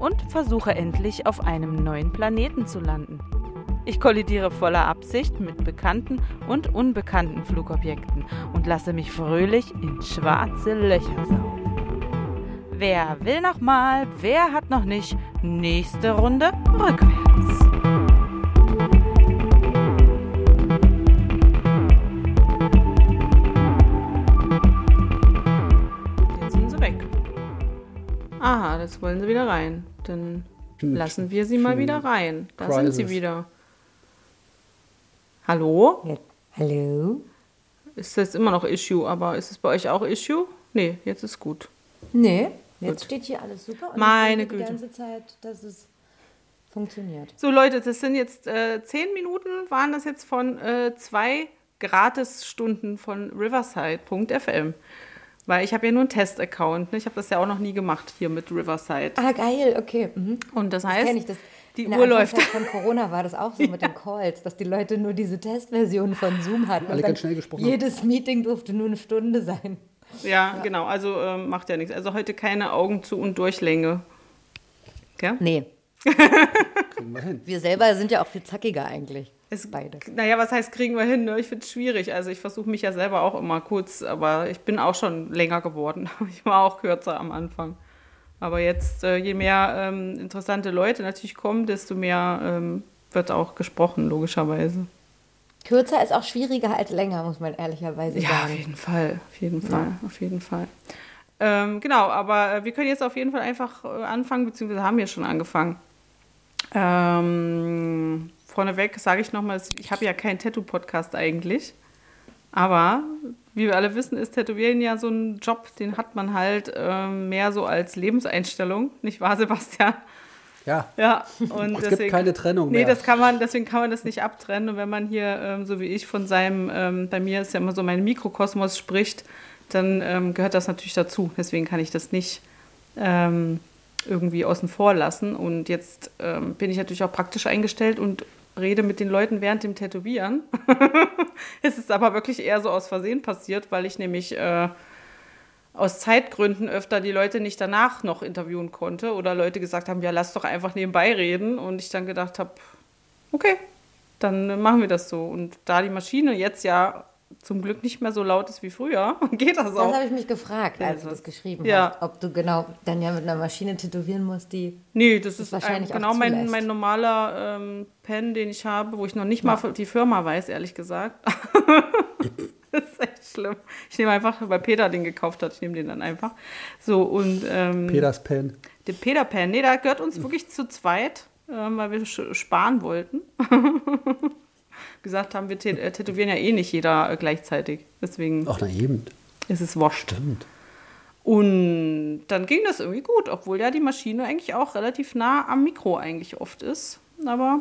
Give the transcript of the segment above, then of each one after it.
und versuche endlich auf einem neuen Planeten zu landen. Ich kollidiere voller Absicht mit bekannten und unbekannten Flugobjekten und lasse mich fröhlich in schwarze Löcher saugen. Wer will noch mal? Wer hat noch nicht? Nächste Runde rückwärts. Jetzt wollen sie wieder rein. Dann lassen wir sie mal wieder rein. Da sind sie Crisis. wieder. Hallo? Ja. Hallo? Ist das immer noch Issue, aber ist es bei euch auch Issue? Nee, jetzt ist gut. Nee, jetzt Gut. steht hier alles super und Meine sehe die Güte. ganze Zeit, dass es funktioniert. So Leute, das sind jetzt äh, zehn Minuten, waren das jetzt von äh, zwei Gratisstunden von Riverside.fm. Weil ich habe ja nur einen Test-Account. Ne? Ich habe das ja auch noch nie gemacht hier mit Riverside. Ah, geil, okay. Mhm. Und das Das heißt, kenne ich. Das, die in der Uhr läuft. Von Corona war das auch so mit den Calls, dass die Leute nur diese Testversion von Zoom hatten. Alle ganz schnell gesprochen Jedes Meeting durfte nur eine Stunde sein. Ja, genau. Also ähm, macht ja nichts. Also heute keine Augen zu und Durchlänge. Gell? Nee, Kriegen wir hin. wir selber sind ja auch viel zackiger eigentlich. Es, Beide. Naja, was heißt kriegen wir hin? Ne? Ich finde es schwierig. Also ich versuche mich ja selber auch immer kurz, aber ich bin auch schon länger geworden. Ich war auch kürzer am Anfang. Aber jetzt, äh, je mehr ähm, interessante Leute natürlich kommen, desto mehr ähm, wird auch gesprochen, logischerweise. Kürzer ist auch schwieriger als länger, muss man ehrlicherweise Ja, auf sagen. jeden Fall, auf jeden Fall, auf jeden Fall. Ähm, genau, aber äh, wir können jetzt auf jeden Fall einfach äh, anfangen, beziehungsweise haben wir schon angefangen. Ähm, vorneweg sage ich nochmal, ich habe ja keinen Tattoo-Podcast eigentlich. Aber wie wir alle wissen, ist Tätowieren ja so ein Job, den hat man halt ähm, mehr so als Lebenseinstellung, nicht wahr, Sebastian? Ja, Ja, und es deswegen, gibt keine Trennung Nee, mehr. das kann man, deswegen kann man das nicht abtrennen. Und wenn man hier, ähm, so wie ich, von seinem, ähm, bei mir ist ja immer so mein Mikrokosmos spricht, dann ähm, gehört das natürlich dazu. Deswegen kann ich das nicht ähm, irgendwie außen vor lassen. Und jetzt ähm, bin ich natürlich auch praktisch eingestellt und rede mit den Leuten während dem Tätowieren. es ist aber wirklich eher so aus Versehen passiert, weil ich nämlich äh, aus Zeitgründen öfter die Leute nicht danach noch interviewen konnte oder Leute gesagt haben, ja, lass doch einfach nebenbei reden und ich dann gedacht habe, okay, dann machen wir das so. Und da die Maschine jetzt ja zum Glück nicht mehr so laut ist wie früher, geht das Das auch. habe ich mich gefragt, als Also, du das geschrieben ja. hast. Ob du genau dann ja mit einer Maschine tätowieren musst, die. Nee, das Das ist wahrscheinlich ein, genau auch mein, mein normaler ähm, Pen, den ich habe, wo ich noch nicht mal die Firma weiß, ehrlich gesagt. das ist echt schlimm. Ich nehme einfach, weil Peter den gekauft hat, ich nehme den dann einfach. So, und ähm, Peters Pen. Der Peter Pan, nee, da gehört uns wirklich zu zweit, ähm, weil wir sparen wollten. Gesagt haben, wir äh, tätowieren ja eh nicht jeder äh, gleichzeitig. Deswegen Ach, na eben. ist es wurscht. Stimmt. Und dann ging das irgendwie gut, obwohl ja die Maschine eigentlich auch relativ nah am Mikro eigentlich oft ist. Aber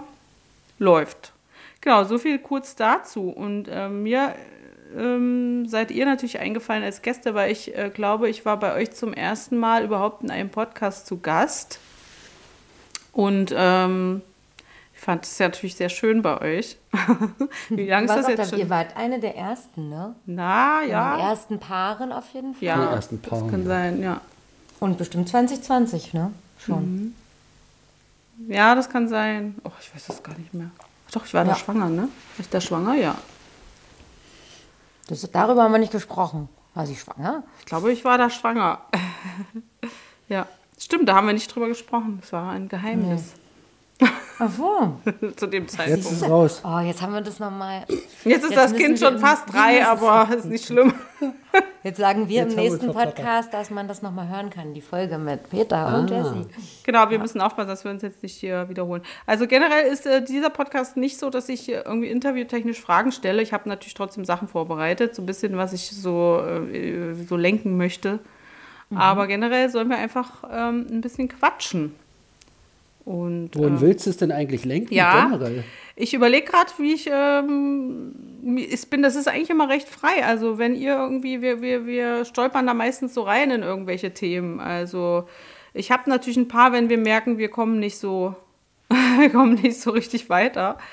läuft. Genau, so viel kurz dazu. Und ähm, mir ähm, seid ihr natürlich eingefallen als Gäste, weil ich äh, glaube, ich war bei euch zum ersten Mal überhaupt in einem Podcast zu Gast. Und ähm, ich fand es ja natürlich sehr schön bei euch. Wie lange ist das jetzt da, schon? ihr wart eine der ersten, ne? Na, Von den ja. ersten Paaren auf jeden Fall. Ja, Die ersten das Paaren, kann ja. sein, ja. Und bestimmt 2020, ne? Schon. Ja, das kann sein. Oh, ich weiß das gar nicht mehr. Doch, ich war da Ja. schwanger, ne? War ich da schwanger? Ja. Das, darüber haben wir nicht gesprochen. War sie schwanger? Ich glaube, ich war da schwanger. ja. Stimmt, da haben wir nicht drüber gesprochen. Das war ein Geheimnis Ach so. zu dem Jetzt Zeitpunkt. ist es raus. Oh, jetzt haben wir das nochmal. Jetzt ist Jetzt das Kind schon fast drei, aber ist nicht schlimm. Jetzt sagen wir Jetzt im nächsten. Podcast, dass man das nochmal hören kann. Die Folge mit Peter Ah. und Jessie. Genau, wir müssen aufpassen, dass wir uns jetzt nicht hier wiederholen. Also generell ist äh, dieser Podcast nicht so, dass ich hier irgendwie interviewtechnisch Fragen stelle. Ich habe natürlich trotzdem Sachen vorbereitet, so ein bisschen, was ich so, äh, so lenken möchte. Aber generell sollen wir einfach ähm, ein bisschen quatschen. Und, Wohin äh, willst du es denn eigentlich lenken ja, generell? ich überlege gerade, wie ich, ähm, ich bin, das ist eigentlich immer recht frei. Also wenn ihr irgendwie, wir, wir, wir stolpern da meistens so rein in irgendwelche Themen. Also ich habe natürlich ein paar, wenn wir merken, wir kommen nicht so, wir kommen nicht so richtig weiter.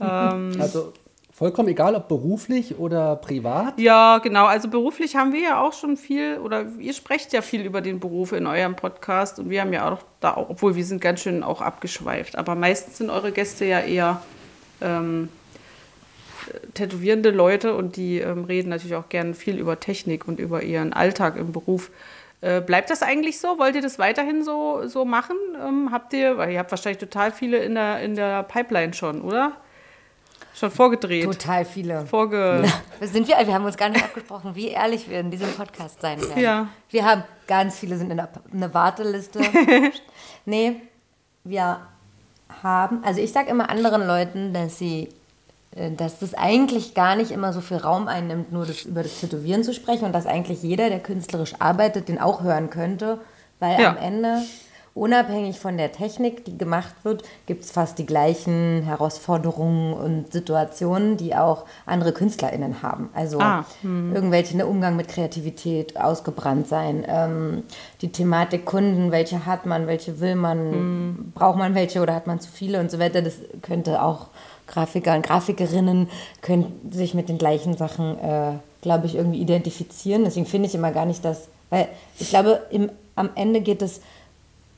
Ähm, Also vollkommen egal, ob beruflich oder privat. Ja, genau. Also beruflich haben wir ja auch schon viel, oder ihr sprecht ja viel über den Beruf in eurem Podcast und wir haben ja auch da, obwohl wir sind ganz schön auch abgeschweift, aber meistens sind eure Gäste ja eher ähm, tätowierende Leute und die ähm, reden natürlich auch gerne viel über Technik und über ihren Alltag im Beruf. Äh, bleibt das eigentlich so? Wollt ihr das weiterhin so, so machen? Ähm, habt ihr, weil ihr habt wahrscheinlich total viele in der, in der Pipeline schon, oder? Schon vorgedreht. Total viele. Vorge Das sind wir, wir haben uns gar nicht abgesprochen, wie ehrlich wir in diesem Podcast sein werden. Ja. Wir haben ganz viele sind in der eine Warteliste. nee, wir haben, also ich sage immer anderen Leuten, dass sie, äh, dass das eigentlich gar nicht immer so viel Raum einnimmt, nur das, über das Tätowieren zu sprechen und dass eigentlich jeder, der künstlerisch arbeitet, den auch hören könnte, weil Ja. am Ende, unabhängig von der Technik, die gemacht wird, gibt es fast die gleichen Herausforderungen und Situationen, die auch andere KünstlerInnen haben. Also Ah, irgendwelche ne, Umgang mit Kreativität, ausgebrannt sein, ähm, die Thematik Kunden, welche hat man, welche will man, braucht man welche oder hat man zu viele und so weiter. Das könnte auch Grafiker und Grafikerinnen können sich mit den gleichen Sachen, äh, glaube ich, irgendwie identifizieren. Deswegen finde ich immer gar nicht, dass, weil ich glaube, im, am Ende geht es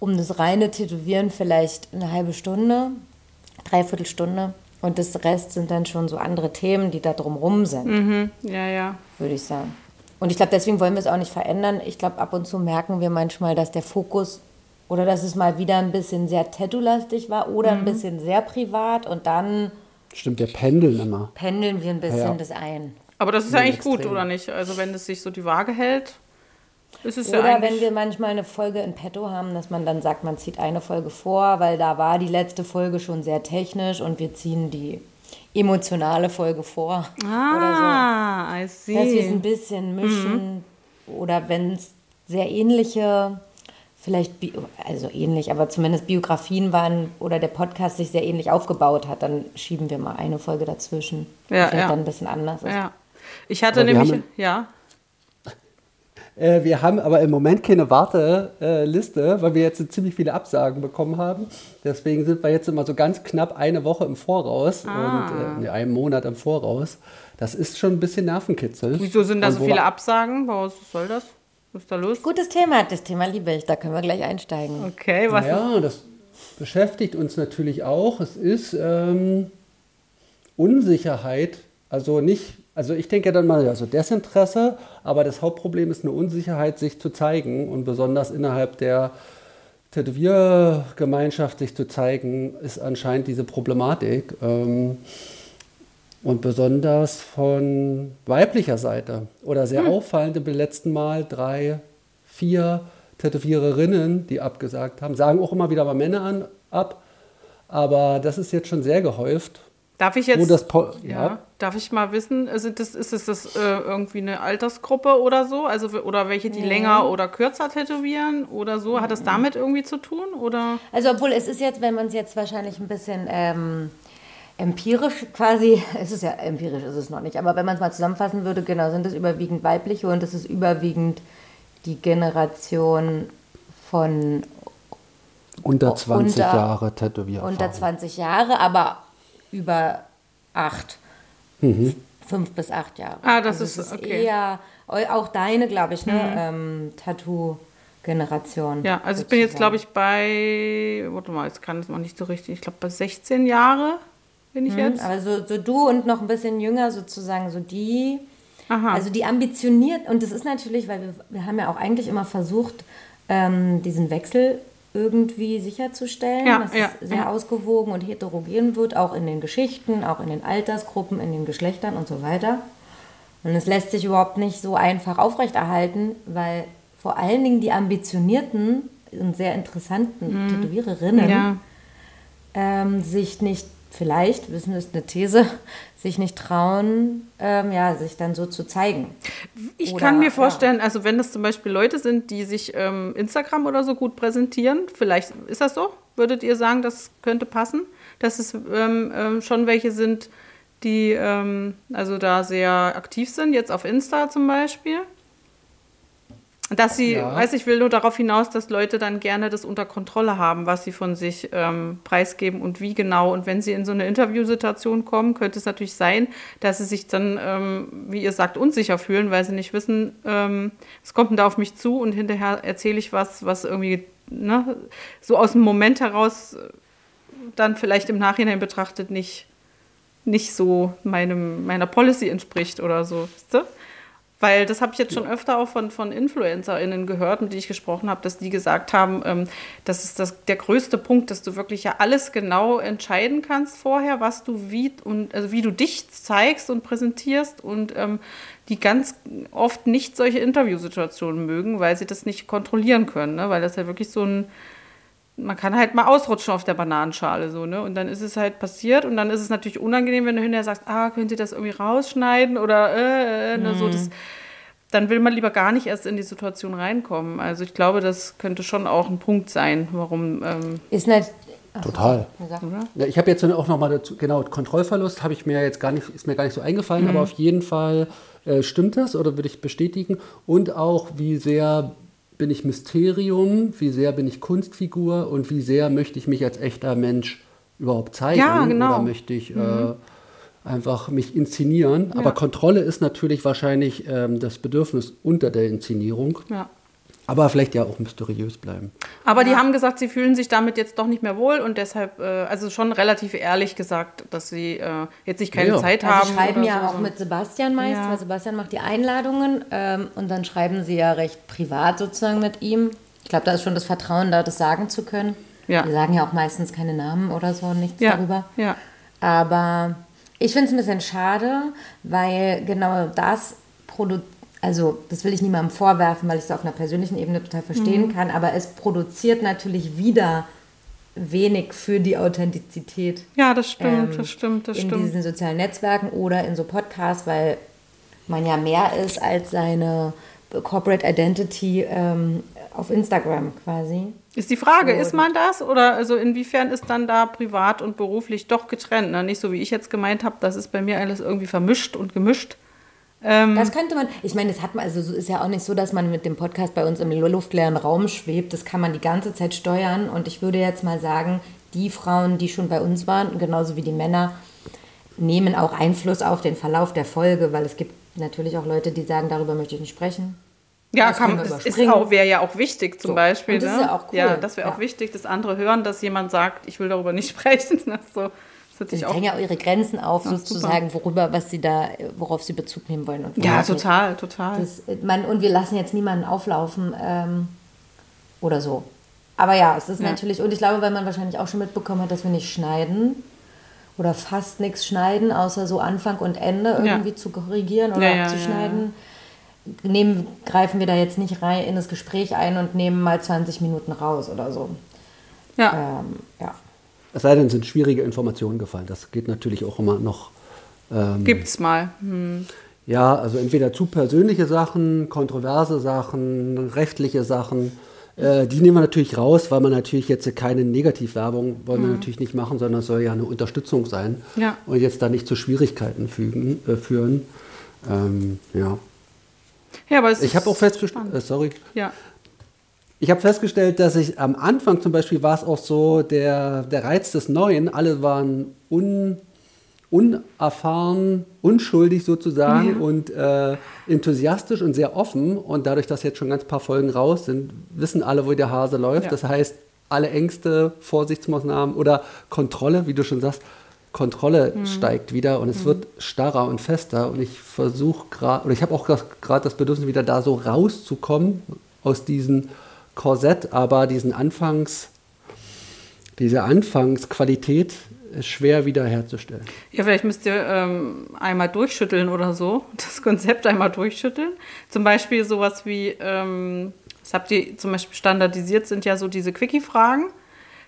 um das reine Tätowieren vielleicht eine halbe Stunde, dreiviertel Stunde. Und das Rest sind dann schon so andere Themen, die da drumrum sind ja, ja. würde ich sagen. Und ich glaube, deswegen wollen wir es auch nicht verändern. Ich glaube, ab und zu merken wir manchmal, dass der Fokus oder dass es mal wieder ein bisschen sehr tattoo-lastig war oder ein bisschen sehr privat und dann Stimmt, wir pendeln immer. pendeln wir ein bisschen Ja. das ein. Aber das ist ja eigentlich gut, extrem. oder nicht? Also wenn es sich so die Waage hält, ja Oder eigentlich... wenn wir manchmal eine Folge in petto haben, dass man dann sagt, man zieht eine Folge vor, weil da war die letzte Folge schon sehr technisch und wir ziehen die emotionale Folge vor. Oder so. ah, I see. dass wir es ein bisschen mischen oder wenn es sehr ähnliche, vielleicht, Bi- also ähnlich, aber zumindest Biografien waren oder der Podcast sich sehr ähnlich aufgebaut hat, dann schieben wir mal eine Folge dazwischen. Ja, vielleicht ja. dann ein bisschen anders ist. ja. Ich hatte Aber nämlich... haben- ja. Äh, wir haben aber im Moment keine Warteliste, weil wir jetzt ziemlich viele Absagen bekommen haben. Deswegen sind wir jetzt immer so ganz knapp eine Woche im Voraus Ah. und äh, einen Monat im Voraus. Das ist schon ein bisschen Nervenkitzel. Wieso sind da Und so wo viele Absagen? Was soll das? Was ist da los? Gutes Thema, das Thema liebe ich, da können wir gleich einsteigen. Okay, was. Ja, das beschäftigt uns natürlich auch. Es ist ähm, Unsicherheit, also nicht, also ich denke dann mal, also Desinteresse, aber das Hauptproblem ist eine Unsicherheit, sich zu zeigen und besonders innerhalb der Tätowiergemeinschaft sich zu zeigen, ist anscheinend diese Problematik. Ähm, und besonders von weiblicher Seite. Oder sehr auffallend im letzten Mal drei, vier Tätowiererinnen, die abgesagt haben. Sagen auch immer wieder mal Männer an, ab. Aber das ist jetzt schon sehr gehäuft. Darf ich jetzt... Wo das Po- ja. ja. Darf ich mal wissen, sind das, ist es das äh, irgendwie eine Altersgruppe oder so? Also oder welche, die länger oder kürzer tätowieren oder so? Hat das damit irgendwie zu tun? Oder? Also obwohl es ist jetzt, wenn man es jetzt wahrscheinlich ein bisschen ähm, empirisch quasi, es ist ja empirisch, ist es noch nicht, aber wenn man es mal zusammenfassen würde, genau, sind es überwiegend weibliche und es ist überwiegend die Generation von Unter 20 Unter- Jahre Tätowierer. unter 20 Jahre, aber über acht. Fünf bis acht Jahre. Ah, das also ist- okay. eher auch deine, glaube ich, ne? Ähm, Tattoo-Generation. Ja, also ich bin jetzt, glaube ich, bei, warte mal, jetzt kann es noch nicht so richtig, ich glaube bei 16 Jahre bin ich jetzt. Aber so, so du und noch ein bisschen jünger sozusagen, so die, Aha. also die ambitioniert, und das ist natürlich, weil wir, wir haben ja auch eigentlich immer versucht, ähm, diesen Wechsel irgendwie sicherzustellen, Ja, dass ja, es sehr ja. ausgewogen und heterogen wird, auch in den Geschichten, auch in den Altersgruppen, in den Geschlechtern und so weiter. Und es lässt sich überhaupt nicht so einfach aufrechterhalten, weil vor allen Dingen die ambitionierten und sehr interessanten Tätowiererinnen Mhm. ja. ähm, sich nicht, vielleicht, wissen ist eine These, sich nicht trauen, ähm, ja, sich dann so zu zeigen. Ich Oder- kann mir vorstellen, also wenn das zum Beispiel Leute sind, die sich ähm, Instagram oder so gut präsentieren, vielleicht ist das so? Würdet ihr sagen, das könnte passen? Dass es ähm, ähm, schon welche sind, die ähm, also da sehr aktiv sind, jetzt auf Insta zum Beispiel? Dass sie, ja. weiß ich will nur darauf hinaus, dass Leute dann gerne das unter Kontrolle haben, was sie von sich ähm, preisgeben und wie genau. Und wenn sie in so eine Interviewsituation kommen, könnte es natürlich sein, dass sie sich dann, ähm, wie ihr sagt, unsicher fühlen, weil sie nicht wissen, ähm, es kommt denn da auf mich zu und hinterher erzähle ich was, was irgendwie ne, so aus dem Moment heraus dann vielleicht im Nachhinein betrachtet nicht, nicht so meinem, meiner Policy entspricht oder so. Weißt du? Weil das habe ich jetzt schon öfter auch von, von InfluencerInnen gehört, mit denen ich gesprochen habe, dass die gesagt haben, ähm, das ist das, der größte Punkt, dass du wirklich ja alles genau entscheiden kannst vorher, was du wie und also wie du dich zeigst und präsentierst und ähm, die ganz oft nicht solche Interviewsituationen mögen, weil sie das nicht kontrollieren können, ne? weil das ja wirklich so ein man kann halt mal ausrutschen auf der Bananenschale so, ne? Und dann ist es halt passiert und dann ist es natürlich unangenehm, wenn du hinterher sagst, ah, könnt ihr das irgendwie rausschneiden oder äh, äh, ne, mhm. so das dann will man lieber gar nicht erst in die Situation reinkommen. Also ich glaube, das könnte schon auch ein Punkt sein, warum. Ähm ist nicht. Total. Ja, ich habe jetzt auch noch mal dazu, genau, Kontrollverlust habe ich mir jetzt gar nicht, ist mir gar nicht so eingefallen, mhm. aber auf jeden Fall äh, stimmt das oder würde ich bestätigen. Und auch, wie sehr bin ich Mysterium, wie sehr bin ich Kunstfigur und wie sehr möchte ich mich als echter Mensch überhaupt zeigen? Ja, genau. Oder möchte ich mhm. äh, einfach mich inszenieren? Ja. Aber Kontrolle ist natürlich wahrscheinlich ähm, das Bedürfnis unter der Inszenierung. Ja. Aber vielleicht ja auch mysteriös bleiben. Aber ja. die haben gesagt, sie fühlen sich damit jetzt doch nicht mehr wohl und deshalb, äh, also schon relativ ehrlich gesagt, dass sie äh, jetzt nicht keine ja. Zeit also haben. Sie schreiben ja so. auch mit Sebastian meist, ja. weil Sebastian macht die Einladungen ähm, und dann schreiben sie ja recht privat sozusagen mit ihm. Ich glaube, da ist schon das Vertrauen da, das sagen zu können. Ja. Die sagen ja auch meistens keine Namen oder so, nichts darüber. Ja. Aber ich finde es ein bisschen schade, weil genau das produziert also das will ich niemandem vorwerfen, weil ich es auf einer persönlichen Ebene total verstehen mhm. kann, aber es produziert natürlich wieder wenig für die Authentizität. Ja, das stimmt, ähm, das stimmt, das in stimmt. In diesen sozialen Netzwerken oder in so Podcasts, weil man ja mehr ist als seine Corporate Identity ähm, auf Instagram quasi. Ist die Frage, und ist man das oder also inwiefern ist dann da privat und beruflich doch getrennt? Ne? Nicht so wie ich jetzt gemeint habe, das ist bei mir alles irgendwie vermischt und gemischt. Ähm, das könnte man, ich meine, das hat man, also ist ja auch nicht so, dass man mit dem Podcast bei uns im luftleeren Raum schwebt. Das kann man die ganze Zeit steuern. Und ich würde jetzt mal sagen, die Frauen, die schon bei uns waren, genauso wie die Männer, nehmen auch Einfluss auf den Verlauf der Folge, weil es gibt natürlich auch Leute, die sagen, darüber möchte ich nicht sprechen. Ja, kann, ist auch, wäre ja auch wichtig zum so. Beispiel. Und das ne? ist ja auch cool. Ja, das wäre ja. auch wichtig, dass andere hören, dass jemand sagt, ich will darüber nicht sprechen. Ne? So. Sie zeigen ja auch ihre Grenzen auf, sozusagen, super. worüber, was sie da, worauf sie Bezug nehmen wollen. Und ja, total, nicht. total. Das, man, und wir lassen jetzt niemanden auflaufen ähm, oder so. Aber ja, es ist ja. natürlich, und ich glaube, weil man wahrscheinlich auch schon mitbekommen hat, dass wir nicht schneiden oder fast nichts schneiden, außer so Anfang und Ende irgendwie ja. zu korrigieren oder abzuschneiden. Nehmen, greifen wir da jetzt nicht rein in das Gespräch ein und nehmen mal 20 Minuten raus oder so. Ja. Ähm, ja. Es sei denn, es sind schwierige Informationen gefallen. Das geht natürlich auch immer noch. Ähm, Gibt's mal. Hm. Ja, also entweder zu persönliche Sachen, kontroverse Sachen, rechtliche Sachen. Äh, die nehmen wir natürlich raus, weil man natürlich jetzt keine Negativwerbung wollen wir mhm. natürlich nicht machen, sondern es soll ja eine Unterstützung sein ja. und jetzt da nicht zu Schwierigkeiten fügen, äh, führen. Ähm, ja. Ja, aber es ich habe auch festgestellt, äh, sorry, ja. Ich habe festgestellt, dass ich am Anfang zum Beispiel war es auch so, der, der Reiz des Neuen, alle waren un, unerfahren, unschuldig sozusagen ja. und äh, enthusiastisch und sehr offen. Und dadurch, dass jetzt schon ganz paar Folgen raus sind, wissen alle, wo der Hase läuft. Ja. Das heißt, alle Ängste, Vorsichtsmaßnahmen oder Kontrolle, wie du schon sagst, Kontrolle mhm. steigt wieder und es mhm. wird starrer und fester. Und ich versuche gerade, oder ich habe auch gerade das Bedürfnis, wieder da so rauszukommen aus diesen Korsett, aber diesen Anfangs, diese Anfangsqualität ist schwer wiederherzustellen. Ja, vielleicht müsst ihr ähm, einmal durchschütteln oder so, das Konzept einmal durchschütteln. Zum Beispiel sowas wie, ähm, das habt ihr zum Beispiel standardisiert, sind ja so diese Quickie-Fragen.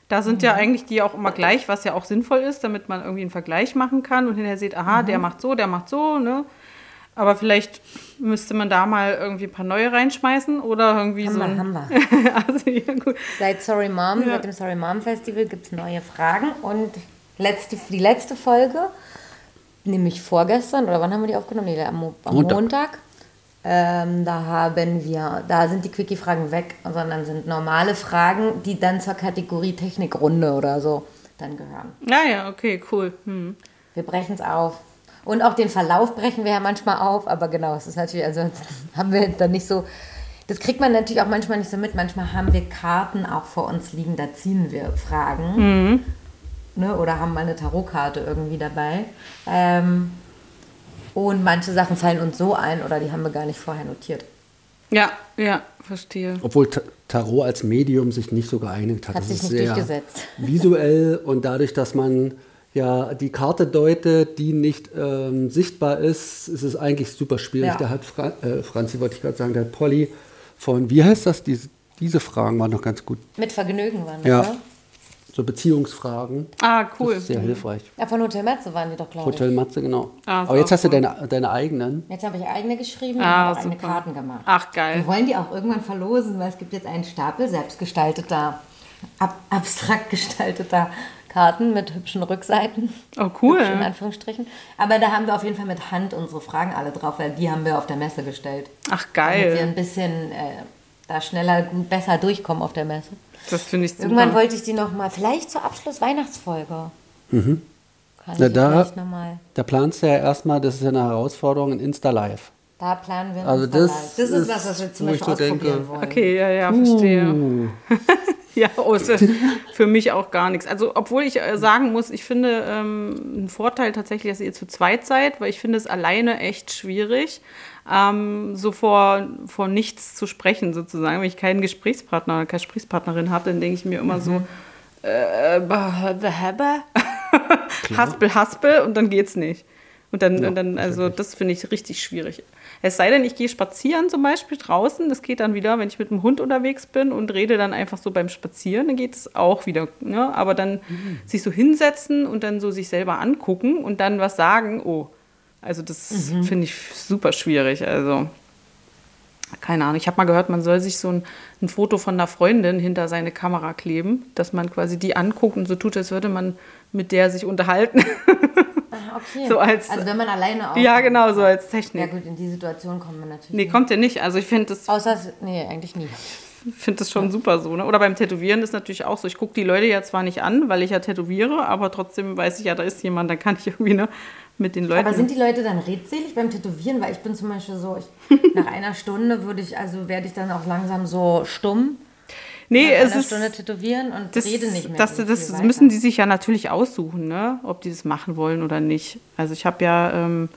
Da sind mhm. ja eigentlich die auch immer gleich, was ja auch sinnvoll ist, damit man irgendwie einen Vergleich machen kann und hinterher sieht, aha, mhm. der macht so, der macht so, ne? Aber vielleicht müsste man da mal irgendwie ein paar neue reinschmeißen oder irgendwie Haben so. wir, ein, haben wir. also, ja, gut. Seit Sorry Mom, Ja. seit dem Sorry Mom Festival gibt es neue Fragen und letzte, die letzte Folge, nämlich vorgestern, oder wann haben wir die aufgenommen? Nee, am, am Montag. Montag. Ähm, da haben wir, da sind die Quickie-Fragen weg, sondern sind normale Fragen, die dann zur Kategorie Technikrunde oder so dann gehören. Ja, ja, okay, cool. Hm. Wir brechen es auf. Und auch den Verlauf brechen wir ja manchmal auf, aber genau, es ist natürlich, also haben wir dann nicht so, das kriegt man natürlich auch manchmal nicht so mit. Manchmal haben wir Karten auch vor uns liegen, da ziehen wir Fragen. Ne, oder haben mal eine Tarotkarte irgendwie dabei. Ähm, und manche Sachen fallen uns so ein oder die haben wir gar nicht vorher notiert. Ja, ja, verstehe. Obwohl Ta- Tarot als Medium sich nicht so geeignet hat. Hat Das sich ist nicht sehr durchgesetzt. Visuell und dadurch, dass man ja die Karte deutet, die nicht ähm, sichtbar ist, ist es eigentlich super schwierig. Ja. Da hat Fra äh, Franzi, wollte ich gerade sagen, der hat Polly von, wie heißt das? Diese, diese Fragen waren noch ganz gut. Mit Vergnügen waren das, Ja. ne? So Beziehungsfragen. Ah, cool. Das ist sehr hilfreich. Ja, von Hotel Matze waren die doch, glaube ich. Hotel Matze, genau. Ah, Aber jetzt hast du cool. deine, deine eigenen. Jetzt habe ich eigene geschrieben Ah, und auch eigene. Karten gemacht. Ach, geil. Wir wollen die auch irgendwann verlosen, weil es gibt jetzt einen Stapel selbstgestalteter, ab, abstrakt gestalteter Karten mit hübschen Rückseiten. Oh, cool. Hübsch in Anführungsstrichen. Aber da haben wir auf jeden Fall mit Hand unsere Fragen alle drauf, weil die haben wir auf der Messe gestellt. Ach, Damit wir geil. ein bisschen äh, da schneller, besser durchkommen auf der Messe. Das finde ich super. Irgendwann wollte ich die nochmal, vielleicht zur Abschluss-Weihnachtsfolge. Kann Na, ich da- vielleicht nochmal. Da planst du ja erstmal, das ist ja eine Herausforderung, in Insta-Live. Da planen wir Also das das ist, ist, was, was wir zum Beispiel so denke, ausprobieren wollen. Okay, ja, ja, verstehe. ja, oh, ist ja für mich auch gar nichts. Also, obwohl ich äh, sagen muss, ich finde ähm, ein Vorteil tatsächlich, dass ihr zu zweit seid, weil ich finde es alleine echt schwierig, ähm, so vor, vor nichts zu sprechen, sozusagen. Wenn ich keinen Gesprächspartner oder keine Gesprächspartnerin habe, dann denke ich mir immer so, äh, haspel, haspel und dann geht's nicht. Und dann, und dann also das finde ich richtig schwierig. Es sei denn, ich gehe spazieren zum Beispiel draußen, das geht dann wieder, wenn ich mit dem Hund unterwegs bin und rede dann einfach so beim Spazieren, dann geht es auch wieder. Ne? Aber dann sich so hinsetzen und dann so sich selber angucken und dann was sagen, oh, also das finde ich super schwierig. Also keine Ahnung, ich habe mal gehört, man soll sich so ein, ein Foto von einer Freundin hinter seine Kamera kleben, dass man quasi die anguckt und so tut, als würde man mit der sich unterhalten. Okay. So als- also wenn man alleine auch. ja, genau, so als Ja Technik. gut, in die Situation kommen wir natürlich Nee, nicht. kommt ja nicht. Also ich finde das, Außer, nee, eigentlich nie. find das schon super so. Ne? Oder beim Tätowieren ist natürlich auch so. Ich gucke die Leute ja zwar nicht an, weil ich ja tätowiere, aber trotzdem weiß ich ja, da ist jemand, dann kann ich irgendwie ne, mit den Leuten. Aber sind die Leute dann redselig beim Tätowieren? Weil ich bin zum Beispiel so, ich, nach einer Stunde würde ich, also werde ich dann auch langsam so stumm. Nee, es ist. Stunde tätowieren und Das, rede nicht mehr. das, so das weiter. müssen die sich ja natürlich aussuchen, ne? ob die das machen wollen oder nicht. Also ich habe ja ähm,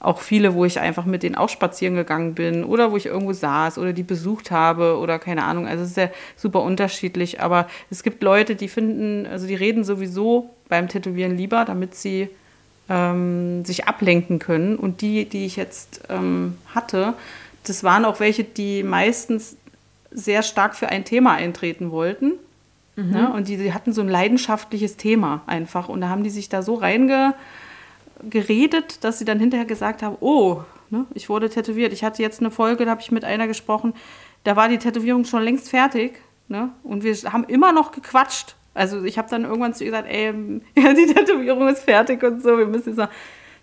auch viele, wo ich einfach mit denen auch spazieren gegangen bin oder wo ich irgendwo saß oder die besucht habe oder keine Ahnung. Also es ist ja super unterschiedlich. Aber es gibt Leute, die finden, also die reden sowieso beim Tätowieren lieber, damit sie ähm, sich ablenken können. Und die, die ich jetzt ähm, hatte, das waren auch welche, die meistens sehr stark für ein Thema eintreten wollten. Ne? Und die, die hatten so ein leidenschaftliches Thema einfach. Und da haben die sich da so reingeredet, dass sie dann hinterher gesagt haben, oh, ne, ich wurde tätowiert. Ich hatte jetzt eine Folge, da habe ich mit einer gesprochen, da war die Tätowierung schon längst fertig. Ne? Und wir haben immer noch gequatscht. Also ich habe dann irgendwann zu ihr gesagt, ey, ja, die Tätowierung ist fertig und so, wir müssen jetzt noch,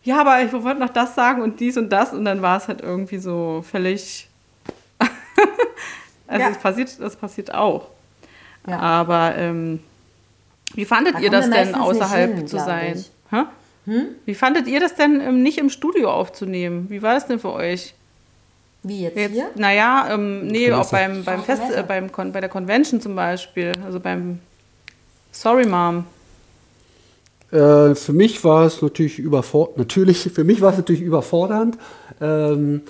ja, aber ich wollte noch das sagen und dies und das. Und dann war es halt irgendwie so völlig also Ja. das, passiert, das passiert auch. Ja. Aber ähm, wie fandet Da ihr das denn, außerhalb hin, zu sein? Hä? Wie fandet ihr das denn, ähm, nicht im Studio aufzunehmen? Wie war das denn für euch? Wie jetzt, Jetzt, hier? naja, ähm, nee, auch beim, beim Fest, äh, beim Con bei der Convention zum Beispiel, also beim Sorry Mom. Äh, für mich war es natürlich überfordernd. Natürlich, für mich war es natürlich überfordernd. Ähm,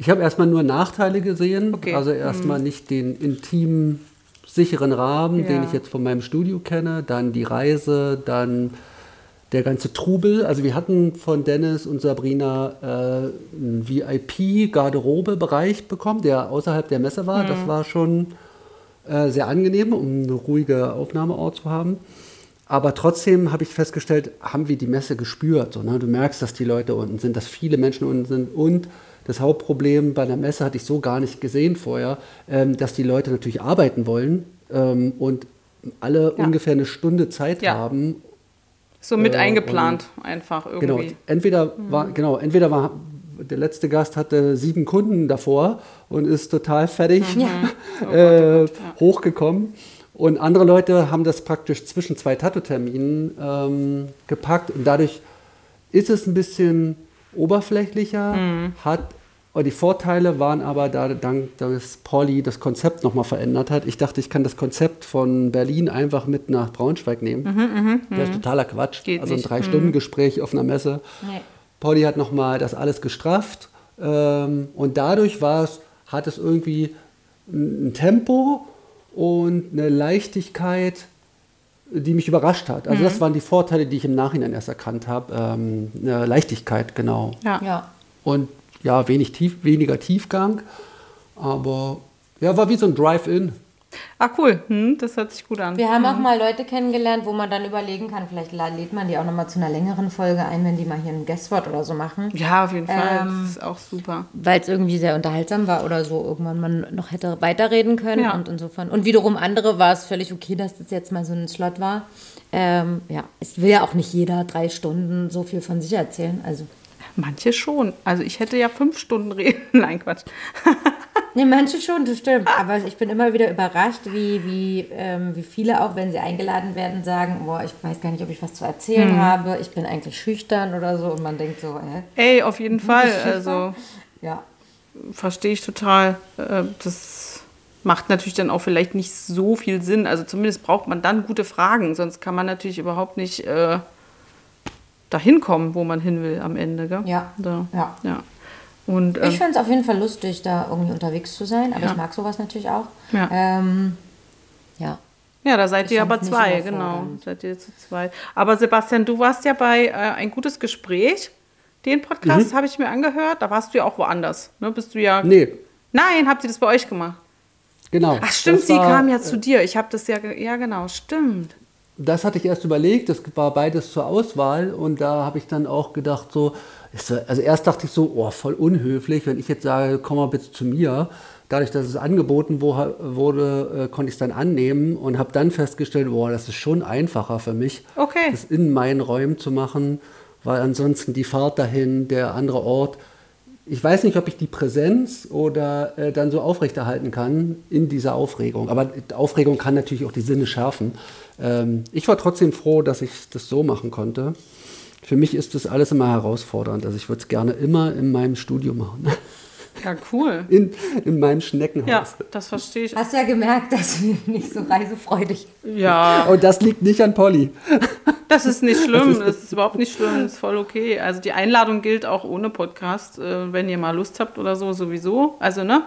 ich habe erstmal nur Nachteile gesehen. Okay. Also erstmal nicht den intimen, sicheren Rahmen, den Ja. ich jetzt von meinem Studio kenne. Dann die Reise, dann der ganze Trubel. Also wir hatten von Dennis und Sabrina äh, einen VIP-Garderobe-Bereich bekommen, der außerhalb der Messe war. Das war schon äh, sehr angenehm, um einen ruhigen Aufnahmeort zu haben. aber trotzdem habe ich festgestellt, haben wir die Messe gespürt. So, ne? Du merkst, dass die Leute unten sind, dass viele Menschen unten sind. Und das Hauptproblem bei der Messe hatte ich so gar nicht gesehen vorher, ähm, dass die Leute natürlich arbeiten wollen ähm, und alle Ja. ungefähr eine Stunde Zeit Ja. haben. So mit Äh, eingeplant einfach irgendwie. Genau, entweder war, genau, entweder war der letzte Gast hatte sieben Kunden davor und ist total fertig äh, hochgekommen. Und andere Leute haben das praktisch zwischen zwei Tattoo-Terminen ähm, gepackt und dadurch ist es ein bisschen oberflächlicher, hat aber die Vorteile waren aber, da, dank, dass Pauli das Konzept nochmal verändert hat. Ich dachte, ich kann das Konzept von Berlin einfach mit nach Braunschweig nehmen. das ist totaler Quatsch. Geht also ein. Drei-Stunden-Gespräch auf einer Messe. Nee. Pauli hat nochmal das alles gestrafft ähm, und dadurch hat es irgendwie ein Tempo und eine Leichtigkeit, die mich überrascht hat. Also das waren die Vorteile, die ich im Nachhinein erst erkannt habe. Ähm, Leichtigkeit, genau. Ja. Ja. Und ja, wenig tief, weniger Tiefgang, aber ja, war wie so ein Drive-In. Ah, cool. Hm, das hört sich gut an. Wir haben auch mal Leute kennengelernt, wo man dann überlegen kann, vielleicht lädt man die auch nochmal zu einer längeren Folge ein, wenn die mal hier ein Guestwort oder so machen. Ja, auf jeden Fall. Ähm, das ist auch super. Weil es irgendwie sehr unterhaltsam war oder so irgendwann man noch hätte weiterreden können Ja. und insofern. Und wiederum andere war es völlig okay, dass das jetzt mal so ein Slot war. Ähm, ja, es will ja auch nicht jeder drei Stunden so viel von sich erzählen. Also, Manche schon. Also ich hätte ja fünf Stunden reden. Nein, Quatsch. nee, manche schon, das stimmt. Aber ich bin immer wieder überrascht, wie, wie, ähm, wie viele auch, wenn sie eingeladen werden, sagen, boah, ich weiß gar nicht, ob ich was zu erzählen habe. Ich bin eigentlich schüchtern oder so. Und man denkt so, hä? Ey, auf jeden Fall. Also Ja. verstehe ich total. Äh, Das macht natürlich dann auch vielleicht nicht so viel Sinn. Also zumindest braucht man dann gute Fragen, sonst kann man natürlich überhaupt nicht äh, dahin kommen, wo man hin will am Ende. Gell? Ja. Da. Ja. ja. Und Ich ähm, finde es auf jeden Fall lustig, da irgendwie unterwegs zu sein, aber Ja. ich mag sowas natürlich auch. Ja. Ähm, ja. ja, da seid Ich ihr aber zwei, genau. Seid ihr zu zweit. Aber Sebastian, du warst ja bei äh, ein gutes Gespräch. Den Mhm. Podcast habe ich mir angehört. Da warst du ja auch woanders. Ne? Bist du ja. Nee, Nein, habt ihr das bei euch gemacht? genau. Ach stimmt, sie war- kam ja zu dir. Ich habe das ja, ja genau, stimmt. das hatte ich erst überlegt, das war beides zur Auswahl und da habe ich dann auch gedacht, so, also erst dachte ich so, oh, voll unhöflich, wenn ich jetzt sage, komm mal bitte zu mir. Dadurch, dass es angeboten wurde, äh, konnte ich es dann annehmen und habe dann festgestellt, boah, das ist schon einfacher für mich, Okay. das in meinen Räumen zu machen, weil ansonsten die Fahrt dahin, der andere Ort, ich weiß nicht, ob ich die Präsenz oder äh, dann so aufrechterhalten kann in dieser Aufregung. Aber die Aufregung kann natürlich auch die Sinne schärfen. Ähm, ich war trotzdem froh, dass ich das so machen konnte. Für mich ist das alles immer herausfordernd. Also ich würde es gerne immer in meinem Studio machen. Ja, cool. In, in meinem Schneckenhaus. Ja, das verstehe ich. Hast ja gemerkt, dass wir nicht so reisefreudig Ja, Und das liegt nicht an Polly. das ist nicht schlimm. Das ist überhaupt nicht schlimm. Das ist voll okay. Also die Einladung gilt auch ohne Podcast, äh, wenn ihr mal Lust habt oder so, sowieso. Also, ne?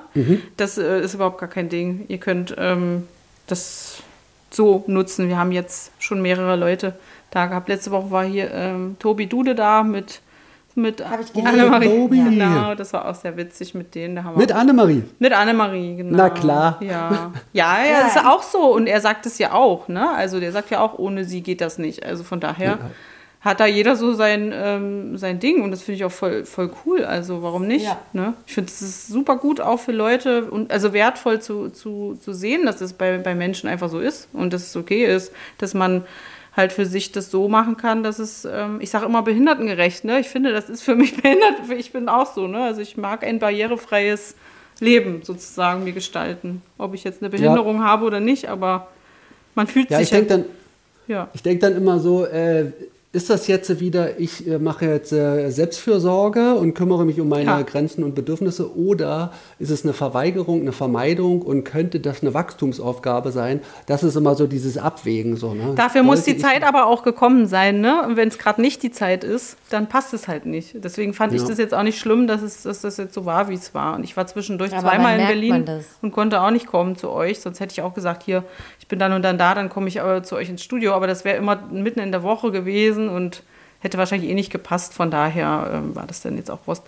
Das äh, ist überhaupt gar kein Ding. Ihr könnt ähm, das so nutzen. Wir haben jetzt schon mehrere Leute da gehabt. Letzte Woche war hier ähm, Tobi Dude da mit, mit. Annemarie. Genau, das war auch sehr witzig mit denen. Da haben wir Mit Annemarie. Mit Annemarie, genau. Na klar. Ja, ja, ja, das ist auch so. Und er sagt es ja auch, ne? Also der sagt ja auch, ohne sie geht das nicht. Also von daher hat da jeder so sein, ähm, sein Ding und das finde ich auch voll, voll cool. Also warum nicht? Ja. Ne? Ich finde es super gut auch für Leute und also wertvoll zu, zu, zu sehen, dass es bei, bei Menschen einfach so ist und dass es okay ist, dass man halt für sich das so machen kann, dass es, ähm, ich sage immer behindertengerecht, ne? Ich finde, das ist für mich behindert, ich bin auch so, ne? Also ich mag ein barrierefreies Leben sozusagen mir gestalten. Ob ich jetzt eine Behinderung habe oder nicht, aber man fühlt Ja, sich ich denke dann, ja. Ich denke dann immer so, äh, ist das jetzt wieder, ich äh, mache jetzt äh, Selbstfürsorge und kümmere mich um meine Ja. Grenzen und Bedürfnisse oder ist es eine Verweigerung, eine Vermeidung und könnte das eine Wachstumsaufgabe sein? Das ist immer so dieses Abwägen. So, ne? Dafür muss Sollte die ich- Zeit aber auch gekommen sein, ne? Und wenn es gerade nicht die Zeit ist, dann passt es halt nicht. Deswegen fand ich Ja. das jetzt auch nicht schlimm, dass, es, dass das jetzt so war, wie es war. Und ich war zwischendurch Aber zweimal in Berlin und konnte auch nicht kommen zu euch. Sonst hätte ich auch gesagt, hier, ich bin dann und dann da, dann komme ich aber zu euch ins Studio. Aber das wäre immer mitten in der Woche gewesen und hätte wahrscheinlich eh nicht gepasst. Von daher ähm, war das dann jetzt auch Wurst.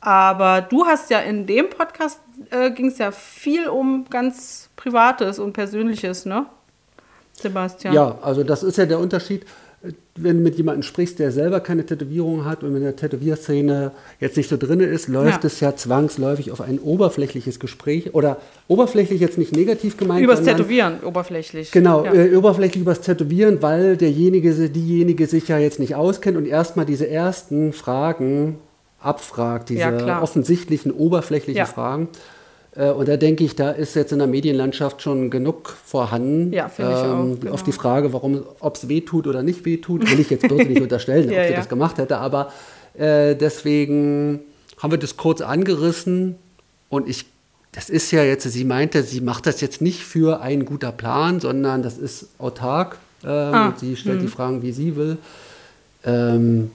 Aber du hast ja in dem Podcast äh, ging es ja viel um ganz Privates und Persönliches, ne? Sebastian. Ja, also das ist ja der Unterschied, wenn du mit jemandem sprichst, der selber keine Tätowierung hat und in der Tätowierszene jetzt nicht so drin ist, läuft Ja. es ja zwangsläufig auf ein oberflächliches Gespräch oder oberflächlich jetzt nicht negativ gemeint, Übers Tätowieren, oberflächlich. Genau, Ja. äh, oberflächlich übers Tätowieren, weil derjenige, diejenige sich ja jetzt nicht auskennt und erstmal diese ersten Fragen abfragt, diese Ja, offensichtlichen, oberflächlichen. Fragen. Äh, Und da denke ich, da ist jetzt in der Medienlandschaft schon genug vorhanden. Ja, finde ich auch, genau. Auf die Frage, warum, ob es weh tut oder nicht weh tut, will ich jetzt bloß nicht unterstellen, Ja, ob sie ja. das gemacht hätte. Aber äh, deswegen haben wir das kurz angerissen und ich, das ist ja jetzt, sie meinte, sie macht das jetzt nicht für einen guter Plan, sondern das ist autark. Ähm, Ah, sie stellt hm. die Fragen, wie sie will. Ähm,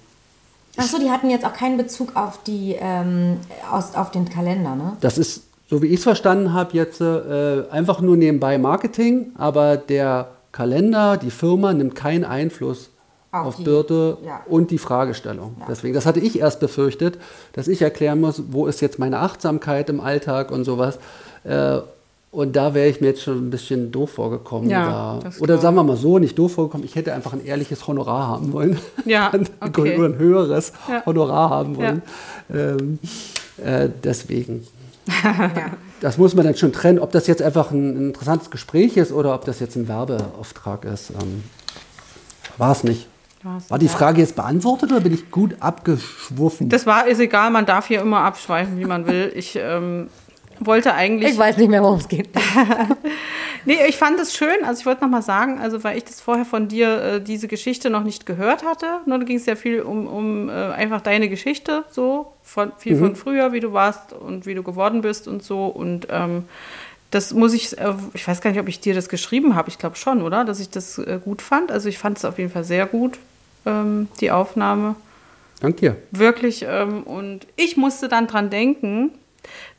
Achso, die hatten jetzt auch keinen Bezug auf die ähm, aus, auf den Kalender, ne? Das ist, so wie ich es verstanden habe, jetzt äh, einfach nur nebenbei Marketing, aber der Kalender, die Firma nimmt keinen Einfluss Auf auf, die- Birte ja. und die Fragestellung. Ja. Deswegen, das hatte ich erst befürchtet, dass ich erklären muss, wo ist jetzt meine Achtsamkeit im Alltag und sowas. Äh, und da wäre ich mir jetzt schon ein bisschen doof vorgekommen. Ja, Oder sagen wir mal so, nicht doof vorgekommen, ich hätte einfach ein ehrliches Honorar haben wollen. Ja, okay. Oder ein höheres Ja. Honorar haben wollen. Ähm, äh, deswegen. Ja. Das muss man dann schon trennen, ob das jetzt einfach ein, ein interessantes Gespräch ist oder ob das jetzt ein Werbeauftrag ist. Ähm, War es nicht. War die. Frage jetzt beantwortet oder bin ich gut abgeschwuffen? Das war, ist egal, man darf hier immer abschweifen, wie man will. Ich ähm, wollte eigentlich. Ich weiß nicht mehr, worum es geht. Nee, ich fand es schön. Also ich wollte noch mal sagen, also weil ich das vorher von dir äh, diese Geschichte noch nicht gehört hatte. Ne, da ging es ja viel um, um äh, einfach deine Geschichte, so von viel von früher, wie du warst und wie du geworden bist und so. Und ähm, das muss ich, äh, ich weiß gar nicht, ob ich dir das geschrieben habe. Ich glaube schon, oder? Dass ich das äh, gut fand. Also ich fand es auf jeden Fall sehr gut, ähm, die Aufnahme Dank dir. wirklich. Ähm, und ich musste dann dran denken,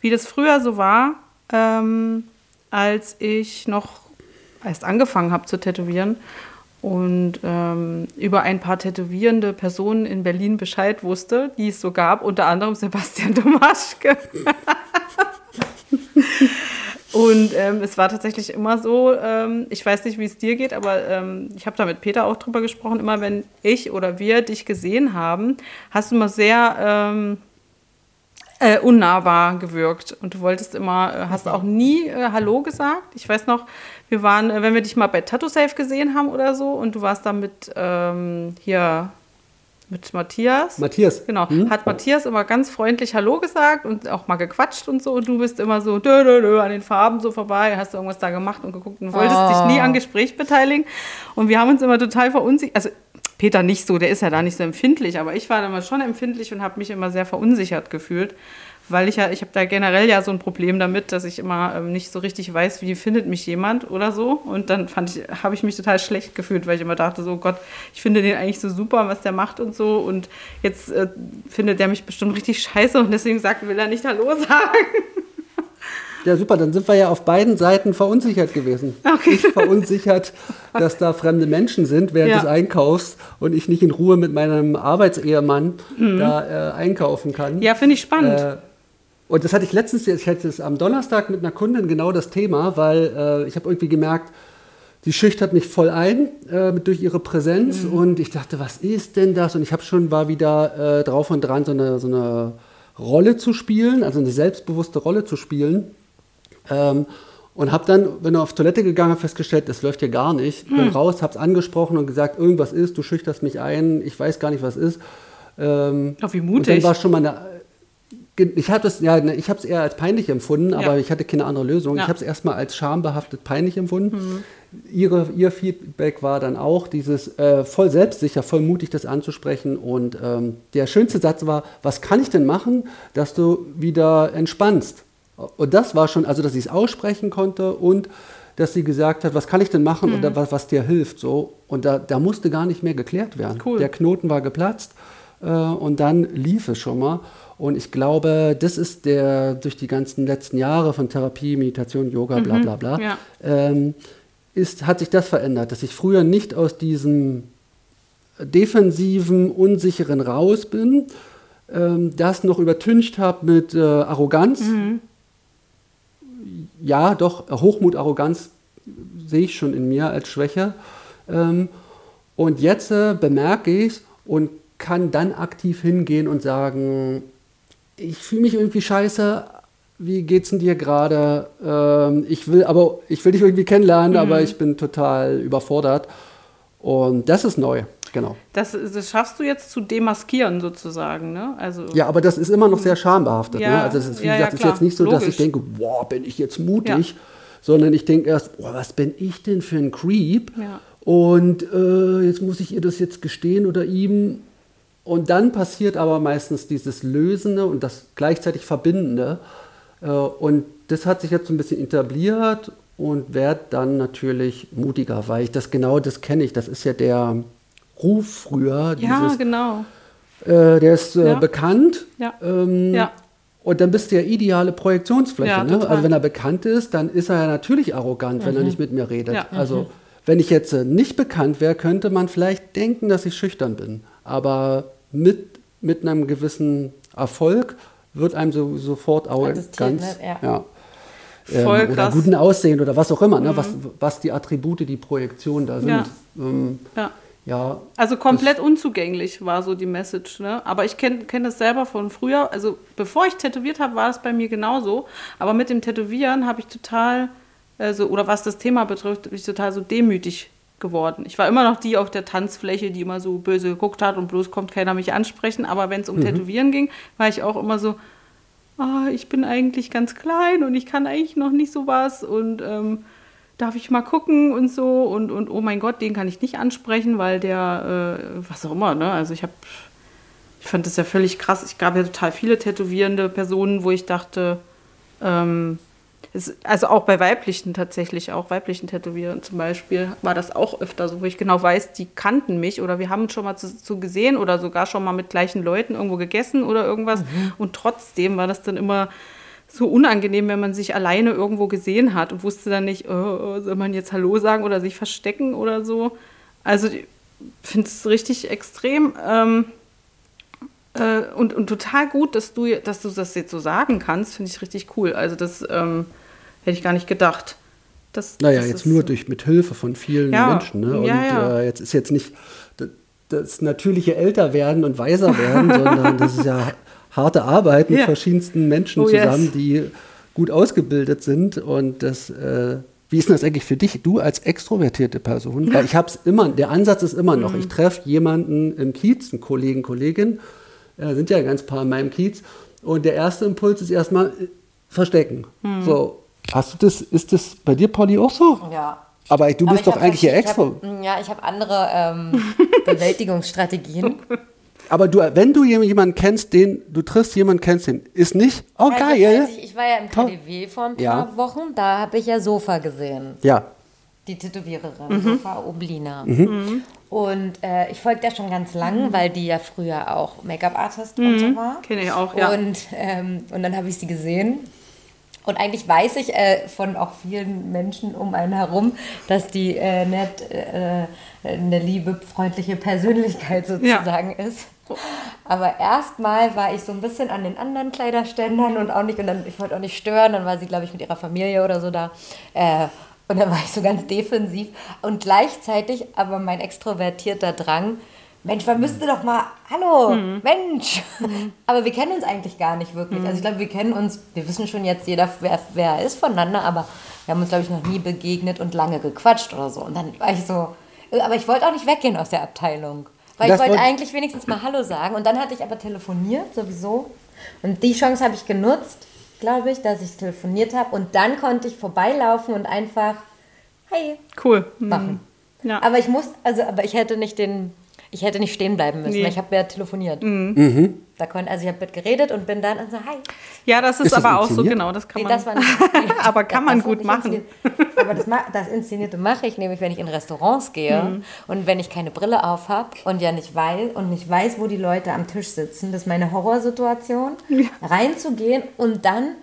wie das früher so war, ähm, als ich noch erst angefangen habe zu tätowieren und ähm, über ein paar tätowierende Personen in Berlin Bescheid wusste, die es so gab, unter anderem Sebastian Domaschke. Und ähm, es war tatsächlich immer so, ähm, ich weiß nicht, wie es dir geht, aber ähm, ich habe da mit Peter auch drüber gesprochen, immer wenn ich oder wir dich gesehen haben, hast du immer sehr ähm, äh, unnahbar gewirkt. Und du wolltest immer, äh, hast auch nie äh, Hallo gesagt. Ich weiß noch, wir waren, äh, wenn wir dich mal bei Tattoo Safe gesehen haben oder so, und du warst da mit ähm, hier mit Matthias. Matthias. Genau, Hm? hat Matthias immer ganz freundlich Hallo gesagt und auch mal gequatscht und so. Und du bist immer so dö, dö, dö, an den Farben so vorbei, hast du irgendwas da gemacht und geguckt und wolltest Oh. dich nie an Gespräch beteiligen. Und wir haben uns immer total verunsichert. Also Peter nicht so, der ist ja da nicht so empfindlich, aber ich war da mal schon empfindlich und habe mich immer sehr verunsichert gefühlt. Weil ich ja, ich habe da generell ja so ein Problem damit, dass ich immer ähm, nicht so richtig weiß, wie findet mich jemand oder so. Und dann fand ich, habe ich mich total schlecht gefühlt, weil ich immer dachte, so Gott, ich finde den eigentlich so super, was der macht und so. Und jetzt äh, findet der mich bestimmt richtig scheiße und deswegen sagt, will er nicht Hallo sagen. Ja, super, dann sind wir ja auf beiden Seiten verunsichert gewesen. Okay. Ich verunsichert, dass da fremde Menschen sind während Ja. des Einkaufs und ich nicht in Ruhe mit meinem Arbeitsehemann Mhm. da äh, einkaufen kann. Ja, finde ich spannend. Äh, und das hatte ich letztens, ich hatte es am Donnerstag mit einer Kundin genau das Thema, weil äh, ich habe irgendwie gemerkt, die schüchtert mich voll ein äh, durch ihre Präsenz und ich dachte, was ist denn das? Und ich habe schon war wieder äh, drauf und dran, so eine, so eine Rolle zu spielen, also eine selbstbewusste Rolle zu spielen. Ähm, und habe dann, bin auf Toilette gegangen, habe festgestellt, das läuft hier gar nicht. Bin raus, habe es angesprochen und gesagt, irgendwas ist, du schüchterst mich ein, ich weiß gar nicht, was ist. Ähm, Oh, wie und mutig. dann war schon mal eine, ich habe es ja, ne, ich habe es eher als peinlich empfunden, aber ich hatte keine andere Lösung. Ja. Ich habe es erstmal als schambehaftet peinlich empfunden. Ihre, ihr Feedback war dann auch dieses äh, voll selbstsicher, voll mutig, das anzusprechen. Und ähm, der schönste Satz war: Was kann ich denn machen, dass du wieder entspannst? Und das war schon, also dass sie es aussprechen konnte und dass sie gesagt hat, was kann ich denn machen oder was, was dir hilft. So. Und da, da musste gar nicht mehr geklärt werden. Cool. Der Knoten war geplatzt äh, und dann lief es schon mal. Und ich glaube, das ist der durch die ganzen letzten Jahre von Therapie, Meditation, Yoga, bla bla bla, ja. ähm, ist, hat sich das verändert, dass ich früher nicht aus diesem defensiven, unsicheren raus bin, ähm, das noch übertüncht habe mit äh, Arroganz. Ja, doch, Hochmut, Arroganz sehe ich schon in mir als Schwäche. Ähm, und jetzt äh, bemerke ich und kann dann aktiv hingehen und sagen, ich fühle mich irgendwie scheiße, wie geht's denn dir gerade? Ähm, ich will aber, ich will dich irgendwie kennenlernen, mhm. aber ich bin total überfordert. Und das ist neu, genau. Das, das, schaffst du jetzt zu demaskieren sozusagen, ne? Also ja, aber das ist immer noch sehr schambehaftet. Ne? Ja, ne? Also es ist, wie ja, gesagt, ja, ist jetzt nicht so, Logisch. dass ich denke, boah, bin ich jetzt mutig, sondern ich denke erst, boah, was bin ich denn für ein Creep? Und äh, jetzt muss ich ihr das jetzt gestehen oder ihm. Und dann passiert aber meistens dieses Lösende und das gleichzeitig Verbindende. Äh, und das hat sich jetzt so ein bisschen etabliert und werde dann natürlich mutiger, weil ich das genau das kenne ich. Das ist ja der Ruf früher. Ja, dieses, genau. Äh, der ist äh, ja. bekannt. Ja. Ähm, ja. Und dann bist du ja ideale Projektionsfläche. Ja, ne? Also wenn er bekannt ist, dann ist er ja natürlich arrogant, mhm. wenn er mhm. nicht mit mir redet. Ja. Also mhm. wenn ich jetzt äh, nicht bekannt wäre, könnte man vielleicht denken, dass ich schüchtern bin. Aber mit, mit einem gewissen Erfolg wird einem so, sofort auch ganz, ne? ja. ja. Ähm, oder guten Aussehen oder was auch immer, ne? mhm. ne? was, was die Attribute, die Projektion da sind. Ja. Ähm, ja. Ja. Also komplett unzugänglich war so die Message. Ne? Aber ich kenne kenn das selber von früher. Also bevor ich tätowiert habe, war das bei mir genauso. Aber mit dem Tätowieren habe ich total, also, oder was das Thema betrifft, bin ich total so demütig geworden. Ich war immer noch die auf der Tanzfläche, die immer so böse geguckt hat und bloß kommt keiner mich ansprechen. Aber wenn es um mhm. Tätowieren ging, war ich auch immer so, oh, ich bin eigentlich ganz klein und ich kann eigentlich noch nicht so was und ähm, darf ich mal gucken und so und, und oh mein Gott, den kann ich nicht ansprechen, weil der, äh, was auch immer, ne? Also ich habe, ich fand das ja völlig krass. Ich gab ja total viele tätowierende Personen, wo ich dachte, ähm, es, also auch bei weiblichen tatsächlich, auch weiblichen Tätowierern zum Beispiel, war das auch öfter so, wo ich genau weiß, die kannten mich oder wir haben uns schon mal zu, zu gesehen oder sogar schon mal mit gleichen Leuten irgendwo gegessen oder irgendwas. Mhm. Und trotzdem war das dann immer so unangenehm, wenn man sich alleine irgendwo gesehen hat und wusste dann nicht, oh, soll man jetzt Hallo sagen oder sich verstecken oder so. Also ich finde es richtig extrem. Ähm, äh, und, und total gut, dass du, dass du das jetzt so sagen kannst, finde ich richtig cool. Also das ähm, Hätte ich gar nicht gedacht. Das, naja, das jetzt nur durch mit Hilfe von vielen ja, Menschen. Ne? Und ja, ja. Äh, jetzt ist jetzt nicht das natürliche Älterwerden und weiser werden, sondern das ist ja harte Arbeit mit verschiedensten Menschen oh, zusammen, yes. die gut ausgebildet sind. Und das, äh, wie ist denn das eigentlich für dich, du als extrovertierte Person? Weil ich habe es immer, der Ansatz ist immer noch, mhm. ich treffe jemanden im Kiez, einen Kollegen, Kollegin, äh, sind ja ganz paar in meinem Kiez. Und der erste Impuls ist erstmal äh, verstecken. Mhm. So, Hast du das, ist das bei dir, Polly, auch so? Ja. Aber du bist doch eigentlich hier extra. ja, ich habe andere ähm, Bewältigungsstrategien. Aber du, wenn du jemanden kennst, den du triffst, jemanden kennst, den ist nicht, oh also, geil. Ich, ich, war ja im KDW vor ein paar ja. Wochen, da habe ich ja Sofa gesehen. Ja. Die Tätowiererin, mhm. Sofa Oblina. Mhm. mhm. Und äh, ich folge der schon ganz lang, mhm. weil die ja früher auch Make-up-Artist und so mhm. war. Kenne ich auch, ja. Und, ähm, und dann habe ich sie gesehen und eigentlich weiß ich äh, von auch vielen Menschen um einen herum, dass die äh, nett, äh, eine liebe, freundliche Persönlichkeit sozusagen ja. ist. Aber erstmal war ich so ein bisschen an den anderen Kleiderständern und auch nicht, und dann, ich wollte auch nicht stören, dann war sie, glaube ich, mit ihrer Familie oder so da. Äh, und dann war ich so ganz defensiv. Und gleichzeitig aber mein extrovertierter Drang, Mensch, man müsste doch mal, hallo, mhm. Mensch. Mhm. Aber wir kennen uns eigentlich gar nicht wirklich. Mhm. Also ich glaube, wir kennen uns, wir wissen schon jetzt jeder, wer, wer ist voneinander, aber wir haben uns, glaube ich, noch nie begegnet und lange gequatscht oder so. Und dann war ich so, aber ich wollte auch nicht weggehen aus der Abteilung. Weil das ich wollte eigentlich wenigstens mal Hallo sagen. Und dann hatte ich aber telefoniert, sowieso. Und die Chance habe ich genutzt, glaube ich, dass ich telefoniert habe. Und dann konnte ich vorbeilaufen und einfach, hey, cool. machen. Mhm. Ja. Aber ich muss, also, aber ich hätte nicht den ich hätte nicht stehen bleiben müssen, nee. ich habe ja telefoniert. Mhm. mhm. Da konnte, also ich habe mit geredet und bin dann und so, hi. Ja, das ist, ist aber auch so, genau, das kann nee, man. Das war nicht, nee, aber kann man gut machen. aber das, das Inszenierte mache ich nämlich, wenn ich in Restaurants gehe mhm. und wenn ich keine Brille auf habe und ja nicht weiß und nicht weiß, wo die Leute am Tisch sitzen. Das ist meine Horrorsituation, ja. reinzugehen und dann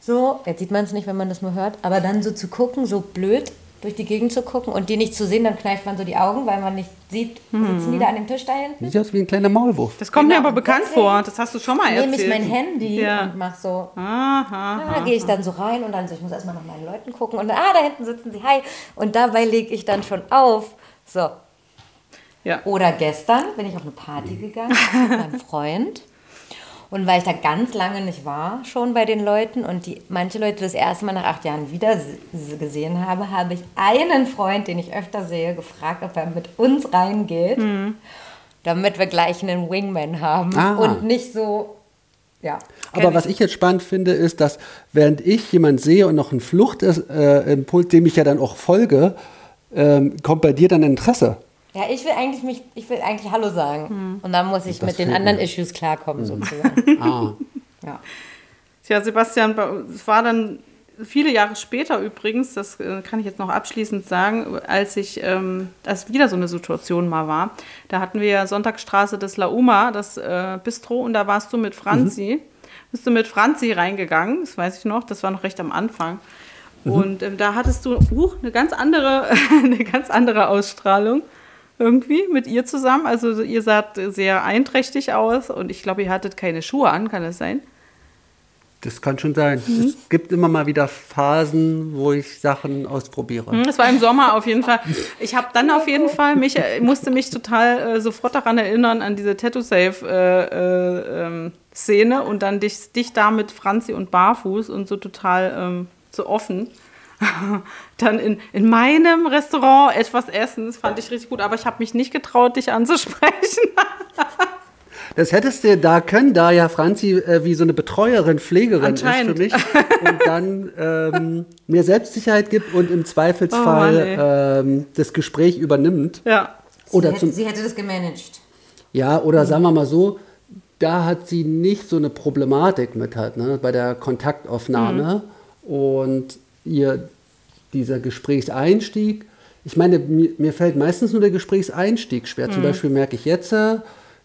so, jetzt sieht man es nicht, wenn man das nur hört, aber dann so zu gucken, so blöd durch die Gegend zu gucken und die nicht zu sehen, dann kneift man so die Augen, weil man nicht sieht, sitzen die da an dem Tisch da hinten. Sieht aus wie ein kleiner Maulwurf. Das kommt mir Genau, aber bekannt deswegen vor. Das hast du schon mal Nehme ich erzählt. mein Handy Ja. und mach so. Aha. Da gehe ich dann so rein und dann so, ich muss erstmal nach meinen Leuten gucken und dann, ah, da hinten sitzen sie, hi. Und dabei lege ich dann schon auf. So. Ja. Oder gestern bin ich auf eine Party gegangen mit meinem Freund. Und weil ich da ganz lange nicht war, schon bei den Leuten und die manche Leute das erste Mal nach acht Jahren wieder gesehen habe, habe ich einen Freund, den ich öfter sehe, gefragt, ob er mit uns reingeht, damit wir gleich einen Wingman haben Ah. und nicht so, ja. Aber was ich jetzt spannend finde, ist, dass während ich jemanden sehe und noch einen Fluchtimpuls, äh, Impuls, dem ich ja dann auch folge, ähm, kommt bei dir dann Interesse. Ja, ich will eigentlich mich, ich will eigentlich Hallo sagen. Und dann muss ich Das mit den anderen mir. Issues klarkommen, sozusagen. Ah. ja. Tja, Sebastian, es war dann viele Jahre später übrigens, das äh, kann ich jetzt noch abschließend sagen, als ich, ähm, als wieder so eine Situation mal war, da hatten wir ja Sonntagsstraße des La Uma, das äh, Bistro, und da warst du mit Franzi, bist du mit Franzi reingegangen, das weiß ich noch, das war noch recht am Anfang. Und ähm, da hattest du uh, eine ganz andere, eine ganz andere Ausstrahlung irgendwie mit ihr zusammen. Also ihr saht sehr einträchtig aus und ich glaube, ihr hattet keine Schuhe an, kann das sein? Das kann schon sein. Mhm. Es gibt immer mal wieder Phasen, wo ich Sachen ausprobiere. Mhm, Das war im Sommer auf jeden Fall. Ich habe dann auf jeden Fall mich, äh, musste mich total äh, sofort daran erinnern, an diese Tattoo-Safe-Szene äh, äh, ähm, und dann dich, dich da mit Franzi und Barfuß und so total ähm, so offen. dann in, in meinem Restaurant etwas essen, das fand ich richtig gut, aber ich habe mich nicht getraut, dich anzusprechen. Das hättest du da können, da ja Franzi äh, wie so eine Betreuerin, Pflegerin ist für mich und dann ähm, mir Selbstsicherheit gibt und im Zweifelsfall Oh Mann, ähm, das Gespräch übernimmt. ja. Oder sie, zum, hätte, sie hätte das gemanagt. Ja, oder sagen wir mal so, da hat sie nicht so eine Problematik mit halt, ne, bei der Kontaktaufnahme und ihr dieser Gesprächseinstieg. Ich meine, mir, mir fällt meistens nur der Gesprächseinstieg schwer. Zum Beispiel merke ich jetzt, äh,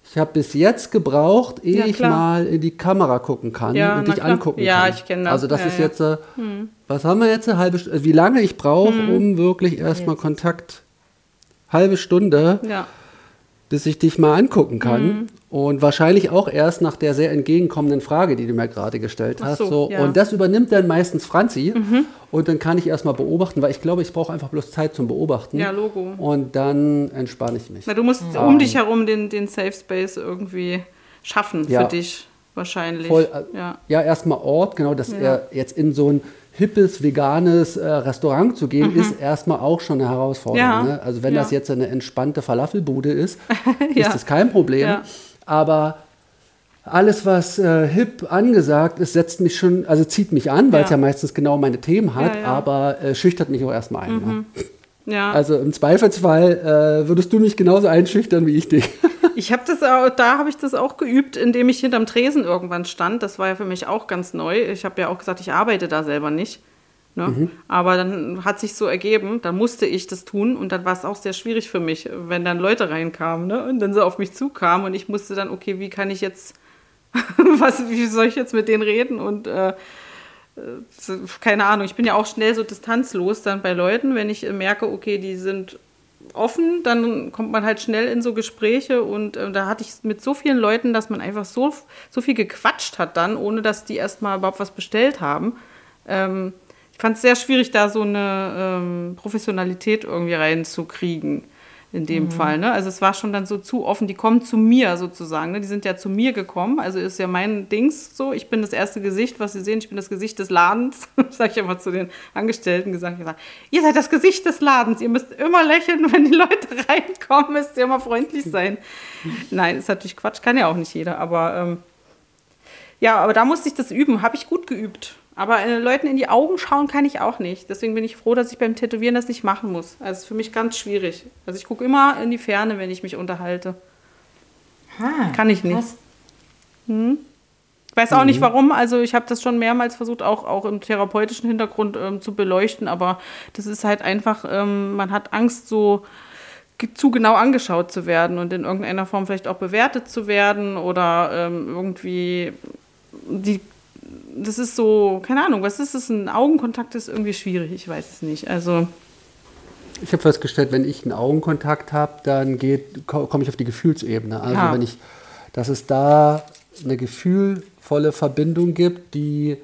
ich habe bis jetzt gebraucht, ehe Ja, ich mal in die Kamera gucken kann Ja, und dich klar. angucken Ja, kann. ich kenn das. Also das Ja, ist ja. jetzt, äh, was haben wir jetzt, eine halbe Stunde, wie lange ich brauche, um wirklich erstmal Kontakt, halbe Stunde ja. Bis ich dich mal angucken kann. Mhm. Und wahrscheinlich auch erst nach der sehr entgegenkommenden Frage, die du mir gerade gestellt Ach hast. so, So, ja. Mhm. Und das übernimmt dann meistens Franzi. Und dann kann ich erst mal beobachten, weil ich glaube, ich brauche einfach bloß Zeit zum Beobachten. Ja, Logo. Und dann entspanne ich mich. Na, du musst um dich herum den, den Safe Space irgendwie schaffen Ja. für dich wahrscheinlich. Voll, äh, ja. ja, erstmal Ort, genau, dass er jetzt in so ein hippes, veganes äh, Restaurant zu gehen, ist erstmal auch schon eine Herausforderung. Mhm. Ja. Ne? Also wenn Ja. das jetzt eine entspannte Falafelbude ist, Ja. ist das kein Problem. Aber alles, was äh, hip angesagt ist, setzt mich schon, also zieht mich an, weil es Ja. meistens genau meine Themen hat, aber äh, schüchtert mich auch erstmal ein. Ne? ja. Also im Zweifelsfall äh, würdest du mich genauso einschüchtern wie ich dich. Ich habe das auch, da habe ich das auch geübt, indem ich hinterm Tresen irgendwann stand. Das war ja für mich auch ganz neu. Ich habe ja auch gesagt, ich arbeite da selber nicht. Ne? Aber dann hat sich so ergeben, dann musste ich das tun und dann war es auch sehr schwierig für mich, wenn dann Leute reinkamen ne? und dann so auf mich zukamen und ich musste dann, okay, wie kann ich jetzt, was, wie soll ich jetzt mit denen reden und äh, so, keine Ahnung, ich bin ja auch schnell so distanzlos dann bei Leuten, wenn ich äh, merke, okay, die sind offen, dann kommt man halt schnell in so Gespräche und äh, da hatte ich mit so vielen Leuten, dass man einfach so, so viel gequatscht hat dann, ohne dass die erstmal überhaupt was bestellt haben. Ähm, ich fand es sehr schwierig, da so eine ähm, Professionalität irgendwie reinzukriegen in dem Fall. Ne? Also es war schon dann so zu offen, die kommen zu mir sozusagen. Ne? Die sind ja zu mir gekommen, also ist ja mein Dings so. Ich bin das erste Gesicht, was sie sehen, ich bin das Gesicht des Ladens. Sag ich immer zu den Angestellten gesagt, gesagt, ihr seid das Gesicht des Ladens, ihr müsst immer lächeln, wenn die Leute reinkommen, müsst ihr immer freundlich sein. Nein, ist natürlich Quatsch, kann ja auch nicht jeder, aber ähm, ja, aber da musste ich das üben, habe ich gut geübt. Aber äh, Leuten in die Augen schauen kann ich auch nicht. Deswegen bin ich froh, dass ich beim Tätowieren das nicht machen muss. Also es ist für mich ganz schwierig. Also ich gucke immer in die Ferne, wenn ich mich unterhalte. Ah, Kann ich nicht. krass. Ich weiß auch nicht warum. Also ich habe das schon mehrmals versucht, auch, auch im therapeutischen Hintergrund ähm, zu beleuchten. Aber das ist halt einfach, ähm, man hat Angst, so zu genau angeschaut zu werden und in irgendeiner Form vielleicht auch bewertet zu werden oder ähm, irgendwie die das ist so, keine Ahnung, was ist das? Ein Augenkontakt ist irgendwie schwierig, ich weiß es nicht. Also, ich habe festgestellt, wenn ich einen Augenkontakt habe, dann komme ich auf die Gefühlsebene. Also Ja. wenn ich, dass es da eine gefühlvolle Verbindung gibt, die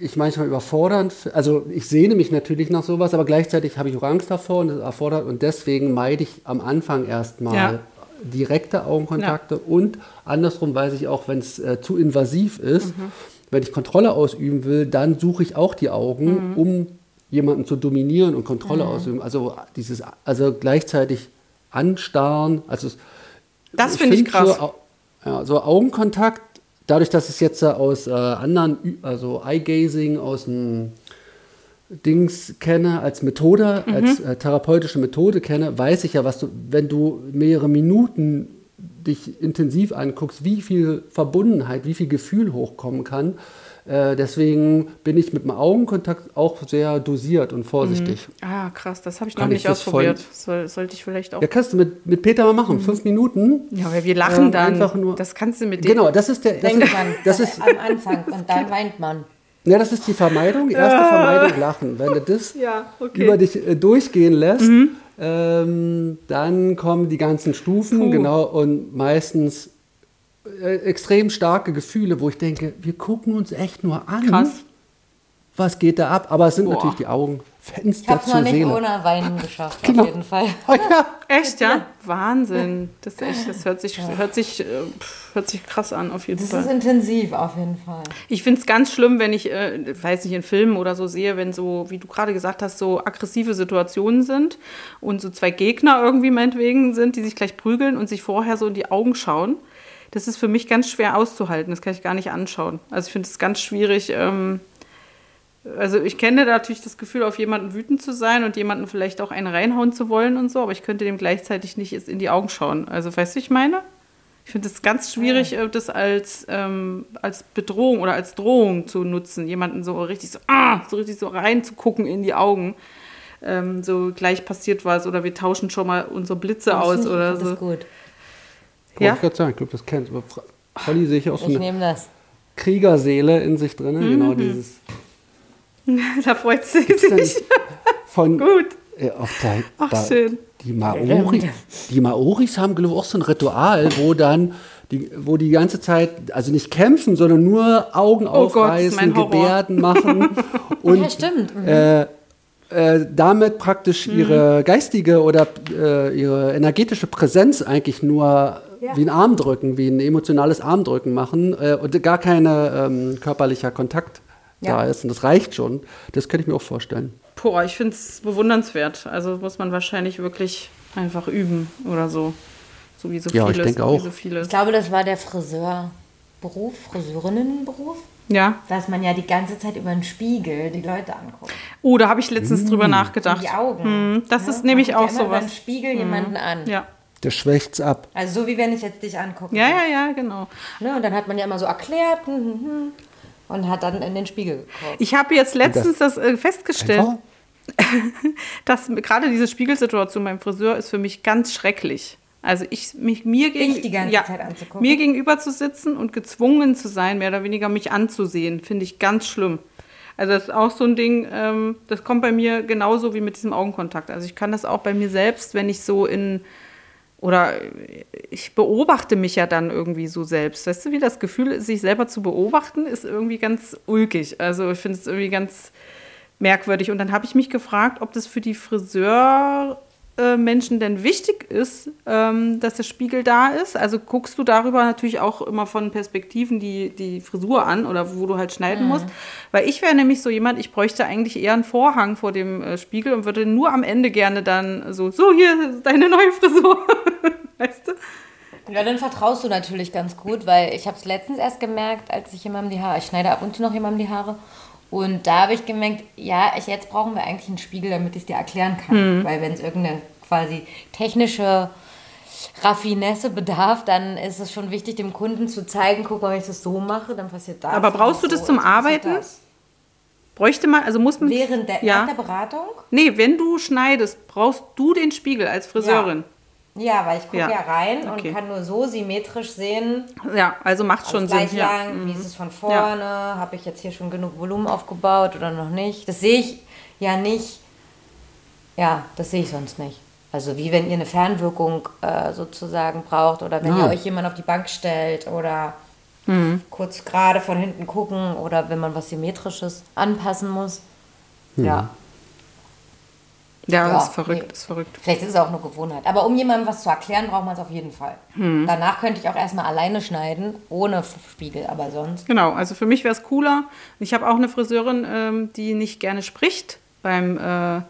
ich manchmal überfordernd, also ich sehne mich natürlich nach sowas, aber gleichzeitig habe ich auch Angst davor und das erfordert und deswegen meide ich am Anfang erstmal Ja. direkte Augenkontakte und andersrum weiß ich auch, wenn es äh, zu invasiv ist, Mhm. Wenn ich Kontrolle ausüben will, dann suche ich auch die Augen, Mhm. um jemanden zu dominieren und Kontrolle ausüben. Also dieses, also gleichzeitig anstarren, also es- Das finde ich find krass. So, ja, so Augenkontakt, dadurch, dass ich jetzt aus äh, anderen, also Eye-Gazing, aus dem Dings kenne, als Methode, Mhm. als äh, therapeutische Methode kenne, weiß ich ja, was du, wenn du mehrere Minuten dich intensiv anguckst, wie viel Verbundenheit, wie viel Gefühl hochkommen kann. Äh, deswegen bin ich mit dem Augenkontakt auch sehr dosiert und vorsichtig. Ah, krass, das habe ich Kann noch ich nicht voll- ausprobiert. Soll, sollte ich vielleicht auch. Ja, kannst du mit, mit Peter mal machen, fünf Minuten. Ja, weil wir lachen Ähm, dann. einfach nur- das kannst du mit dem. Genau, das ist der. Das Denkt ist, man das ist, am Anfang und dann weint man. ja, das ist die Vermeidung, die erste Vermeidung, Lachen. Wenn du das Ja, okay. über dich äh, durchgehen lässt, ähm, dann kommen die ganzen Stufen, Puh. genau, und meistens äh, extrem starke Gefühle, wo ich denke, wir gucken uns echt nur an. Krass. Was geht da ab? Aber es sind Boah. natürlich die Augen, Ich Fenster habe es noch zur nicht ohne Weinen geschafft, Genau. auf jeden Fall. Oh, ja. Echt, ja? Wahnsinn. Das ist echt, das hört sich, hört sich, äh, pff, hört sich krass an, auf jeden Das Fall. ist intensiv, auf jeden Fall. Ich finde es ganz schlimm, wenn ich, äh, weiß nicht, in Filmen oder so sehe, wenn so, wie du gerade gesagt hast, so aggressive Situationen sind und so zwei Gegner irgendwie meinetwegen sind, die sich gleich prügeln und sich vorher so in die Augen schauen. Das ist für mich ganz schwer auszuhalten. Das kann ich gar nicht anschauen. Also ich finde es ganz schwierig. Ähm, also ich kenne natürlich das Gefühl, auf jemanden wütend zu sein und jemanden vielleicht auch einen reinhauen zu wollen und so, aber ich könnte dem gleichzeitig nicht in die Augen schauen. Also weißt du, wie ich meine? Ich finde es ganz schwierig, das als, ähm, als Bedrohung oder als Drohung zu nutzen, jemanden so richtig so, ah, so richtig so reinzugucken in die Augen. Ähm, so gleich passiert was oder wir tauschen schon mal unsere Blitze Das aus oder das so. ist gut. Wollte Ja? ich gerade sagen, ich glaube, das kennst du. Holly sehe ich auch so Ich eine nehme das. Kriegerseele in sich drin. Mhm. Genau dieses. da freut sie Gibt's da sich. nicht von Gut. äh, auf der, Ach, da, schön. Die, Maori, die Maoris haben, glaube ich, auch so ein Ritual, wo dann die, wo die ganze Zeit, also nicht kämpfen, sondern nur Augen Oh Gott, aufreißen, Horror. Gebärden machen und ja, stimmt. Mhm. äh, äh, damit praktisch Mhm. ihre geistige oder äh, ihre energetische Präsenz eigentlich nur Ja. wie ein Armdrücken, wie ein emotionales Armdrücken machen äh, und gar keine ähm, körperlicher Kontakt Ja. da ist. Und das reicht schon. Das könnte ich mir auch vorstellen. Boah, ich finde es bewundernswert. Also muss man wahrscheinlich wirklich einfach üben oder so. So wie so Ja, ich vieles. denke wie auch. So vieles. Ich glaube, das war der Friseurberuf, Friseurinnenberuf, Ja. dass man ja die ganze Zeit über den Spiegel die Leute anguckt. Oh, da habe ich letztens drüber Und nachgedacht. die Augen. Hm, das Ja, ist nämlich auch ja immer über sowas. den Spiegel jemanden an. Ja. Der schwächt's ab. Also so wie wenn ich jetzt dich angucke. Ja, ja, ja, genau. Ne, und dann hat man ja immer so erklärt hm, hm, hm, und hat dann in den Spiegel geguckt. Ich habe jetzt letztens das, äh, festgestellt, Einfach? dass gerade diese Spiegelsituation beim Friseur ist für mich ganz schrecklich. Also ich mich mir gegen, die ganze Zeit anzugucken? mir gegenüber zu sitzen und gezwungen zu sein, mehr oder weniger mich anzusehen, finde ich ganz schlimm. Also das ist auch so ein Ding, ähm, das kommt bei mir genauso wie mit diesem Augenkontakt. Also ich kann das auch bei mir selbst, wenn ich so in oder ich beobachte mich ja dann irgendwie so selbst. Weißt du, wie das Gefühl sich selber zu beobachten, ist irgendwie ganz ulkig. Also ich finde es irgendwie ganz merkwürdig. Und dann habe ich mich gefragt, ob das für die Friseurmenschen denn wichtig ist, ähm, dass der Spiegel da ist. Also guckst du darüber natürlich auch immer von Perspektiven die, die Frisur an oder wo du halt schneiden musst. Weil ich wäre nämlich so jemand, ich bräuchte eigentlich eher einen Vorhang vor dem äh, Spiegel und würde nur am Ende gerne dann so, so hier ist deine neue Frisur. weißt du? Ja, dann vertraust du natürlich ganz gut, weil ich habe es letztens erst gemerkt, als ich jemandem die Haare, ich schneide ab und zu noch jemandem die Haare. Und da habe ich gemerkt, ja, ich, jetzt brauchen wir eigentlich einen Spiegel, damit ich es dir erklären kann. Weil wenn es irgendeine quasi technische Raffinesse bedarf, dann ist es schon wichtig, dem Kunden zu zeigen, guck mal, wenn ich das so mache, dann passiert das. Aber brauchst du das so, zum Arbeiten? das. Bräuchte man, also muss man. Während der, ja. der Beratung? Nee, wenn du schneidest, brauchst du den Spiegel als Friseurin. Ja, weil ich gucke Ja. ja. rein Okay. und kann nur so symmetrisch sehen, Ja, also macht schon Sinn. gleich Ja. lang, wie ist es von vorne, habe ich jetzt hier schon genug Volumen aufgebaut oder noch nicht. Das sehe ich ja nicht Ja, das sehe ich sonst nicht. Also wie wenn ihr eine Fernwirkung äh, sozusagen braucht oder wenn Ah. ihr euch jemand auf die Bank stellt oder Mhm. kurz gerade von hinten gucken oder wenn man was Symmetrisches anpassen muss. Hm. Ja, Ja, Ja, ist verrückt, nee. ist verrückt. vielleicht ist es auch nur Gewohnheit. Aber um jemandem was zu erklären, braucht man es auf jeden Fall. Hm. Danach könnte ich auch erstmal alleine schneiden, ohne Spiegel, aber sonst. Genau, also für mich wäre es cooler. Ich habe auch eine Friseurin, ähm, die nicht gerne spricht beim, äh,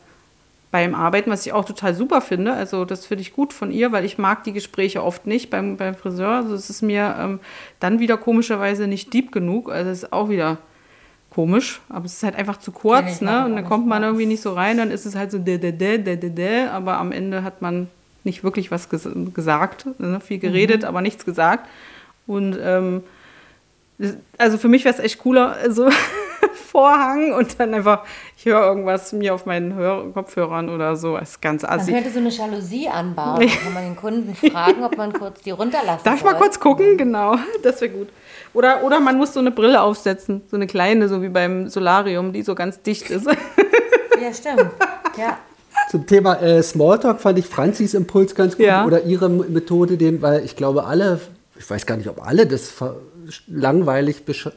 beim Arbeiten, was ich auch total super finde. Also das finde ich gut von ihr, weil ich mag die Gespräche oft nicht beim, beim Friseur. Also es ist mir ähm, dann wieder komischerweise nicht deep genug. Also es ist auch wieder komisch, aber es ist halt einfach zu kurz, ne? Und dann kommt man irgendwie nicht so rein, dann ist es halt so de de de de de de, aber am Ende hat man nicht wirklich was ges gesagt, ne? viel geredet, aber nichts gesagt. Und ähm, also für mich wäre es echt cooler, so Vorhang und dann einfach, ich höre irgendwas mir auf meinen Hör Kopfhörern oder so. Das ist ganz Man assi. könnte so eine Jalousie anbauen. Kann man den Kunden fragen, ob man kurz die runterlassen Darf ich mal kurz gucken? Genau, das wäre gut. Oder, oder man muss so eine Brille aufsetzen, so eine kleine, so wie beim Solarium, die so ganz dicht ist. Ja, stimmt. Ja. Zum Thema äh, Smalltalk fand ich Franzis Impuls ganz gut Ja. oder ihre Methode, den, weil ich glaube, alle, ich weiß gar nicht, ob alle das langweilig besch-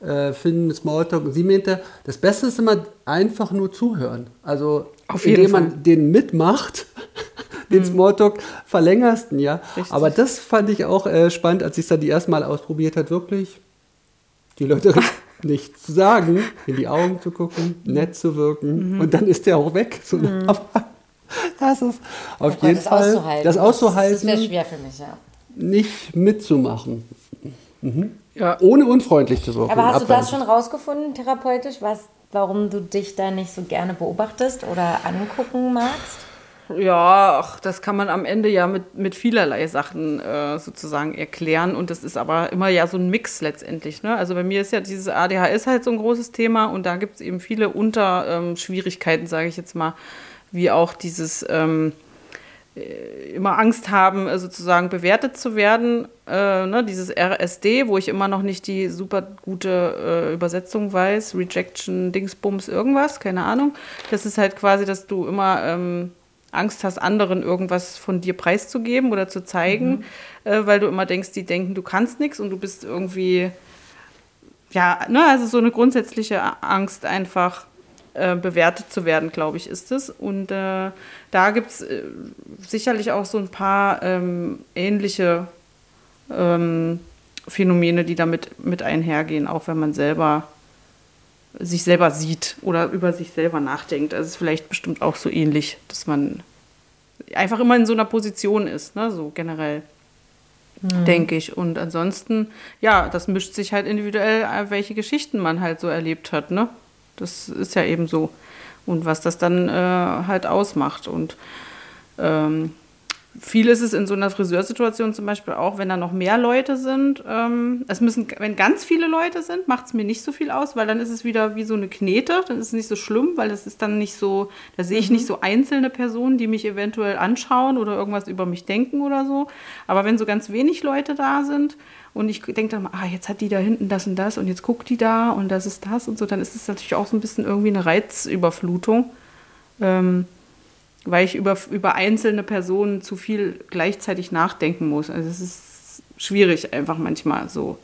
äh, finden, Smalltalk. Und sie meinte, das Beste ist immer einfach nur zuhören. Also, Auf jeden indem Fall. Man den mitmacht, den Smalltalk verlängerst, ja. Richtig. Aber das fand ich auch äh, spannend, als ich es dann die erste Mal ausprobiert hat, wirklich die Leute nichts zu sagen, in die Augen zu gucken, nett zu wirken Mhm. und dann ist der auch weg. So, Aber das ist auf Oh Gott, jeden das Fall auszuhalten. das Das auszuhalten, wäre schwer für mich, ja. nicht mitzumachen, ja. ohne unfreundlich zu wirken. Aber hast du das schon rausgefunden, therapeutisch, was, warum du dich da nicht so gerne beobachtest oder angucken magst? Ja, ach, das kann man am Ende ja mit, mit vielerlei Sachen äh, sozusagen erklären. Und das ist aber immer ja so ein Mix letztendlich. Ne? Also bei mir ist ja dieses ADHS halt so ein großes Thema und da gibt es eben viele Unterschwierigkeiten, sage ich jetzt mal, wie auch dieses ähm, äh, immer Angst haben, äh, sozusagen bewertet zu werden. Äh, ne? Dieses RSD, wo ich immer noch nicht die super gute äh, Übersetzung weiß, Rejection, Dingsbums, irgendwas, keine Ahnung. Das ist halt quasi, dass du immer ähm, Angst hast, anderen irgendwas von dir preiszugeben oder zu zeigen, äh, weil du immer denkst, die denken, du kannst nichts und du bist irgendwie, ja, ne, also so eine grundsätzliche Angst einfach äh, bewertet zu werden, glaube ich, ist es. Und äh, da gibt es äh, sicherlich auch so ein paar ähm, ähnliche ähm, Phänomene, die damit mit einhergehen, auch wenn man selber sich selber sieht oder über sich selber nachdenkt. Also es ist vielleicht bestimmt auch so ähnlich, dass man einfach immer in so einer Position ist, ne? so generell, denke ich. Und ansonsten, ja, das mischt sich halt individuell, äh, welche Geschichten man halt so erlebt hat. Ne? Das ist ja eben so. Und was das dann äh, halt ausmacht. Und ähm, viel ist es in so einer Friseursituation zum Beispiel auch, wenn da noch mehr Leute sind. Ähm, es müssen, wenn ganz viele Leute sind, macht es mir nicht so viel aus, weil dann ist es wieder wie so eine Knete. Dann ist es nicht so schlimm, weil das ist dann nicht so, da sehe ich nicht so einzelne Personen, die mich eventuell anschauen oder irgendwas über mich denken oder so. Aber wenn so ganz wenig Leute da sind und ich denke dann, mal, ah, jetzt hat die da hinten das und das und jetzt guckt die da und das ist das und so, dann ist es natürlich auch so ein bisschen irgendwie eine Reizüberflutung. Ähm, weil ich über, über einzelne Personen zu viel gleichzeitig nachdenken muss. Also es ist schwierig einfach manchmal so.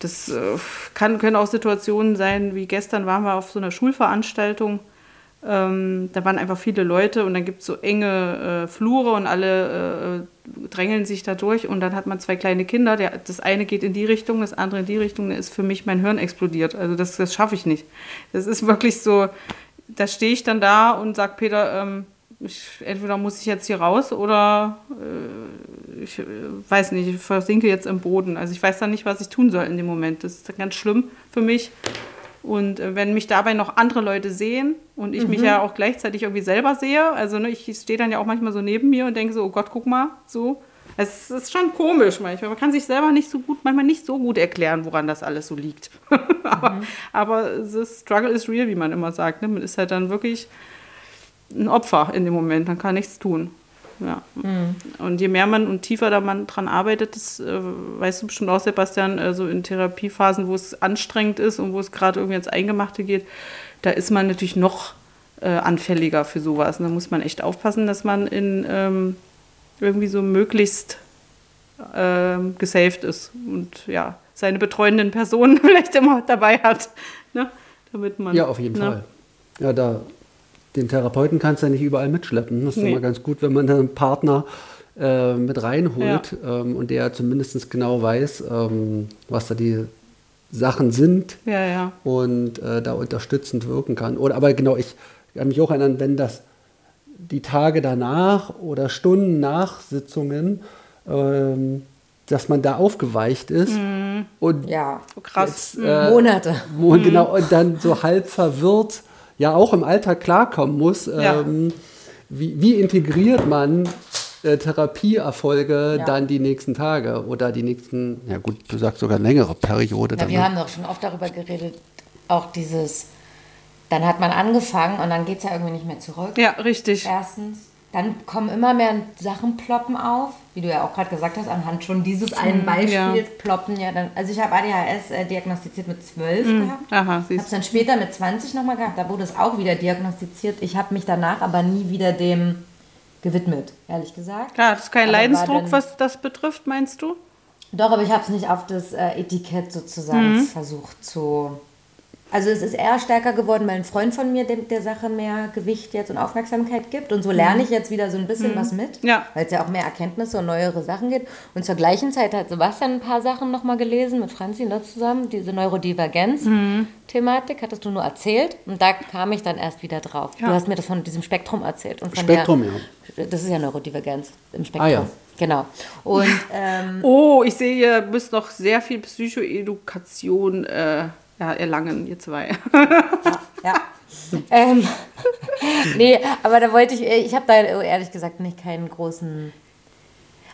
Das äh, kann, können auch Situationen sein, wie gestern waren wir auf so einer Schulveranstaltung. Ähm, da waren einfach viele Leute und dann gibt es so enge äh, Flure und alle äh, drängeln sich da durch und dann hat man zwei kleine Kinder. Der, das eine geht in die Richtung, das andere in die Richtung. Da ist für mich mein Hirn explodiert. Also das, das schaffe ich nicht. Das ist wirklich so, da stehe ich dann da und sage Peter, ähm, ich, entweder muss ich jetzt hier raus oder äh, ich äh, weiß nicht, ich versinke jetzt im Boden. Also ich weiß dann nicht, was ich tun soll in dem Moment. Das ist ganz schlimm für mich. Und äh, wenn mich dabei noch andere Leute sehen und ich mich ja auch gleichzeitig irgendwie selber sehe, also ne, ich stehe dann ja auch manchmal so neben mir und denke so, oh Gott, guck mal, so. Es ist schon komisch manchmal. Man kann sich selber nicht so gut, manchmal nicht so gut erklären, woran das alles so liegt. aber, aber the struggle is real, wie man immer sagt. Ne? Man ist halt dann wirklich ein Opfer in dem Moment, man kann nichts tun. Ja. Und je mehr man und tiefer da man dran arbeitet, das äh, weißt du bestimmt auch, Sebastian, äh, so in Therapiephasen, wo es anstrengend ist und wo es gerade irgendwie ins Eingemachte geht, da ist man natürlich noch äh, anfälliger für sowas. Und da muss man echt aufpassen, dass man in ähm, irgendwie so möglichst ähm, gesaved ist und ja, seine betreuenden Personen vielleicht immer dabei hat. Ne? Damit man, ja, auf jeden ne? Fall. Ja, da den Therapeuten kannst du ja nicht überall mitschleppen. Das ist Nee. immer ganz gut, wenn man einen Partner äh, mit reinholt ähm, und der zumindest genau weiß, ähm, was da die Sachen sind Ja, ja. und äh, da unterstützend wirken kann. Oder aber genau, ich kann mich auch erinnern, wenn das die Tage danach oder Stunden nach Sitzungen, ähm, dass man da aufgeweicht ist und Ja, Oh, krass. jetzt, äh, Monate. und genau und dann so halb verwirrt ja auch im Alltag klarkommen muss. Ja. Ähm, wie, wie integriert man äh, Therapieerfolge Ja. dann die nächsten Tage oder die nächsten, ja gut, du sagst sogar längere Periode. Ja, dann, wir ne? haben doch schon oft darüber geredet, auch dieses, dann hat man angefangen und dann geht es ja irgendwie nicht mehr zurück. Ja, richtig. Erstens. Dann kommen immer mehr Sachen ploppen auf, wie du ja auch gerade gesagt hast, anhand schon dieses einen Beispiels ja. ploppen ja dann. Also ich habe ADHS äh, diagnostiziert mit 12 gehabt. Aha, Ich habe es siehst dann später mit 20 nochmal gehabt, da wurde es auch wieder diagnostiziert. Ich habe mich danach aber nie wieder dem gewidmet, ehrlich gesagt. Klar, das ist kein Aber Leidensdruck, dann- was das betrifft, meinst du? Doch, aber ich habe es nicht auf das äh, Etikett sozusagen versucht zu. Also es ist eher stärker geworden, weil ein Freund von mir dem, der Sache mehr Gewicht jetzt und Aufmerksamkeit gibt. Und so lerne ich jetzt wieder so ein bisschen was mit, Ja. weil es ja auch mehr Erkenntnisse und neuere Sachen gibt. Und zur gleichen Zeit hat Sebastian ein paar Sachen nochmal gelesen mit Franzi ne, zusammen, diese Neurodivergenz-Thematik, hattest du nur erzählt. Und da kam ich dann erst wieder drauf. Ja. Du hast mir das von diesem Spektrum erzählt. Und von Spektrum, der, Das ist ja Neurodivergenz im Spektrum. Ah, ja. Genau. Und ähm, Oh, ich sehe, ihr müsst noch sehr viel Psychoedukation äh, ja, erlangen, ihr zwei. Ja. ähm, nee, aber da wollte ich, ich habe da ehrlich gesagt nicht keinen großen.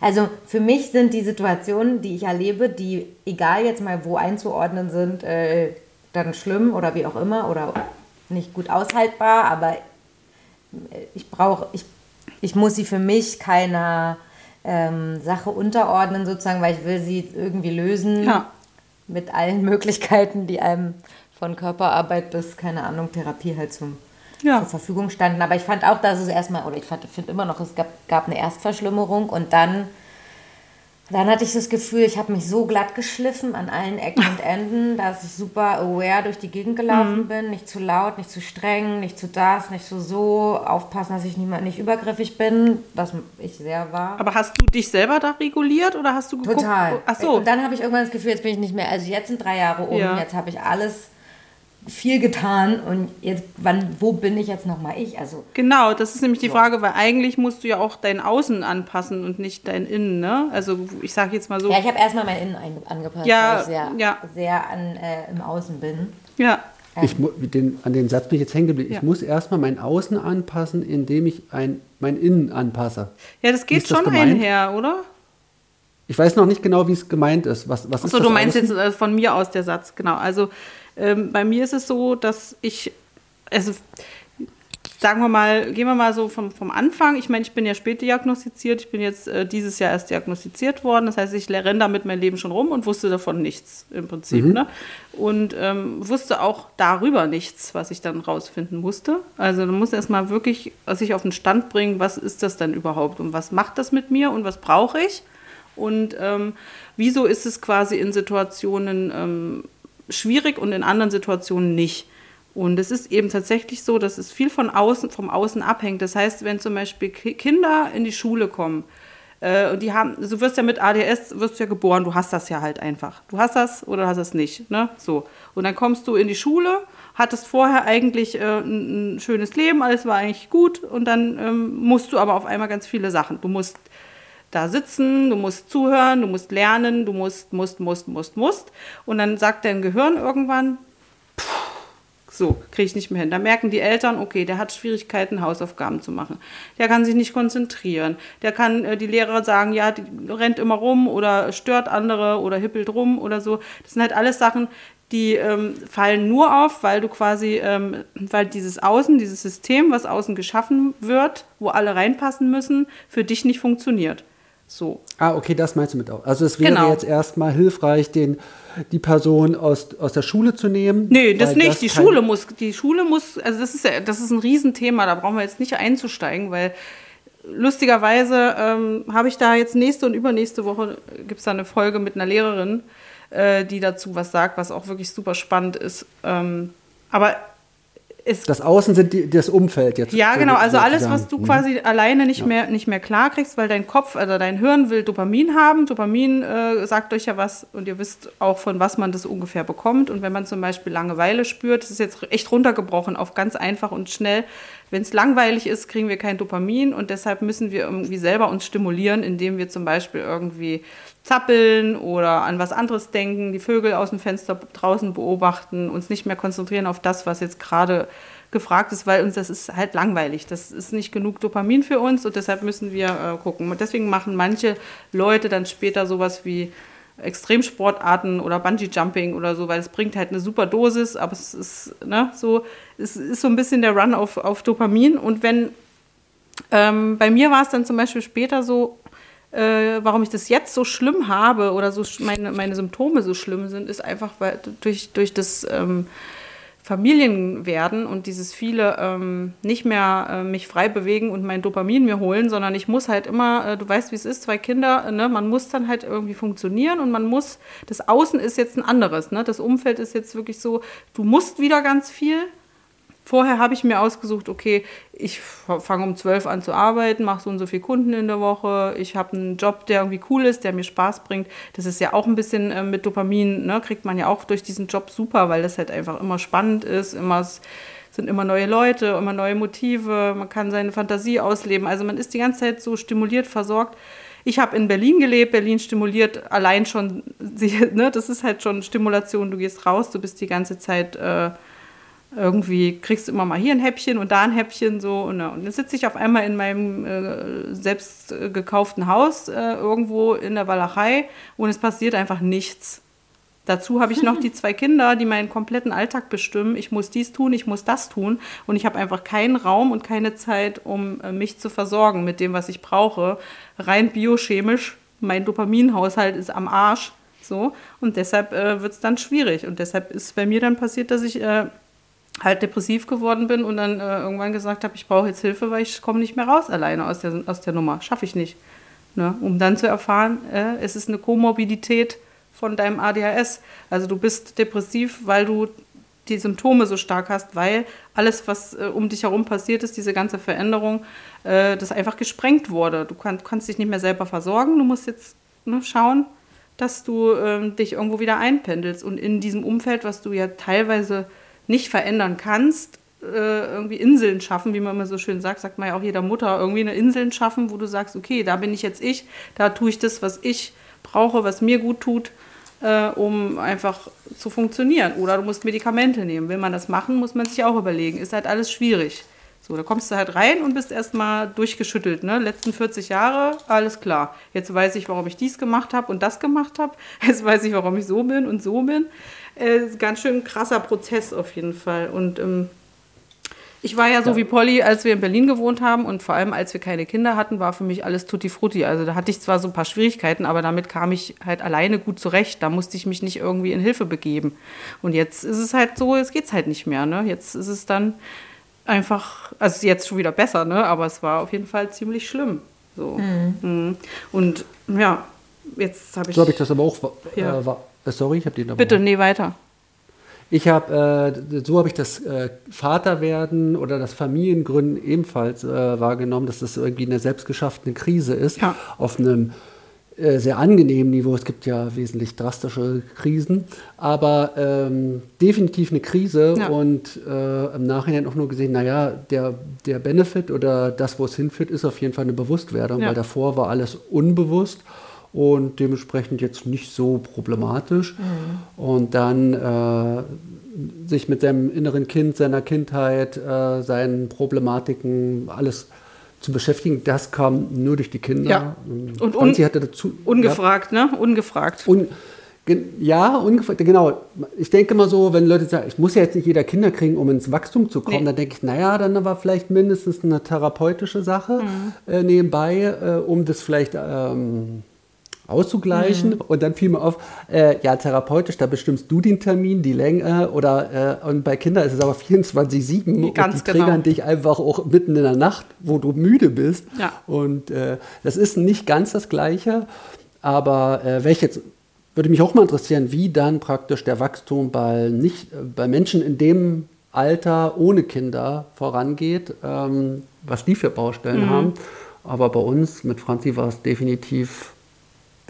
Also für mich sind die Situationen, die ich erlebe, die egal jetzt mal wo einzuordnen sind, äh, dann schlimm oder wie auch immer oder nicht gut aushaltbar, aber äh, ich brauche, ich, ich muss sie für mich keiner ähm, Sache unterordnen sozusagen, weil ich will sie irgendwie lösen Ja. Mit allen Möglichkeiten, die einem von Körperarbeit bis, keine Ahnung, Therapie halt zum, Ja. zur Verfügung standen. Aber ich fand auch, dass es erstmal, oder ich finde immer noch, es gab, gab eine Erstverschlimmerung und dann, dann hatte ich das Gefühl, ich habe mich so glatt geschliffen an allen Ecken und Enden, dass ich super aware durch die Gegend gelaufen bin. Nicht zu laut, nicht zu streng, nicht zu das, nicht zu so. Aufpassen, dass ich niemand nicht übergriffig bin, was ich sehr war. Aber hast du dich selber da reguliert oder hast du geguckt? Total. Ach so. Und dann habe ich irgendwann das Gefühl, jetzt bin ich nicht mehr, also jetzt sind drei Jahre um, Ja. jetzt habe ich alles viel getan und jetzt, wann, wo bin ich jetzt nochmal ich? Also Genau, das ist nämlich die Frage, weil eigentlich musst du ja auch dein Außen anpassen und nicht dein Innen, ne? Also ich sage jetzt mal so, ja, ich habe erstmal mein Innen angepasst, Ja, weil ich sehr, ja. sehr an, äh, im Außen bin. ja, Ich, mu- den, an dem Satz bin ich jetzt hängen geblieben. Ja. Ich muss erstmal mein Außen anpassen, indem ich ein, mein Innen anpasse. ja, das geht ist das schon gemeint? einher, oder? Ich weiß noch nicht genau, wie es gemeint ist. Was, was ist Achso, das du meinst Außen? jetzt äh, von mir aus der Satz, genau. Also ähm, bei mir ist es so, dass ich, also sagen wir mal, gehen wir mal so vom, vom Anfang. Ich meine, ich bin ja spät diagnostiziert. Ich bin jetzt äh, dieses Jahr erst diagnostiziert worden. Das heißt, ich renne damit mein Leben schon rum und wusste davon nichts im Prinzip. Ne? Und ähm, wusste auch darüber nichts, was ich dann rausfinden musste. Also man muss erstmal wirklich sich auf den Stand bringen, was ist das denn überhaupt und was macht das mit mir und was brauche ich. Und ähm, wieso ist es quasi in Situationen ähm, schwierig und in anderen Situationen nicht? Und es ist eben tatsächlich so, dass es viel von außen, vom Außen abhängt. Das heißt, wenn zum Beispiel Ki- Kinder in die Schule kommen, äh, und die haben, du wirst ja mit ADS, wirst ja geboren, du hast das ja halt einfach. Du hast das oder hast es nicht, ne? So. Und dann kommst du in die Schule, hattest vorher eigentlich äh, ein, ein schönes Leben, alles war eigentlich gut und dann ähm, musst du aber auf einmal ganz viele Sachen. Du musst da sitzen, du musst zuhören, du musst lernen, du musst, musst, musst, musst, musst. Und dann sagt dein Gehirn irgendwann, so, kriege ich nicht mehr hin. Da merken die Eltern, okay, der hat Schwierigkeiten, Hausaufgaben zu machen. Der kann sich nicht konzentrieren. Der kann, äh, die Lehrer sagen, ja, die rennt immer rum oder stört andere oder hippelt rum oder so. Das sind halt alles Sachen, die ähm, fallen nur auf, weil du quasi, ähm, weil dieses Außen, dieses System, was außen geschaffen wird, wo alle reinpassen müssen, für dich nicht funktioniert. So. Ah, okay, das meinst du mit auch. Also es wäre Genau. jetzt erstmal hilfreich, den, die Person aus, aus der Schule zu nehmen. Nee, das nicht. die kein- Schule muss, die Schule muss, also das ist ja, das ist ein Riesenthema, da brauchen wir jetzt nicht einzusteigen, weil lustigerweise ähm, habe ich da jetzt nächste und übernächste Woche gibt es da eine Folge mit einer Lehrerin, äh, die dazu was sagt, was auch wirklich super spannend ist. Ähm, aber es Das Außen sind die, das Umfeld jetzt. Ja, genau. Also alles, was du sozusagen. quasi alleine nicht mehr nicht mehr klar kriegst, weil dein Kopf, also dein Hirn will Dopamin haben. Dopamin äh, sagt euch ja was und ihr wisst auch von was man das ungefähr bekommt. Und wenn man zum Beispiel Langeweile spürt, das ist jetzt echt runtergebrochen auf ganz einfach und schnell. Wenn es langweilig ist, kriegen wir kein Dopamin und deshalb müssen wir irgendwie selber uns stimulieren, indem wir zum Beispiel irgendwie zappeln oder an was anderes denken, die Vögel aus dem Fenster draußen beobachten, uns nicht mehr konzentrieren auf das, was jetzt gerade gefragt ist, weil uns das ist halt langweilig. Das ist nicht genug Dopamin für uns und deshalb müssen wir äh, gucken. Und deswegen machen manche Leute dann später sowas wie Extremsportarten oder Bungee Jumping oder so, weil es bringt halt eine super Dosis, aber es ist ne, so, es ist so ein bisschen der Run auf, auf Dopamin. Und wenn ähm, bei mir war es dann zum Beispiel später so, äh, warum ich das jetzt so schlimm habe oder so meine, meine Symptome so schlimm sind, ist einfach weil durch, durch das ähm, Familienwerden und dieses viele ähm, nicht mehr äh, mich frei bewegen und mein Dopamin mir holen, sondern ich muss halt immer, äh, du weißt, wie es ist, zwei Kinder, ne, man muss dann halt irgendwie funktionieren und man muss, das Außen ist jetzt ein anderes, ne, das Umfeld ist jetzt wirklich so, du musst wieder ganz viel, Vorher habe ich mir ausgesucht, okay, ich fange um 12 an zu arbeiten, mache so und so viele Kunden in der Woche, ich habe einen Job, der irgendwie cool ist, der mir Spaß bringt. Das ist ja auch ein bisschen äh, mit Dopamin, ne, kriegt man ja auch durch diesen Job super, weil das halt einfach immer spannend ist, immer sind immer neue Leute, immer neue Motive, man kann seine Fantasie ausleben. Also man ist die ganze Zeit so stimuliert, versorgt. Ich habe in Berlin gelebt, Berlin stimuliert allein schon, ne, das ist halt schon Stimulation, du gehst raus, du bist die ganze Zeit äh, irgendwie kriegst du immer mal hier ein Häppchen und da ein Häppchen so und, und dann sitze ich auf einmal in meinem äh, selbst äh, gekauften Haus äh, irgendwo in der Walachei und es passiert einfach nichts. Dazu habe ich noch die zwei Kinder, die meinen kompletten Alltag bestimmen. Ich muss dies tun, ich muss das tun und ich habe einfach keinen Raum und keine Zeit, um äh, mich zu versorgen mit dem, was ich brauche. Rein biochemisch, mein Dopaminhaushalt ist am Arsch. So, und deshalb äh, wird es dann schwierig. Und deshalb ist bei mir dann passiert, dass ich äh, halt depressiv geworden bin und dann äh, irgendwann gesagt habe, ich brauche jetzt Hilfe, weil ich komme nicht mehr raus alleine aus der, aus der Nummer. Schaffe ich nicht. Ne? Um dann zu erfahren, äh, es ist eine Komorbidität von deinem ADHS. Also du bist depressiv, weil du die Symptome so stark hast, weil alles, was äh, um dich herum passiert ist, diese ganze Veränderung, äh, das einfach gesprengt wurde. Du kann, kannst dich nicht mehr selber versorgen. Du musst jetzt ne, schauen, dass du ähm, dich irgendwo wieder einpendelst. Und in diesem Umfeld, was du ja teilweise nicht verändern kannst, äh, irgendwie Inseln schaffen, wie man immer so schön sagt, sagt man ja auch jeder Mutter, irgendwie eine Inseln schaffen, wo du sagst, okay, da bin ich jetzt ich, da tue ich das, was ich brauche, was mir gut tut, äh, um einfach zu funktionieren. Oder du musst Medikamente nehmen. Will man das machen, muss man sich auch überlegen. Ist halt alles schwierig. So, da kommst du halt rein und bist erstmal durchgeschüttelt. Ne? Letzten 40 Jahre, alles klar. Jetzt weiß ich, warum ich dies gemacht habe und das gemacht habe. Jetzt weiß ich, warum ich so bin und so bin. Äh, ganz schön krasser Prozess auf jeden Fall. Und ähm, ich war ja so wie Polly, als wir in Berlin gewohnt haben und vor allem als wir keine Kinder hatten, war für mich alles tutti frutti. Also da hatte ich zwar so ein paar Schwierigkeiten, aber damit kam ich halt alleine gut zurecht. Da musste ich mich nicht irgendwie in Hilfe begeben. Und jetzt ist es halt so, jetzt geht's halt nicht mehr. Ne? Jetzt ist es dann einfach, also jetzt schon wieder besser, ne? aber es war auf jeden Fall ziemlich schlimm. So. Mhm. Und ja, jetzt habe ich. So habe ich das aber auch. Ja. War, äh, sorry, ich habe den Bitte, nee, weiter. Ich habe, äh, so habe ich das äh, Vaterwerden oder das Familiengründen ebenfalls äh, wahrgenommen, dass das irgendwie eine selbstgeschaffene Krise ist. Ja. Auf einem äh, sehr angenehmen Niveau. Es gibt ja wesentlich drastische Krisen, aber ähm, definitiv eine Krise Ja. und äh, im Nachhinein auch nur gesehen, naja, der, der Benefit oder das, wo es hinführt, ist auf jeden Fall eine Bewusstwerdung, Ja. weil davor war alles unbewusst und dementsprechend jetzt nicht so problematisch. Und dann äh, sich mit seinem inneren Kind, seiner Kindheit, äh, seinen Problematiken, alles zu beschäftigen, das kam nur durch die Kinder. Ja. Und Und un- hatte dazu Ungefragt, ne? Ungefragt. ja, un, Ja, ungefähr, genau. Ich denke mal so, wenn Leute sagen, ich muss ja jetzt nicht jeder Kinder kriegen, um ins Wachstum zu kommen, nee. dann denke ich, naja, dann war vielleicht mindestens eine therapeutische Sache mhm. äh, nebenbei, äh, um das vielleicht ähm, auszugleichen. Mhm. Und dann fiel mir auf, äh, ja, therapeutisch, da bestimmst du den Termin, die Länge oder äh, und bei Kindern ist es aber 24-7 Ganz und die genau. triggern dich einfach auch mitten in der Nacht, wo du müde bist. Ja. Und äh, das ist nicht ganz das Gleiche. Aber äh, welche jetzt würde mich auch mal interessieren, wie dann praktisch der Wachstum bei, nicht, bei Menschen in dem Alter ohne Kinder vorangeht, ähm, was die für Baustellen mhm. haben. Aber bei uns mit Franzi war es definitiv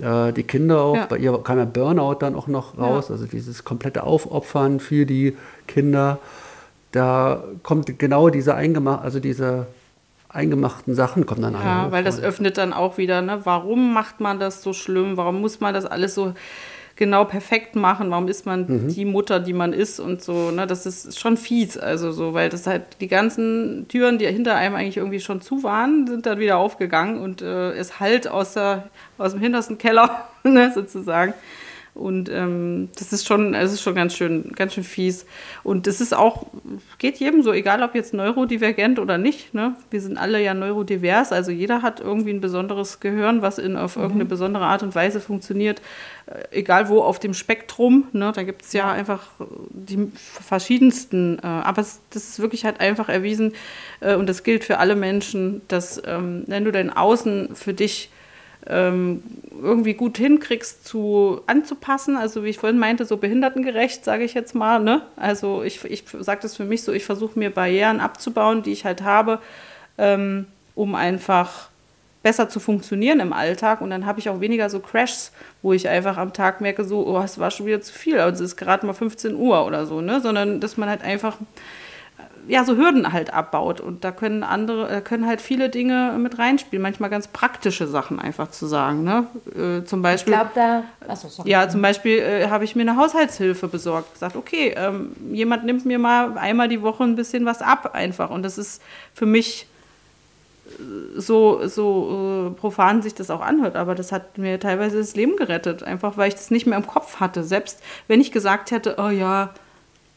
äh, die Kinder auch. Ja. Bei ihr kam ja Burnout dann auch noch raus, ja. also dieses komplette Aufopfern für die Kinder. Da kommt genau diese eingemacht, also diese eingemachten Sachen kommen dann Ja, weil das öffnet dann auch wieder, ne? warum macht man das so schlimm? Warum muss man das alles so genau perfekt machen? Warum ist man mhm. die Mutter, die man ist und so? Ne? Das ist schon fies, also so, weil das halt die ganzen Türen, die hinter einem eigentlich irgendwie schon zu waren, sind dann wieder aufgegangen und äh, es halt aus, der, aus dem hintersten Keller ne, sozusagen. Und ähm, das ist schon, es ist schon ganz schön, ganz schön fies. Und das ist auch, geht jedem so, egal ob jetzt neurodivergent oder nicht. Ne? Wir sind alle ja neurodivers, also jeder hat irgendwie ein besonderes Gehirn, was in, auf mhm. irgendeine besondere Art und Weise funktioniert. Äh, egal wo auf dem Spektrum, ne? da gibt es ja einfach die verschiedensten. Äh, aber es, das ist wirklich halt einfach erwiesen äh, und das gilt für alle Menschen, dass ähm, wenn du dein Außen für dich ähm, irgendwie gut hinkriegst, zu anzupassen. Also wie ich vorhin meinte, so behindertengerecht, sage ich jetzt mal. Ne? Also ich, ich sage das für mich so, ich versuche mir Barrieren abzubauen, die ich halt habe, ähm, um einfach besser zu funktionieren im Alltag. Und dann habe ich auch weniger so Crashs, wo ich einfach am Tag merke, so, oh, es war schon wieder zu viel, also es ist gerade mal 15 Uhr oder so, ne? Sondern dass man halt einfach ja, so Hürden halt abbaut. Und da können andere, da können halt viele Dinge mit reinspielen. Manchmal ganz praktische Sachen einfach zu sagen. Ne? Äh, zum Beispiel. Ich glaube, da. Achso, sorry. Ja, zum Beispiel äh, habe ich mir eine Haushaltshilfe besorgt. Gesagt, okay, ähm, jemand nimmt mir mal einmal die Woche ein bisschen was ab einfach. Und das ist für mich äh, so, so äh, profan sich das auch anhört, aber das hat mir teilweise das Leben gerettet, einfach weil ich das nicht mehr im Kopf hatte. Selbst wenn ich gesagt hätte, oh ja,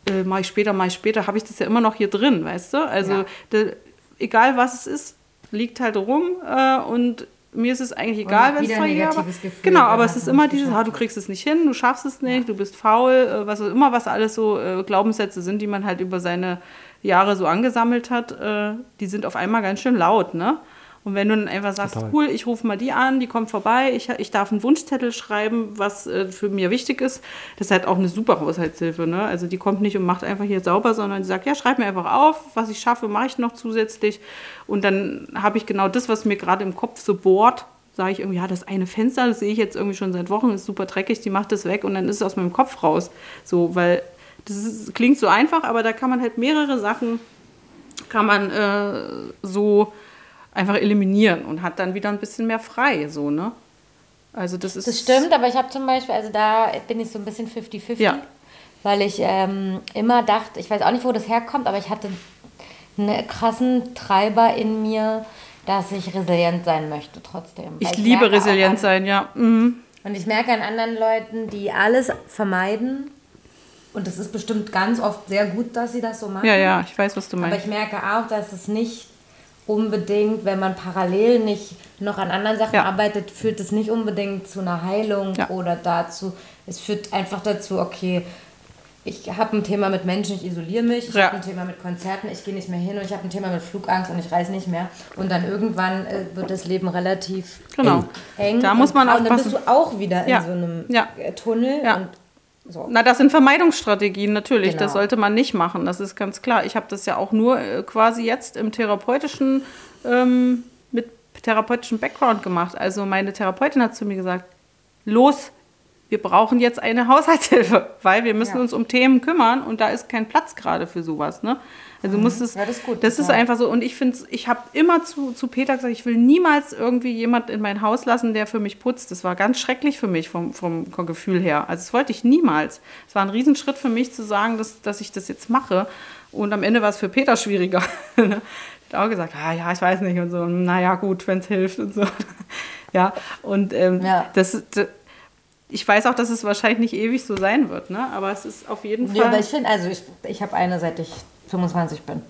äh, mache ich später, mache ich später, habe ich das ja immer noch hier drin, weißt du? Also ja. de, egal was es ist, liegt halt rum äh, und mir ist es eigentlich egal, wenn es zwei Jahre. Genau, aber es ist immer dieses, ah, du kriegst es nicht hin, du schaffst es nicht, ja. du bist faul, äh, was immer was alles so äh, Glaubenssätze sind, die man halt über seine Jahre so angesammelt hat, äh, die sind auf einmal ganz schön laut, ne? Und wenn du dann einfach sagst, Total. cool, ich rufe mal die an, die kommt vorbei, ich, ich darf einen Wunschzettel schreiben, was äh, für mir wichtig ist, das ist halt auch eine super Haushaltshilfe. Ne? Also die kommt nicht und macht einfach hier sauber, sondern die sagt, ja, schreib mir einfach auf, was ich schaffe, mache ich noch zusätzlich. Und dann habe ich genau das, was mir gerade im Kopf so bohrt, sage ich irgendwie, ja, das eine Fenster, das sehe ich jetzt irgendwie schon seit Wochen, ist super dreckig, die macht das weg und dann ist es aus meinem Kopf raus. So, weil das ist, klingt so einfach, aber da kann man halt mehrere Sachen, kann man äh, so einfach eliminieren und hat dann wieder ein bisschen mehr frei, so, ne? Also das ist. Das stimmt, aber ich habe zum Beispiel, also da bin ich so ein bisschen 50-50, ja. weil ich ähm, immer dachte, ich weiß auch nicht, wo das herkommt, aber ich hatte einen krassen Treiber in mir, dass ich resilient sein möchte trotzdem. Ich, ich liebe resilient an, sein, ja. Mhm. Und ich merke an anderen Leuten, die alles vermeiden. Und das ist bestimmt ganz oft sehr gut, dass sie das so machen. Ja, ja, ich weiß, was du meinst. Aber ich merke auch, dass es nicht unbedingt, wenn man parallel nicht noch an anderen Sachen ja. arbeitet, führt es nicht unbedingt zu einer Heilung ja. oder dazu. Es führt einfach dazu, okay, ich habe ein Thema mit Menschen, ich isoliere mich, ich ja. habe ein Thema mit Konzerten, ich gehe nicht mehr hin und ich habe ein Thema mit Flugangst und ich reise nicht mehr. Und dann irgendwann äh, wird das Leben relativ genau. eng. Da muss man auch. Und dann bist du auch wieder in so einem Tunnel und so. Na, das sind Vermeidungsstrategien, natürlich. Genau. Das sollte man nicht machen, das ist ganz klar. Ich habe das ja auch nur äh, quasi jetzt im therapeutischen, ähm, mit therapeutischem Background gemacht. Also meine Therapeutin hat zu mir gesagt, los, wir brauchen jetzt eine Haushaltshilfe, weil wir müssen ja. uns um Themen kümmern und da ist kein Platz gerade für sowas. Ne? Also mhm. musst es, ja, das ist, gut, das ist einfach so. Und ich finde, ich habe immer zu, zu Peter gesagt, ich will niemals irgendwie jemand in mein Haus lassen, der für mich putzt. Das war ganz schrecklich für mich vom, vom, vom Gefühl her. Also das wollte ich niemals. Es war ein Riesenschritt für mich zu sagen, dass, dass ich das jetzt mache. Und am Ende war es für Peter schwieriger. Ne? hat auch gesagt, ah ja, ich weiß nicht und so, naja, gut, wenn es hilft und so. ja, und ähm, ja. Das, das, ich weiß auch, dass es wahrscheinlich nicht ewig so sein wird, ne? aber es ist auf jeden Fall. Ja, aber ich finde, also ich, ich habe eine, seit ich 25 bin.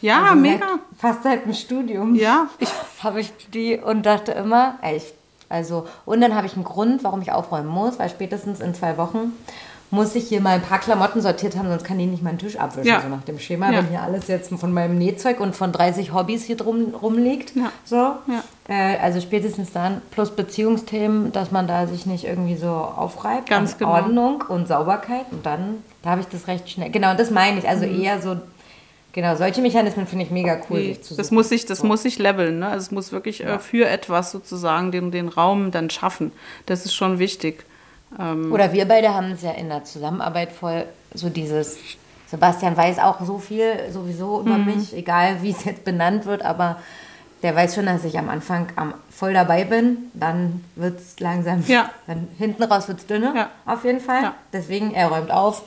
Ja, also mega. Fast seit dem Studium. Ja, ich habe ich die und dachte immer, ich, also, und dann habe ich einen Grund, warum ich aufräumen muss, weil spätestens in zwei Wochen muss ich hier mal ein paar Klamotten sortiert haben, sonst kann ich nicht meinen Tisch abwischen, ja. so nach dem Schema. Ja. Wenn hier alles jetzt von meinem Nähzeug und von 30 Hobbys hier drum rumliegt. Ja. So. Äh, also spätestens dann, plus Beziehungsthemen, dass man da sich nicht irgendwie so aufreibt. Ganz genau. Ordnung und Sauberkeit. Und dann, da habe ich das recht schnell. Genau, das meine ich. Also mhm. eher so Genau, solche Mechanismen finde ich mega cool. Nee, das muss sich, das so. muss sich leveln. Ne? Also es muss wirklich ja. äh, für etwas sozusagen den, den Raum dann schaffen. Das ist schon wichtig. Ähm Oder wir beide haben es ja in der Zusammenarbeit voll so dieses, Sebastian weiß auch so viel sowieso über mhm. mich, egal wie es jetzt benannt wird, aber der weiß schon, dass ich am Anfang am, voll dabei bin. Dann wird es langsam, ja. dann hinten raus wird es dünner, ja. auf jeden Fall. Ja. Deswegen, er räumt auf.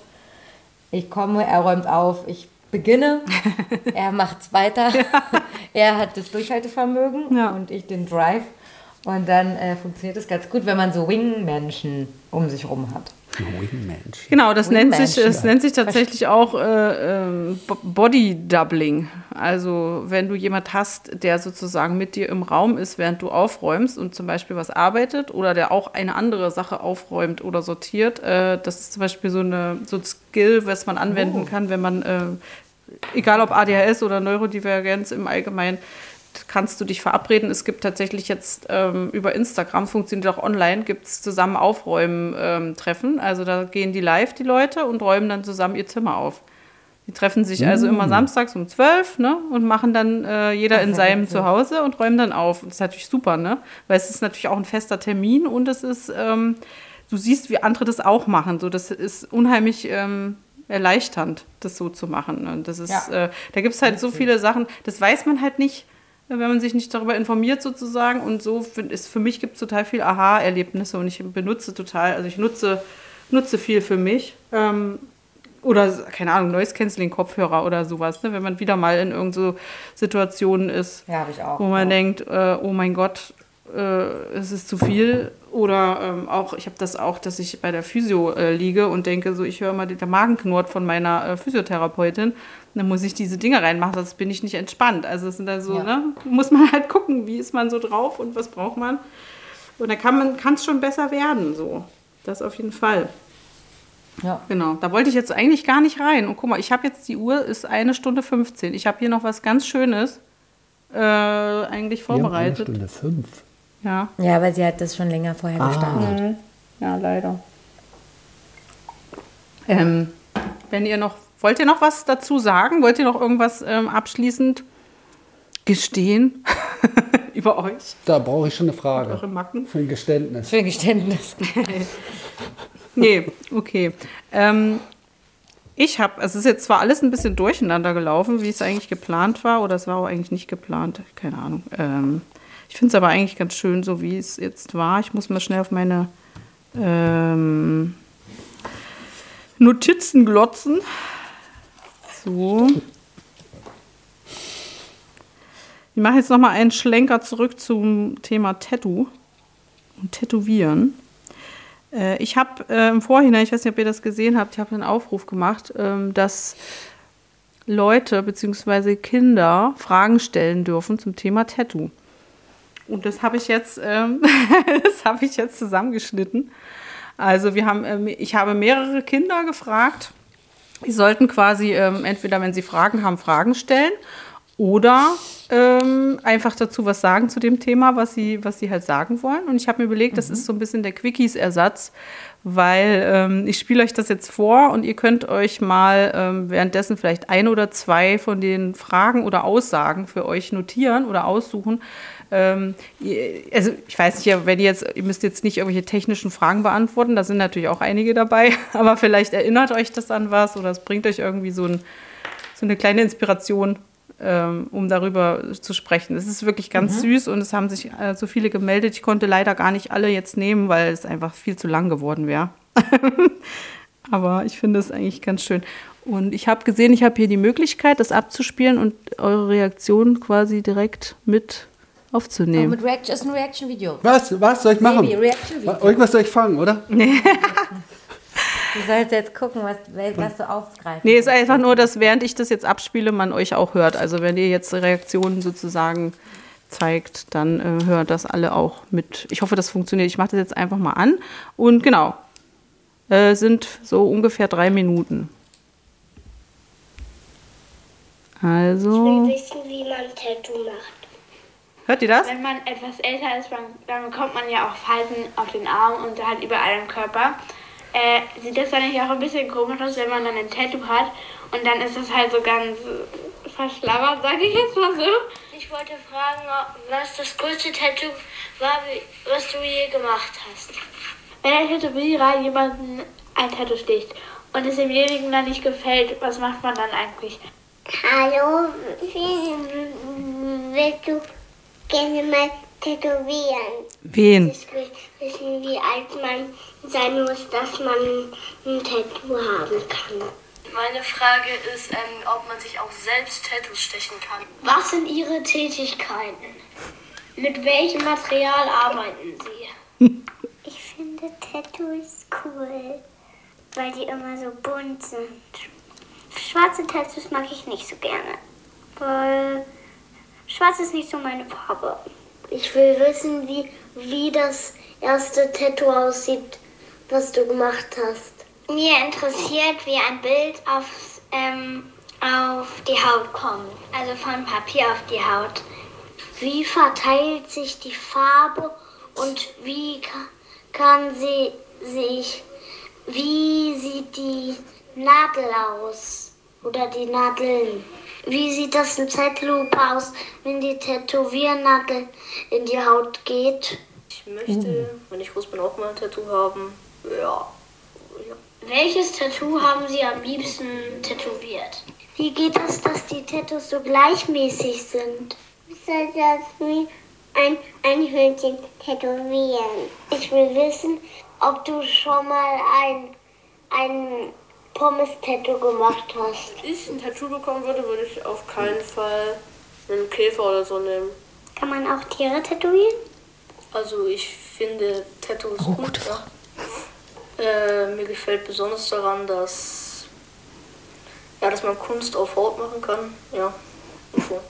Ich komme, er räumt auf. Ich beginne, er macht es weiter. er hat das Durchhaltevermögen und ich den Drive. Und dann äh, funktioniert es ganz gut, wenn man so Wing-Menschen um sich rum hat. Wingmensch. Genau, das Wing nennt sich, es nennt sich tatsächlich auch äh, äh, Body Doubling. Also wenn du jemand hast, der sozusagen mit dir im Raum ist, während du aufräumst und zum Beispiel was arbeitet oder der auch eine andere Sache aufräumt oder sortiert, äh, das ist zum Beispiel so, eine, so ein Skill, was man anwenden oh. kann, wenn man, äh, egal ob ADHS oder Neurodivergenz im Allgemeinen, kannst du dich verabreden. Es gibt tatsächlich jetzt ähm, über Instagram, funktioniert auch online, gibt es zusammen Aufräumen-Treffen. Ähm, also da gehen die live, die Leute, und räumen dann zusammen ihr Zimmer auf. Die treffen sich also immer mm. samstags um 12 ne, und machen dann äh, jeder in seinem Zuhause und räumen dann auf. Und das ist natürlich super, ne? Weil es ist natürlich auch ein fester Termin und es ist, ähm, du siehst, wie andere das auch machen. So, das ist unheimlich ähm, erleichternd, das so zu machen. Und das ist, ja. äh, da gibt es halt so viele Sachen, das weiß man halt nicht wenn man sich nicht darüber informiert sozusagen. Und so ist für mich gibt es total viel Aha-Erlebnisse und ich benutze total, also ich nutze, nutze viel für mich. Ähm, oder, keine Ahnung, Noise Canceling Kopfhörer oder sowas, ne? wenn man wieder mal in irgendeine so Situationen ist, ja, wo man ja. denkt, äh, oh mein Gott, äh, es ist zu viel. Oder ähm, auch, ich habe das auch, dass ich bei der Physio äh, liege und denke, so ich höre mal der Magen knurrt von meiner äh, Physiotherapeutin dann muss ich diese Dinge reinmachen, sonst bin ich nicht entspannt. Also es sind dann so, ja. ne, muss man halt gucken, wie ist man so drauf und was braucht man. Und da kann man, kann es schon besser werden, so. Das auf jeden Fall. Ja. Genau, da wollte ich jetzt eigentlich gar nicht rein. Und guck mal, ich habe jetzt die Uhr, ist eine Stunde 15. Ich habe hier noch was ganz Schönes äh, eigentlich vorbereitet. Eine Stunde fünf. Ja. Ja, aber sie hat das schon länger vorher ah. gestartet. Mhm. Ja, leider. Ähm, wenn ihr noch Wollt ihr noch was dazu sagen? Wollt ihr noch irgendwas ähm, abschließend gestehen über euch? Da brauche ich schon eine Frage. Eure Macken? Für ein Geständnis. Für ein Geständnis. nee, okay. Ähm, ich habe, es ist jetzt zwar alles ein bisschen durcheinander gelaufen, wie es eigentlich geplant war, oder es war auch eigentlich nicht geplant, keine Ahnung. Ich finde es aber eigentlich ganz schön, so wie es jetzt war. Ich muss mal schnell auf meine ähm, Notizen glotzen. So. Ich mache jetzt noch mal einen Schlenker zurück zum Thema Tattoo und Tätowieren. Äh, ich habe äh, im Vorhinein, ich weiß nicht, ob ihr das gesehen habt, ich habe einen Aufruf gemacht, ähm, dass Leute bzw. Kinder Fragen stellen dürfen zum Thema Tattoo. Und das habe ich jetzt, ähm, das habe ich jetzt zusammengeschnitten. Also wir haben, äh, ich habe mehrere Kinder gefragt Sie sollten quasi ähm, entweder, wenn Sie Fragen haben, Fragen stellen oder ähm, einfach dazu was sagen zu dem Thema, was Sie, was Sie halt sagen wollen. Und ich habe mir überlegt, mhm. das ist so ein bisschen der Quickies-Ersatz, weil ähm, ich spiele euch das jetzt vor und ihr könnt euch mal ähm, währenddessen vielleicht ein oder zwei von den Fragen oder Aussagen für euch notieren oder aussuchen, ähm, also ich weiß nicht, wenn ihr jetzt, ihr müsst jetzt nicht irgendwelche technischen Fragen beantworten, da sind natürlich auch einige dabei, aber vielleicht erinnert euch das an was oder es bringt euch irgendwie so, ein, so eine kleine Inspiration, ähm, um darüber zu sprechen. Es ist wirklich ganz mhm. süß und es haben sich äh, so viele gemeldet. Ich konnte leider gar nicht alle jetzt nehmen, weil es einfach viel zu lang geworden wäre. aber ich finde es eigentlich ganz schön. Und ich habe gesehen, ich habe hier die Möglichkeit, das abzuspielen und eure Reaktion quasi direkt mit aufzunehmen. mit Reaction ist ein Reaction-Video. Was? Was soll ich machen? Baby, Reaction-Video. Irgendwas soll ich fangen, oder? Du sollst jetzt gucken, was, was du aufgreifst. Nee, ist einfach nur, dass während ich das jetzt abspiele, man euch auch hört. Also wenn ihr jetzt Reaktionen sozusagen zeigt, dann äh, hört das alle auch mit. Ich hoffe, das funktioniert. Ich mache das jetzt einfach mal an. Und genau, äh, sind so ungefähr drei Minuten. Ich will Also, wissen, wie man Tattoo macht. Hört ihr das? Wenn man etwas älter ist, dann, dann bekommt man ja auch Falten auf den Armen und halt überall im Körper. Äh, sieht das dann nicht auch ein bisschen komisch aus, wenn man dann ein Tattoo hat und dann ist das halt so ganz äh, verschlammert, sag ich jetzt mal so. Ich wollte fragen, was das größte Tattoo war, wie- was du je gemacht hast. Wenn ein Tätowierer jemanden ein Tattoo sticht und es demjenigen dann nicht gefällt, was macht man dann eigentlich? Hallo, willst du gerne mal tätowieren? Wen? Ich will wissen, wie alt man sein muss, dass man ein Tattoo haben kann. Meine Frage ist, ähm, ob man sich auch selbst Tattoos stechen kann. Was sind Ihre Tätigkeiten? Mit welchem Material arbeiten Sie? Ich finde Tattoos cool, weil die immer so bunt sind. Schwarze Tattoos mag ich nicht so gerne, weil schwarz ist nicht so meine Farbe. Ich will wissen, wie, wie das erste Tattoo aussieht, was du gemacht hast. Mir interessiert, wie ein Bild auf, ähm, auf die Haut kommt. Also von Papier auf die Haut. Wie verteilt sich die Farbe und wie ka- kann sie sich, wie sieht die Nadel aus oder die Nadeln? Wie sieht das in Zeitlupe aus, wenn die Tätowiernadel in die Haut geht? Ich möchte, wenn ich groß bin, auch mal ein Tattoo haben. Ja. ja. Welches Tattoo haben Sie am liebsten tätowiert? Wie geht es, dass die Tattoos so gleichmäßig sind? Soll das wie ein, ein Hündchen tätowieren? Ich will wissen, ob du schon mal ein, ein Pommes-Tattoo gemacht hast. Wenn ich ein Tattoo bekommen würde, würde ich auf keinen Fall einen Käfer oder so nehmen. Kann man auch Tiere tätowieren? Also ich finde Tattoos gut. Ja. Äh, mir gefällt besonders daran, dass ja, dass man Kunst auf Haut machen kann. Ja. So.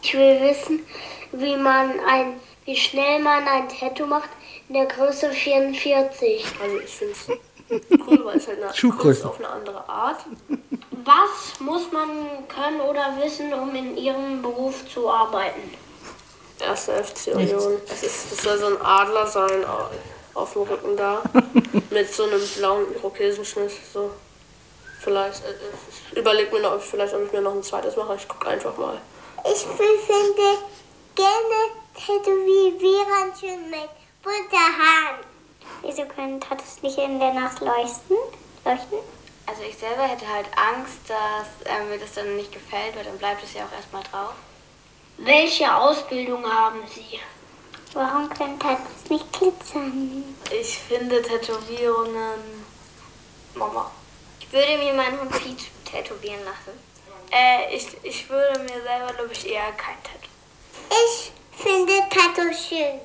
Ich will wissen, wie man ein, wie schnell man ein Tattoo macht in der Größe 44. Also ich finde es cool, weil es halt eine Schuhgröße. Auf eine andere Art. Was muss man können oder wissen, um in Ihrem Beruf zu arbeiten? Erste FC Union. Es, ist, es soll so ein Adler sein au- auf dem Rücken da. mit so einem blauen Irokesenschnitt. So. Vielleicht. Äh, ich überleg mir noch, vielleicht, ob ich mir noch ein zweites mache. Ich gucke einfach mal. Ich finde gerne Tätowieren schön mit bunter Haaren. Wieso können Tattoos nicht in der Nacht leuchten? leuchten? Also ich selber hätte halt Angst, dass äh, mir das dann nicht gefällt, weil dann bleibt es ja auch erstmal drauf. Welche Ausbildung haben Sie? Warum können Tattoos nicht glitzern? Ich finde Tätowierungen. Mama. Ich würde mir meinen Hund Peach tätowieren lassen. Äh, ich, ich würde mir selber, glaube ich, eher kein Tattoo. Ich finde Tattoos schön.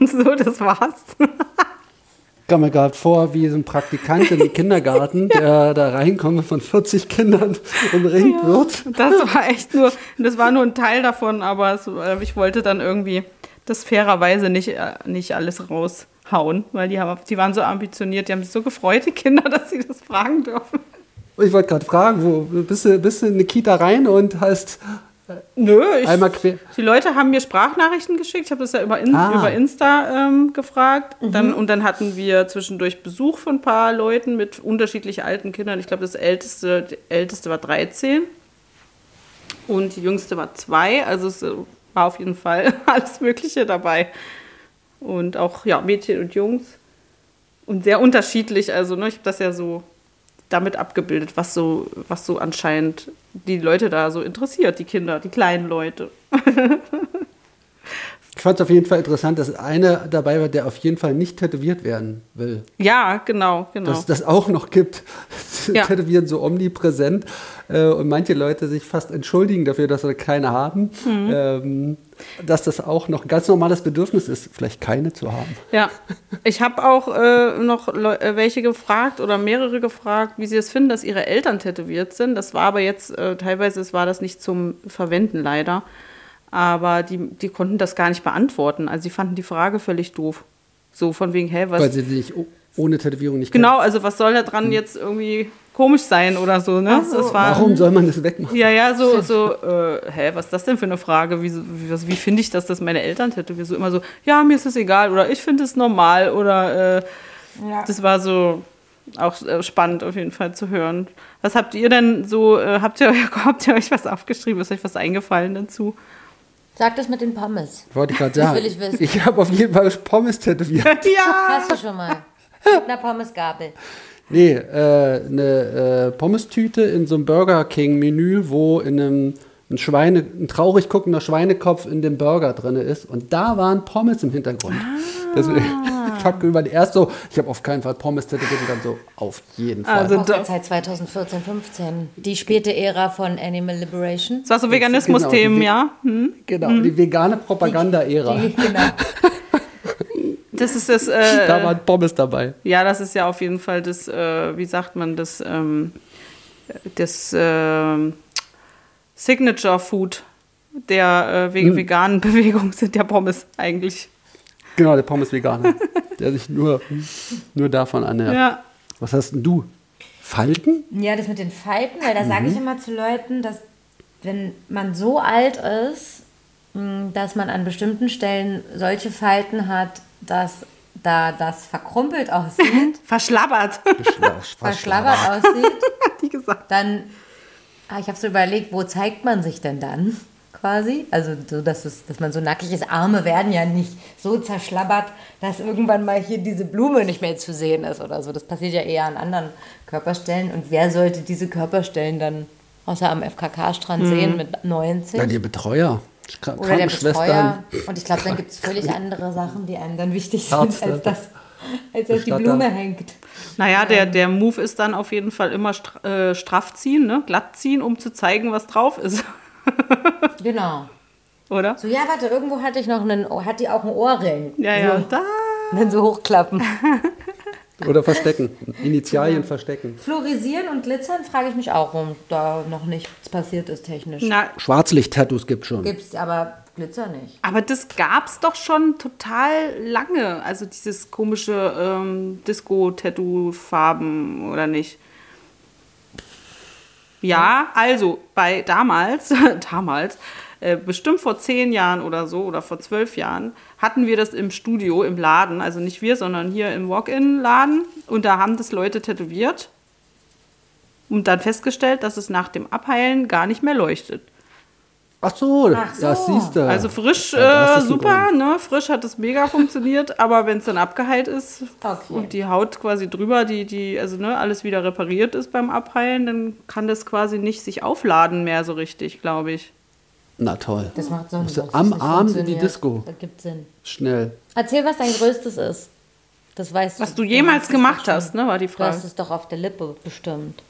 so, das war's. Ich kam mir gerade vor, wie so ein Praktikant im Kindergarten, der da reinkommt, von 40 Kindern umringt wird. Das war echt nur, das war nur ein Teil davon, aber es, äh, ich wollte dann irgendwie das fairerweise nicht, äh, nicht alles raushauen, weil die, haben, die waren so ambitioniert, die haben sich so gefreut, die Kinder, dass sie das fragen dürfen. Ich wollte gerade fragen, wo bist du, bist du in eine Kita rein und hast Nö, ich, einmal quer. die Leute haben mir Sprachnachrichten geschickt. Ich habe das ja über, In Ah. über Insta ähm, gefragt. Dann, und dann hatten wir zwischendurch Besuch von ein paar Leuten mit unterschiedlich alten Kindern. Ich glaube, das älteste, die älteste war 13 und die jüngste war 2. Also es äh, war auf jeden Fall alles Mögliche dabei. Und auch ja, Mädchen und Jungs. Und sehr unterschiedlich. Also ne, ich habe das ja so damit abgebildet, was so, was so anscheinend die Leute da so interessiert, die Kinder, die kleinen Leute. Ich fand es auf jeden Fall interessant, dass einer dabei war, der auf jeden Fall nicht tätowiert werden will. Ja, genau, genau. Dass das auch noch gibt. Ja. Tätowieren so omnipräsent. Äh, und manche Leute sich fast entschuldigen dafür, dass sie keine haben. Mhm. Ähm, dass das auch noch ein ganz normales Bedürfnis ist, vielleicht keine zu haben. Ja, ich habe auch äh, noch Leu äh, welche gefragt oder mehrere gefragt, wie sie es finden, dass ihre Eltern tätowiert sind. Das war aber jetzt, äh, teilweise es war das nicht zum Verwenden leider. Aber die, die konnten das gar nicht beantworten. Also sie fanden die Frage völlig doof. So von wegen, hä, was? Weil sie sich ohne Tätowierung nicht Genau, also was soll da dran jetzt irgendwie komisch sein oder so, ne? Das kennen. war, Warum soll man das wegmachen? Ja, ja, so, so, äh, hä, was ist das denn für eine Frage? Wie, wie, wie finde ich das, dass meine Eltern tätowieren? So immer so, ja, mir ist es egal oder ich finde es normal oder äh, das war so auch äh, spannend auf jeden Fall zu hören. Was habt ihr denn so, äh, habt, ihr, habt ihr euch was aufgeschrieben? Ist euch was eingefallen dazu? Sag das mit den Pommes. Wollte ich gerade Das sagen. will ich wissen. Ich habe auf jeden Fall Pommes tätowiert. ja! Hast du schon mal. Mit einer Pommesgabel. Nee, äh, eine äh, Pommes-Tüte in so einem Burger King-Menü, wo in einem ein, Schweine, ein traurig guckender Schweinekopf in dem Burger drin ist. Und da waren Pommes im Hintergrund. Deswegen, ich habe über erst so, ich habe auf keinen Fall Pommes tätowiert und dann so, auf jeden Fall. Also- jetzt seit 2014, 15. Die späte Ära von Animal Liberation. Das war so Veganismus-Themen, Genau, ja? Hm? genau, die vegane Propaganda-Ära. Genau. Das ist das, äh, Da waren Pommes dabei. Ja, das ist ja auf jeden Fall das, äh, wie sagt man, das, ähm, das ähm, Signature Food der äh, wegen Hm. veganen Bewegung sind ja Pommes eigentlich. Genau, der Pommes-Veganer, der sich nur, nur davon annähert. Ja. Was hast denn du? Falten? Ja, das mit den Falten, weil da sage ich immer zu Leuten, dass wenn man so alt ist, mh, dass man an bestimmten Stellen solche Falten hat, dass da das verkrumpelt aussieht, Verschlabbert, verschlabbert aussieht, hat die gesagt. dann, ah, ich habe so überlegt, wo zeigt man sich denn dann quasi? Also so, dass, es, dass man so nackig ist. Arme werden ja nicht so zerschlabbert, dass irgendwann mal hier diese Blume nicht mehr zu sehen ist oder so. Das passiert ja eher an anderen Körperstellen. Und wer sollte diese Körperstellen dann außer am FKK-Strand sehen mit 90? Ja, die Betreuer. Oder der. Betreuer. Und ich glaube, dann gibt es völlig andere Sachen, die einem dann wichtig sind, Ärzte. als das, als dass die. Blume hängt. Naja, der, der Move ist dann auf jeden Fall immer äh, straff ziehen, ne? glatt ziehen, um zu zeigen, was drauf ist. Genau. Oder? So, ja, warte, irgendwo hatte ich noch einen, hat die auch einen Ohrring. Ja, ja. So. Da. Und dann so hochklappen. Oder verstecken. Initialien verstecken. Florisieren und glitzern frage ich mich auch, warum da noch nichts passiert ist technisch. Na, Schwarzlicht-Tattoos gibt schon. Gibt's aber Glitzer nicht. Aber das gab's doch schon total lange. Also dieses komische ähm, Disco-Tattoo-Farben, oder nicht? Ja, also bei damals, damals, äh, bestimmt vor zehn Jahren oder so oder vor zwölf Jahren, hatten wir das im Studio, im Laden. Also nicht wir, sondern hier im Walk-In-Laden. Und da haben das Leute tätowiert und dann festgestellt, dass es nach dem Abheilen gar nicht mehr leuchtet. Ach so, Ach so. ja, siehst du. Also frisch, Ja, das äh, super, ne? Frisch hat es mega funktioniert, aber wenn es dann abgeheilt ist Okay. und die Haut quasi drüber, die, die, also ne, alles wieder repariert ist beim Abheilen, dann kann das quasi nicht sich aufladen mehr so richtig, glaube ich. Na toll. Das macht Sinn. Musst du am Arm in die. Disco. Das gibt Sinn. Schnell. Erzähl, was dein größtes ist. Das weißt Was du. du jemals gemacht hast, ne, war die Du Frage. hast es doch auf der Lippe bestimmt.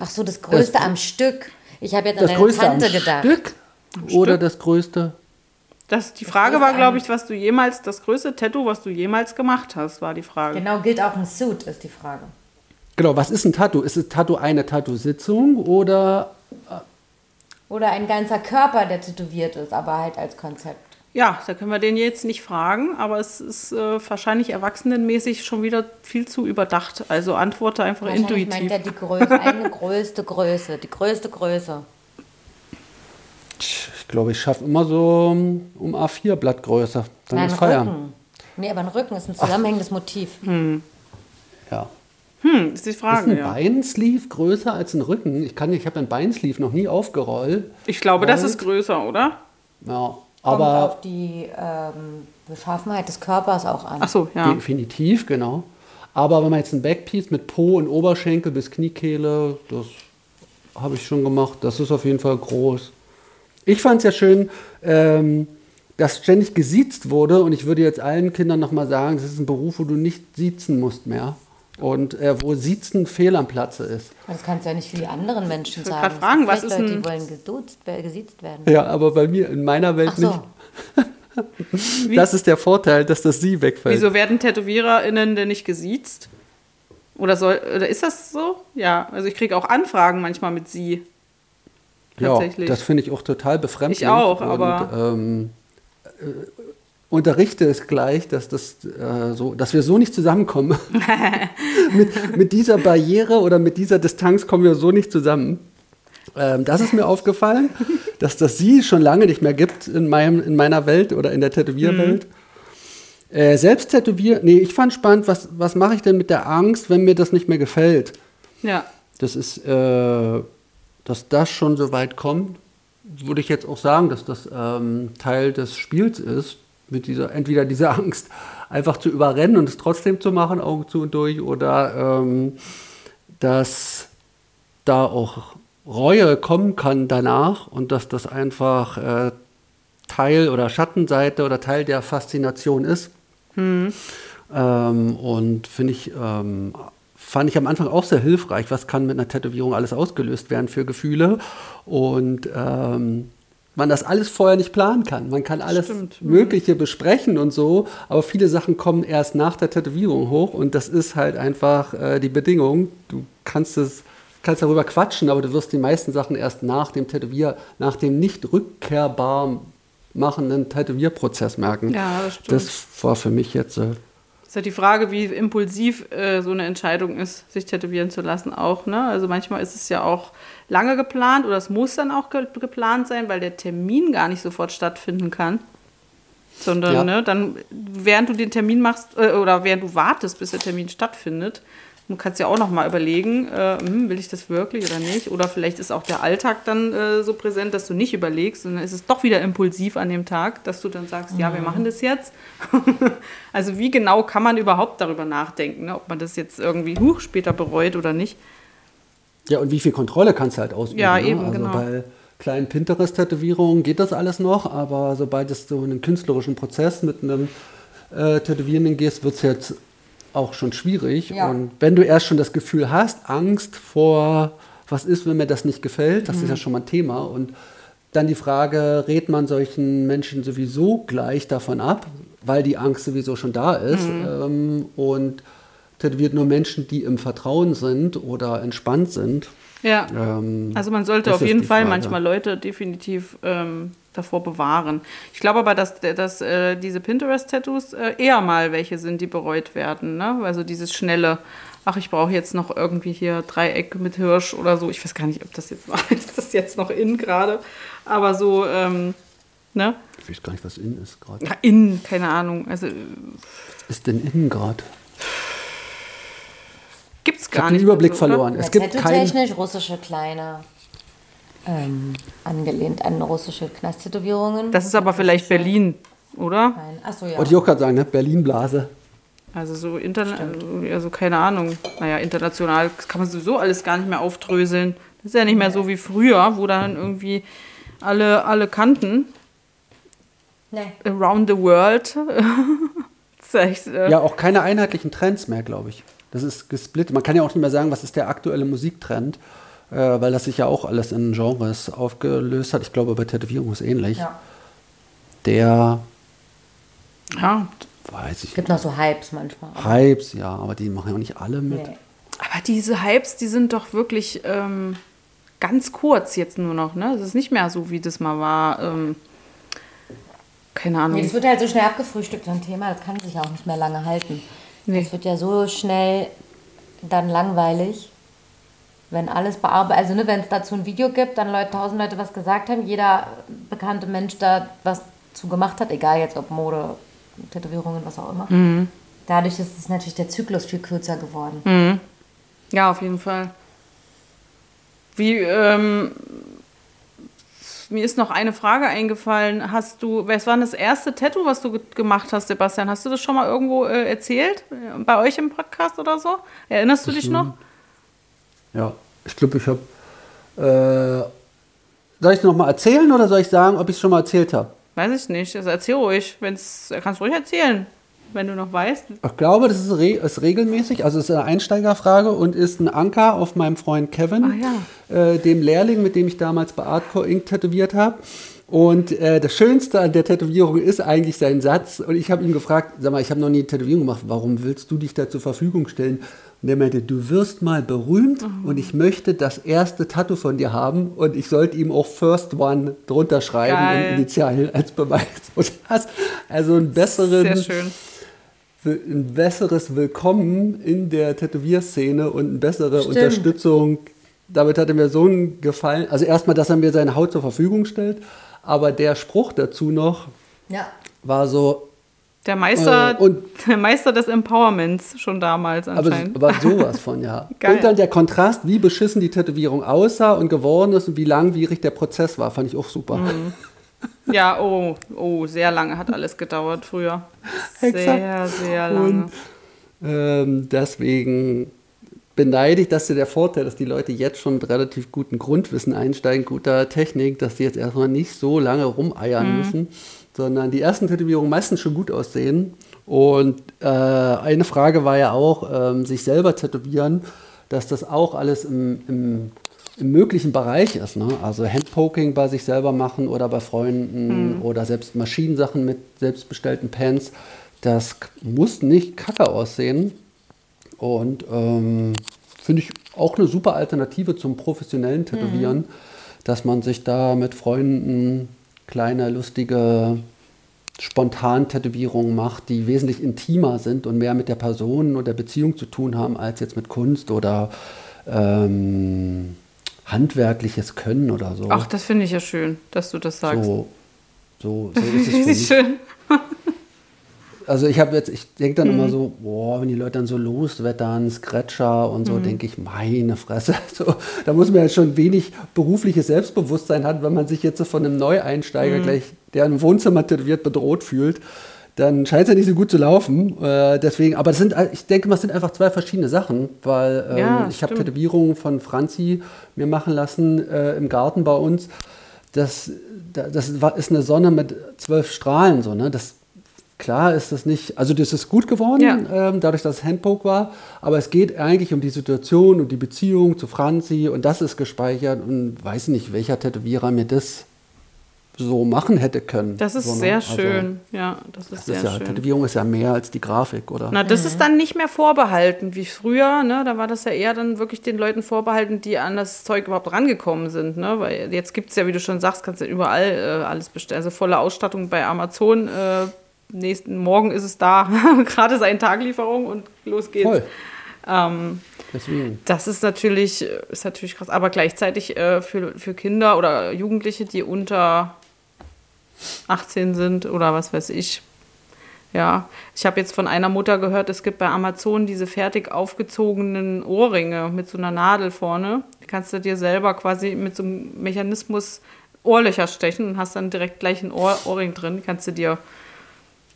Ach so, das Größte Das- am Stück. Ich habe jetzt an Das deine größte Tante am gedacht. Stück oder das größte? Das, die Frage war, glaube ich, was du jemals, das größte Tattoo, was du jemals gemacht hast, war die Frage. Genau, gilt auch ein Suit, ist die Frage. Genau, was ist ein Tattoo? Ist ein Tattoo eine Tattoo-Sitzung oder Oder ein ganzer Körper, der tätowiert ist, aber halt als Konzept. Ja, da können wir den jetzt nicht fragen, aber es ist äh, wahrscheinlich erwachsenenmäßig schon wieder viel zu überdacht. Also antworte einfach meint intuitiv. er die Größe, eine größte Größe, die größte Größe. Ich glaube, ich schaffe immer so um um A4 Blattgröße. Dann Nein, ist Feiern. Rücken. Nee, aber ein Rücken ist ein zusammenhängendes Motiv. Ja. Hm, ist die Ist Frage, ein ja. Beinsleeve größer als ein Rücken? Ich kann, ich habe ein Beinsleeve noch nie aufgerollt. Ich glaube, das ist größer, oder? Ja, Kommt aber auf die ähm, Beschaffenheit des Körpers auch an. Ach so, ja. definitiv, genau. Aber wenn man jetzt ein Backpiece mit Po und Oberschenkel bis Kniekehle, das habe ich schon gemacht. Das ist auf jeden Fall groß. Ich fand es ja schön, ähm, dass ständig gesiezt wurde und ich würde jetzt allen Kindern nochmal sagen, das ist ein Beruf, wo du nicht siezen musst mehr und äh, wo Siezen fehl am Platze ist. Das kannst du ja nicht für die anderen Menschen Ich sagen. Es fragen, was ist Leute, ein- die wollen geduzt, gesiezt werden. Ja, aber bei mir, in meiner Welt Ach so. nicht. Das ist der Vorteil, dass das Sie wegfällt. Wieso werden TätowiererInnen denn nicht gesiezt? Oder soll, oder ist das so? Ja, also ich kriege auch Anfragen manchmal mit sie. Tatsächlich. Ja, das finde ich auch total befremdlich. Ich auch, und, aber- Ähm, äh, unterrichte es gleich, dass, das, äh, so, dass wir so nicht zusammenkommen. mit, mit dieser Barriere oder mit dieser Distanz kommen wir so nicht zusammen. Ähm, das ist mir aufgefallen, dass das Sie schon lange nicht mehr gibt in, meinem, in meiner Welt oder in der Tätowierwelt. Äh, selbst tätowieren, nee, ich fand spannend, was, was mache ich denn mit der Angst, wenn mir das nicht mehr gefällt? Ja. Das ist, äh, dass das schon so weit kommt, würde ich jetzt auch sagen, dass das ähm, Teil des Spiels ist, mit dieser, entweder diese Angst einfach zu überrennen und es trotzdem zu machen, Augen zu und durch, oder ähm, dass da auch Reue kommen kann danach und dass das einfach äh, Teil oder Schattenseite oder Teil der Faszination ist. Ähm, und finde ich, ähm, fand ich am Anfang auch sehr hilfreich. Was kann mit einer Tätowierung alles ausgelöst werden für Gefühle? Und ähm, man das alles vorher nicht planen kann. Man kann alles Stimmt. Mögliche besprechen und so, aber viele Sachen kommen erst nach der Tätowierung hoch und das ist halt einfach äh, die Bedingung. Du kannst es kannst darüber quatschen, aber du wirst die meisten Sachen erst nach dem Tätowier, nach dem nicht rückkehrbar machenden Tätowierprozess merken. Ja, das stimmt. Das war für mich jetzt äh, Ist ja die Frage, wie impulsiv äh, so eine Entscheidung ist, sich tätowieren zu lassen auch. Ne? Also manchmal ist es ja auch lange geplant oder es muss dann auch ge geplant sein, weil der Termin gar nicht sofort stattfinden kann. Sondern Ja. ne, dann, während du den Termin machst äh, oder während du wartest, bis der Termin stattfindet, du kannst ja auch noch mal überlegen, äh, hm, will ich das wirklich oder nicht? Oder vielleicht ist auch der Alltag dann äh, so präsent, dass du nicht überlegst, sondern ist es doch wieder impulsiv an dem Tag, dass du dann sagst, ja, wir machen das jetzt. also wie genau kann man überhaupt darüber nachdenken, ne? ob man das jetzt irgendwie huch, später bereut oder nicht? Ja, und wie viel Kontrolle kannst du halt ausüben? Ja, ne? eben, also genau. Bei kleinen Pinterest-Tätowierungen geht das alles noch, aber sobald es so in einen künstlerischen Prozess mit einem äh, Tätowierenden gehst, wird es jetzt auch schon schwierig. Ja. Und wenn du erst schon das Gefühl hast, Angst vor, was ist, wenn mir das nicht gefällt, das ist Mhm. ja schon mal ein Thema. Und dann die Frage, rät man solchen Menschen sowieso gleich davon ab, weil die Angst sowieso schon da ist. Mhm. Ähm, und tätowiert nur Menschen, die im Vertrauen sind oder entspannt sind. Ja. Ähm, Also man sollte auf ist jeden Fall manchmal Leute definitiv ähm, davor bewahren. Ich glaube aber, dass, dass äh, diese Pinterest-Tattoos äh, eher mal welche sind, die bereut werden. Ne? Also dieses schnelle, ach, ich brauche jetzt noch irgendwie hier Dreieck mit Hirsch oder so. Ich weiß gar nicht, ob das jetzt war. Ist das jetzt noch in gerade? Aber so, ähm, ne? Ich weiß gar nicht, was in ist gerade. Ja, in, keine Ahnung. Also Ist denn in gerade? gibt es Ich gar habe den nicht. Überblick so, oder? verloren. Es gibt kein. Tattoo-technisch russische kleine, ähm, angelehnt an russische Knasttätowierungen. Das ist aber vielleicht Berlin, oder? Nein. Achso, ja. Wollte ich auch gerade sagen, ne? Berlin-Blase. Also so international, also keine Ahnung. Naja, international kann man sowieso alles gar nicht mehr aufdröseln. Das ist ja nicht mehr so wie früher, wo dann irgendwie alle, alle kannten. Nee. Around the world. echt, äh, Ja, auch keine einheitlichen Trends mehr, glaube ich. Das ist gesplittet. Man kann ja auch nicht mehr sagen, was ist der aktuelle Musiktrend, äh, weil das sich ja auch alles in Genres aufgelöst hat. Ich glaube, bei Tätowierung ist ähnlich. Ja. Der, ja. weiß ich Es gibt noch so Hypes manchmal. Hypes, ja, aber die machen ja auch nicht alle mit. Nee. Aber diese Hypes, die sind doch wirklich ähm, ganz kurz jetzt nur noch. Ne? Es ist nicht mehr so, wie das mal war. Ähm, keine Ahnung. Nee, das wird halt so schnell abgefrühstückt, so ein Thema, das kann sich auch nicht mehr lange halten. Nee. Das wird ja so schnell dann langweilig, wenn alles bearbeitet, also ne, wenn es dazu ein Video gibt, dann Leute, tausend Leute was gesagt haben, jeder bekannte Mensch da was zu gemacht hat, egal jetzt ob Mode, Tätowierungen, was auch immer. Mhm. Dadurch ist es natürlich der Zyklus viel kürzer geworden. Ja, auf jeden Fall. Wie, ähm, mir ist noch eine Frage eingefallen. Hast du, was war das erste Tattoo, was du ge- gemacht hast, Sebastian? Hast du das schon mal irgendwo äh, erzählt? Äh, Bei euch im Podcast oder so? Erinnerst du dich noch? Ja, ich glaube, ich habe. Äh, soll ich es nochmal erzählen oder soll ich sagen, ob ich es schon mal erzählt habe? weiß ich nicht. Also erzähl ruhig, wenn's, kannst du ruhig erzählen, wenn du noch weißt. Ich glaube, das ist, re ist regelmäßig, also es ist eine Einsteigerfrage und ist ein Anker auf meinem Freund Kevin, Ah, äh, dem Lehrling, mit dem ich damals bei Artcore Inc. tätowiert habe. Und äh, das Schönste an der Tätowierung ist eigentlich sein Satz. Und ich habe ihn gefragt, sag mal, ich habe noch nie eine Tätowierung gemacht, warum willst du dich da zur Verfügung stellen? Und er meinte, du wirst mal berühmt Oh. und ich möchte das erste Tattoo von dir haben und ich sollte ihm auch First One drunter schreiben Geil. und Initialen als Beweis. Das, also einen besseren ein besseres Willkommen in der Tätowierszene und eine bessere Stimmt. Unterstützung. Damit hat er mir so einen Gefallen. Also erstmal, dass er mir seine Haut zur Verfügung stellt, aber der Spruch dazu noch Ja. war so, Der Meister, Äh, und- der Meister des Empowerments schon damals aber, anscheinend. aber sowas von, ja. Geil. Und dann der Kontrast, wie beschissen die Tätowierung aussah und geworden ist und wie langwierig der Prozess war, fand ich auch super. Mhm. Ja, oh, oh, sehr lange hat alles gedauert früher. Sehr, sehr lange. Und ähm, deswegen beneide ich, dass dir der Vorteil, dass die Leute jetzt schon mit relativ guten Grundwissen einsteigen, guter Technik, dass die jetzt erstmal nicht so lange rumeiern Mhm. müssen, sondern die ersten Tätowierungen meistens schon gut aussehen. Und äh, eine Frage war ja auch, ähm, sich selber tätowieren, dass das auch alles im, im, im möglichen Bereich ist. Ne? Also Handpoking bei sich selber machen oder bei Freunden oder selbst Maschinensachen mit selbstbestellten Pens. Das muss nicht kacke aussehen. Und ähm, finde ich auch eine super Alternative zum professionellen Tätowieren, dass man sich da mit Freunden kleine, lustige, spontan Tätowierungen macht, die wesentlich intimer sind und mehr mit der Person und der Beziehung zu tun haben, als jetzt mit Kunst oder ähm, handwerkliches Können oder so. Ach, das finde ich ja schön, dass du das sagst. so, so, so ist es für mich. schön. Also ich habe jetzt, ich denke dann Mhm. immer so, boah, wenn die Leute dann so loswettern, Scratcher und Mhm. so, denke ich, meine Fresse. So, da muss man ja schon wenig berufliches Selbstbewusstsein haben, wenn man sich jetzt so von einem Mhm. Neueinsteiger gleich, der im Wohnzimmer tätowiert, bedroht fühlt. Dann scheint es ja nicht so gut zu laufen. Äh, deswegen, aber das sind, ich denke, das sind einfach zwei verschiedene Sachen, weil ähm, Ja, ich habe. Tätowierungen von Franzi mir machen lassen äh, im Garten bei uns. Das, da- das ist eine Sonne mit zwölf Strahlen, so, ne? Das, klar ist das nicht, also das ist gut geworden, Ja. ähm, dadurch, dass es Handpoke war, aber es geht eigentlich um die Situation und die Beziehung zu Franzi und das ist gespeichert und weiß nicht, welcher Tätowierer mir das so machen hätte können. Das ist so, ne? sehr Also, schön. Ja, das ist Das sehr ist ja, schön. Tätowierung ist ja mehr als die Grafik, oder? Na, das ist dann nicht mehr vorbehalten wie früher, ne? Da war das ja eher dann wirklich den Leuten vorbehalten, die an das Zeug überhaupt rangekommen sind, ne? Weil jetzt gibt es ja, wie du schon sagst, kannst du überall äh, alles bestellen. Also volle Ausstattung bei Amazon. Äh, nächsten Morgen ist es da. Gerade seine Taglieferung und los geht's. Voll. Ähm, Deswegen. das ist natürlich, ist natürlich krass. Aber gleichzeitig äh, für, für Kinder oder Jugendliche, die unter 18 sind oder was weiß ich. Ja, ich habe jetzt von einer Mutter gehört, es gibt bei Amazon diese fertig aufgezogenen Ohrringe mit so einer Nadel vorne. Die kannst du dir selber quasi mit so einem Mechanismus Ohrlöcher stechen und hast dann direkt gleich ein Ohr Ohrring drin. Die kannst du dir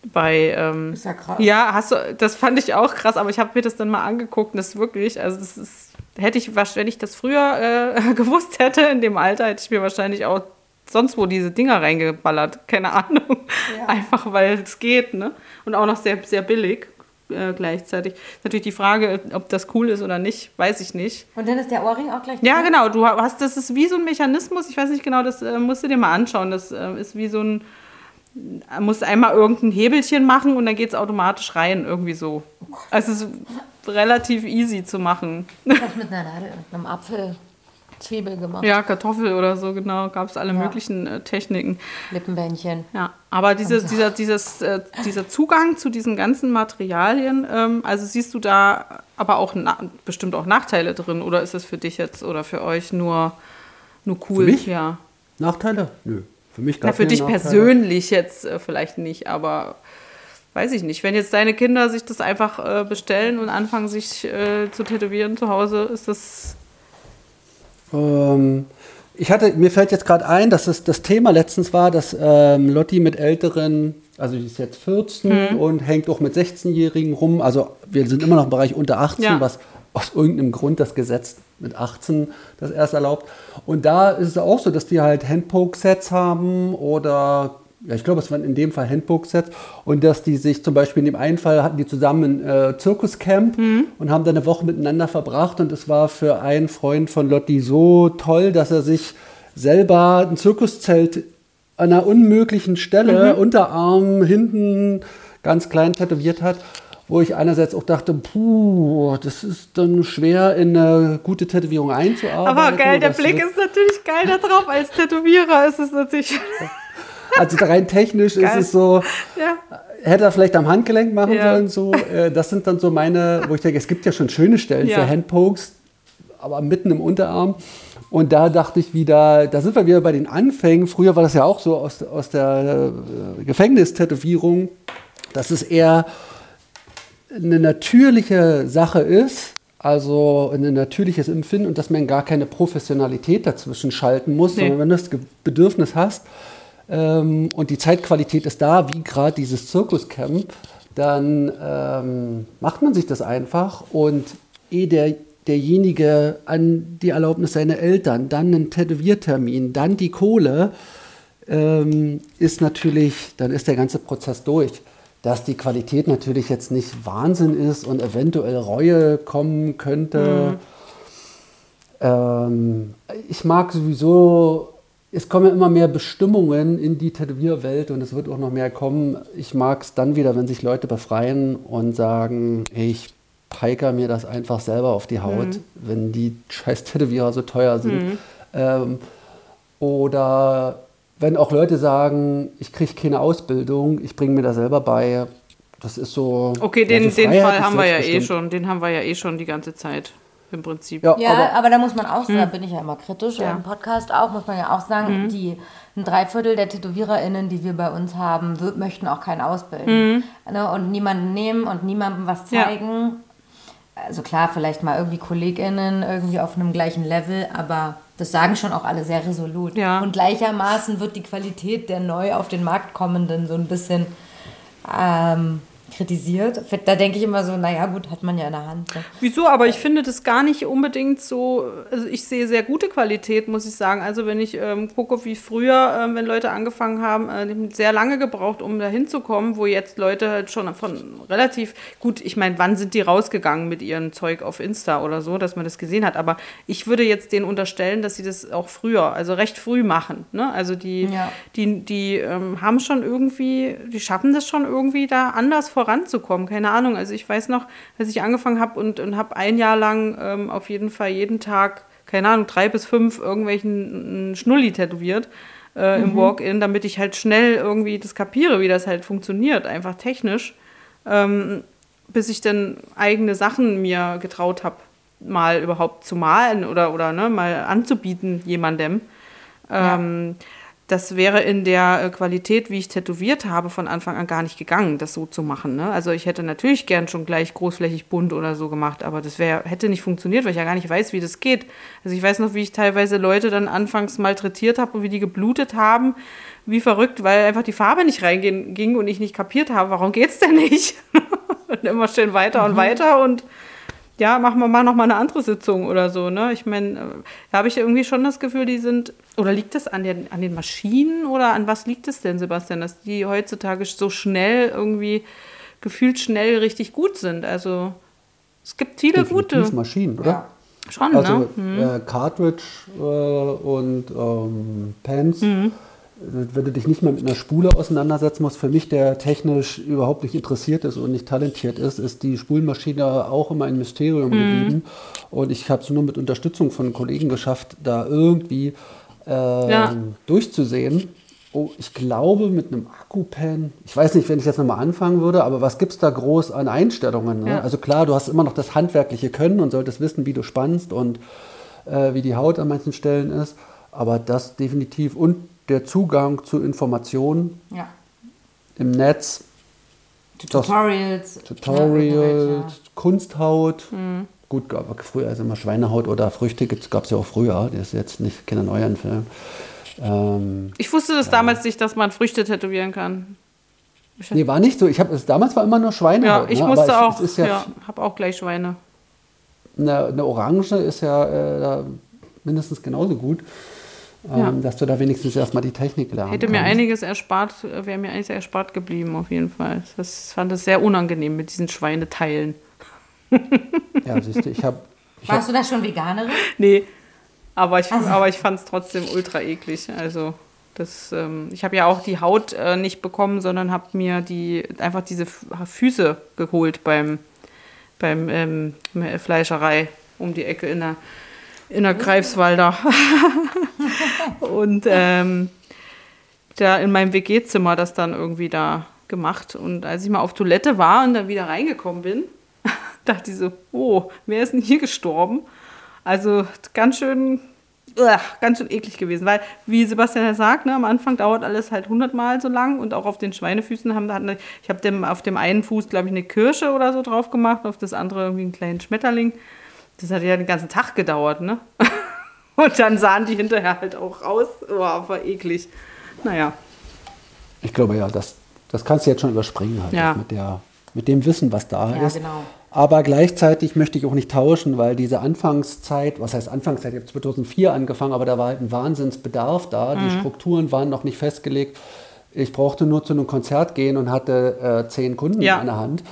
bei ähm, Ist ja krass. ja, hast du, das fand ich auch krass, aber ich habe mir das dann mal angeguckt und das ist wirklich, also das ist, hätte ich, wenn ich das früher äh, gewusst hätte, in dem Alter, hätte ich mir wahrscheinlich auch sonst wo diese Dinger reingeballert, keine Ahnung. Einfach weil es geht, ne? Und auch noch sehr, sehr billig äh, gleichzeitig. Natürlich die Frage, ob das cool ist oder nicht, weiß ich nicht. Und dann ist der Ohrring auch gleich Ja, genau. Du hast, das ist wie so ein Mechanismus. Ich weiß nicht genau, das äh, musst du dir mal anschauen. Das äh, ist wie so ein, musst einmal irgendein Hebelchen machen und dann geht es automatisch rein, irgendwie so. Also es ist relativ easy zu machen. Ich hab mit einer Nadel und einem Apfel Zwiebel gemacht. Ja, Kartoffel oder so, genau. Gab es alle Ja. möglichen äh, Techniken. Lippenbändchen. Ja, aber diese, dieser, dieses, äh, dieser Zugang zu diesen ganzen Materialien, ähm, also siehst du da aber auch na bestimmt auch Nachteile drin oder ist es für dich jetzt oder für euch nur, nur cool? mich? Ja. Nachteile? Nö. Für mich Na, gab für dich persönlich jetzt äh, vielleicht nicht, aber weiß ich nicht. Wenn jetzt deine Kinder sich das einfach äh, bestellen und anfangen, sich äh, zu tätowieren zu Hause, ist das. Ähm, ich hatte, mir fällt jetzt gerade ein, dass es das Thema letztens war, dass ähm, Lotti mit älteren, also die ist jetzt 14 Mhm. und hängt auch mit 16-Jährigen rum. Also wir sind immer noch im Bereich unter 18, Ja. was aus irgendeinem Grund das Gesetz mit 18 das erst erlaubt. Und da ist es auch so, dass die halt Handpoke-Sets haben oder ja, ich glaube, es waren in dem Fall Handbook-Sets und dass die sich zum Beispiel in dem einen Fall hatten die zusammen ein äh, Zirkuscamp Mhm. und haben dann eine Woche miteinander verbracht und es war für einen Freund von Lotti so toll, dass er sich selber ein Zirkuszelt an einer unmöglichen Stelle, Mhm. Unterarm, hinten ganz klein tätowiert hat, wo ich einerseits auch dachte, puh, das ist dann schwer in eine gute Tätowierung einzuarbeiten. Aber geil, der Das Blick ist natürlich geil da drauf. Als Tätowierer ist es natürlich. Also rein technisch ist Geil. es so, ja. hätte er vielleicht am Handgelenk machen Ja. sollen. So. Äh, Das sind dann so meine, wo ich denke, es gibt ja schon schöne Stellen Ja. für Handpokes, aber mitten im Unterarm. Und da dachte ich wieder, da sind wir wieder bei den Anfängen. Früher war das ja auch so aus, aus der äh, Gefängnistätowierung, dass es eher eine natürliche Sache ist, also ein natürliches Empfinden und dass man gar keine Professionalität dazwischen schalten muss, Nee. sondern wenn du das Bedürfnis hast ähm, und die Zeitqualität ist da, wie gerade dieses Zirkuscamp, dann ähm, macht man sich das einfach und ehe der, derjenige an die Erlaubnis seiner Eltern, dann einen Tätowiertermin, dann die Kohle, ähm, ist natürlich, dann ist der ganze Prozess durch. Dass die Qualität natürlich jetzt nicht Wahnsinn ist und eventuell Reue kommen könnte. Ähm, ich mag sowieso, es kommen ja immer mehr Bestimmungen in die Tätowierwelt und es wird auch noch mehr kommen. Ich mag es dann wieder, wenn sich Leute befreien und sagen, ich peiker mir das einfach selber auf die Haut, wenn die scheiß Tätowierer so teuer sind. Ähm, oder wenn auch Leute sagen, ich kriege keine Ausbildung, ich bringe mir das selber bei. Das ist so. Okay, ja, den, die den Fall haben wir ja eh schon. Den haben wir ja eh schon die ganze Zeit im Prinzip. Ja, Ja, aber, aber, da muss man auch sagen, da bin ich ja immer kritisch, Ja. im Podcast auch, muss man ja auch sagen, die ein Dreiviertel der TätowiererInnen, die wir bei uns haben, möchten auch keinen ausbilden. Ne, und niemanden nehmen und niemandem was Ja. zeigen. Also klar, vielleicht mal irgendwie KollegInnen irgendwie auf einem gleichen Level, aber das sagen schon auch alle sehr resolut. Ja. Und gleichermaßen wird die Qualität der neu auf den Markt kommenden so ein bisschen ähm, kritisiert. Da denke ich immer so, naja gut, hat man ja in der Hand. Ne? Wieso? Aber ich finde das gar nicht unbedingt so. Also ich sehe sehr gute Qualität, muss ich sagen. Also wenn ich ähm, gucke, wie früher, ähm, wenn Leute angefangen haben, äh, sehr lange gebraucht, um da hinzukommen, wo jetzt Leute halt schon von relativ gut, ich meine, wann sind die rausgegangen mit ihrem Zeug auf Insta oder so, dass man das gesehen hat. Aber ich würde jetzt denen unterstellen, dass sie das auch früher, also recht früh machen. Ne? Also die, Ja. die, die ähm, haben schon irgendwie, die schaffen das schon irgendwie da anders voranzukommen. Keine Ahnung. Also ich weiß noch, als ich angefangen habe und, und habe ein Jahr lang ähm, auf jeden Fall jeden Tag, keine Ahnung, drei bis fünf irgendwelchen Schnulli tätowiert äh, im Walk-In, damit ich halt schnell irgendwie das kapiere, wie das halt funktioniert, einfach technisch, ähm, bis ich dann eigene Sachen mir getraut habe, mal überhaupt zu malen oder, oder ne, mal anzubieten jemandem. Ähm, Das wäre in der äh, Qualität, wie ich tätowiert habe, von Anfang an gar nicht gegangen, das so zu machen. Ne? Also ich hätte natürlich gern schon gleich großflächig bunt oder so gemacht, aber das wär, hätte nicht funktioniert, weil ich ja gar nicht weiß, wie das geht. Also ich weiß noch, wie ich teilweise Leute dann anfangs malträtiert habe und wie die geblutet haben, wie verrückt, weil einfach die Farbe nicht reinging ging und ich nicht kapiert habe, warum geht's denn nicht? und immer schön weiter und weiter und ja, machen wir mal noch mal eine andere Sitzung oder so, ne? Ich meine, äh, da habe ich irgendwie schon das Gefühl, die sind, oder liegt das an den, an den Maschinen oder an was liegt es denn, Sebastian, dass die heutzutage so schnell irgendwie, gefühlt schnell richtig gut sind? Also, es gibt viele definitiv gute. Maschinen, oder? Schon, Also ne? äh, Cartridge äh, und ähm, Pens. Mhm. Wenn du dich nicht mehr mit einer Spule auseinandersetzen musst, für mich, der technisch überhaupt nicht interessiert ist und nicht talentiert ist, ist die Spulmaschine auch immer ein Mysterium Mhm. geblieben. Und ich habe es nur mit Unterstützung von Kollegen geschafft, da irgendwie ähm, Ja. durchzusehen. Oh, ich glaube mit einem Akku-Pen, ich weiß nicht, wenn ich jetzt nochmal anfangen würde, aber was gibt es da groß an Einstellungen? Ne? Ja. Also klar, du hast immer noch das handwerkliche Können und solltest wissen, wie du spannst und äh, wie die Haut an manchen Stellen ist. Aber das definitiv und der Zugang zu Informationen Ja. im Netz, das- Tutorials. Tutorials, Kunsthaut. Mhm. Gut, aber früher also immer Schweinehaut oder Früchte gab es ja auch früher. Das ist jetzt nicht keine neuen Film. Ähm, Ich wusste das damals nicht, dass man Früchte tätowieren kann. nee, war nicht so. Ich habe damals war immer nur Ja, Schweinehaut. ich ne? musste aber auch, es, es ist ja, ja, habe auch gleich Schweine. Eine, eine Orange ist ja äh, mindestens genauso gut. Ähm, Ja. dass du da wenigstens erstmal die Technik lernst. Hätte mir einiges erspart, wäre mir einiges erspart geblieben, auf jeden Fall. Das fand es sehr unangenehm mit diesen Schweineteilen. Ja, siehst du, ich habe Warst du da schon Veganerin? Nee, aber ich, Also- aber ich fand es trotzdem ultra eklig. Also, das, ähm, ich habe ja auch die Haut äh, nicht bekommen, sondern habe mir die, einfach diese Füße geholt beim, beim ähm, Fleischerei um die Ecke in der, in der Greifswalder. Und ähm, da in meinem WG-Zimmer das dann irgendwie da gemacht. Und als ich mal auf Toilette war und dann wieder reingekommen bin, dachte ich so, oh, wer ist denn hier gestorben? Also ganz schön, ganz schön eklig gewesen, weil, wie Sebastian ja sagt, ne, am Anfang dauert alles halt hundertmal so lang und auch auf den Schweinefüßen haben, da ich habe dem auf dem einen Fuß, glaube ich, eine Kirsche oder so drauf gemacht, auf das andere irgendwie einen kleinen Schmetterling. Das hat ja den ganzen Tag gedauert, ne? Und dann sahen die hinterher halt auch aus. Oh, war eklig. Naja, Ich glaube ja, das, das kannst du jetzt schon überspringen halt Ja. mit, der, mit dem Wissen, was da Ja, ist. genau. Aber gleichzeitig möchte ich auch nicht tauschen, weil diese Anfangszeit, was heißt Anfangszeit, ich habe 2004 angefangen, aber da war halt ein Wahnsinnsbedarf da. Die Strukturen waren noch nicht festgelegt. Ich brauchte nur zu einem Konzert gehen und hatte äh, zehn Kunden ja, an der Hand,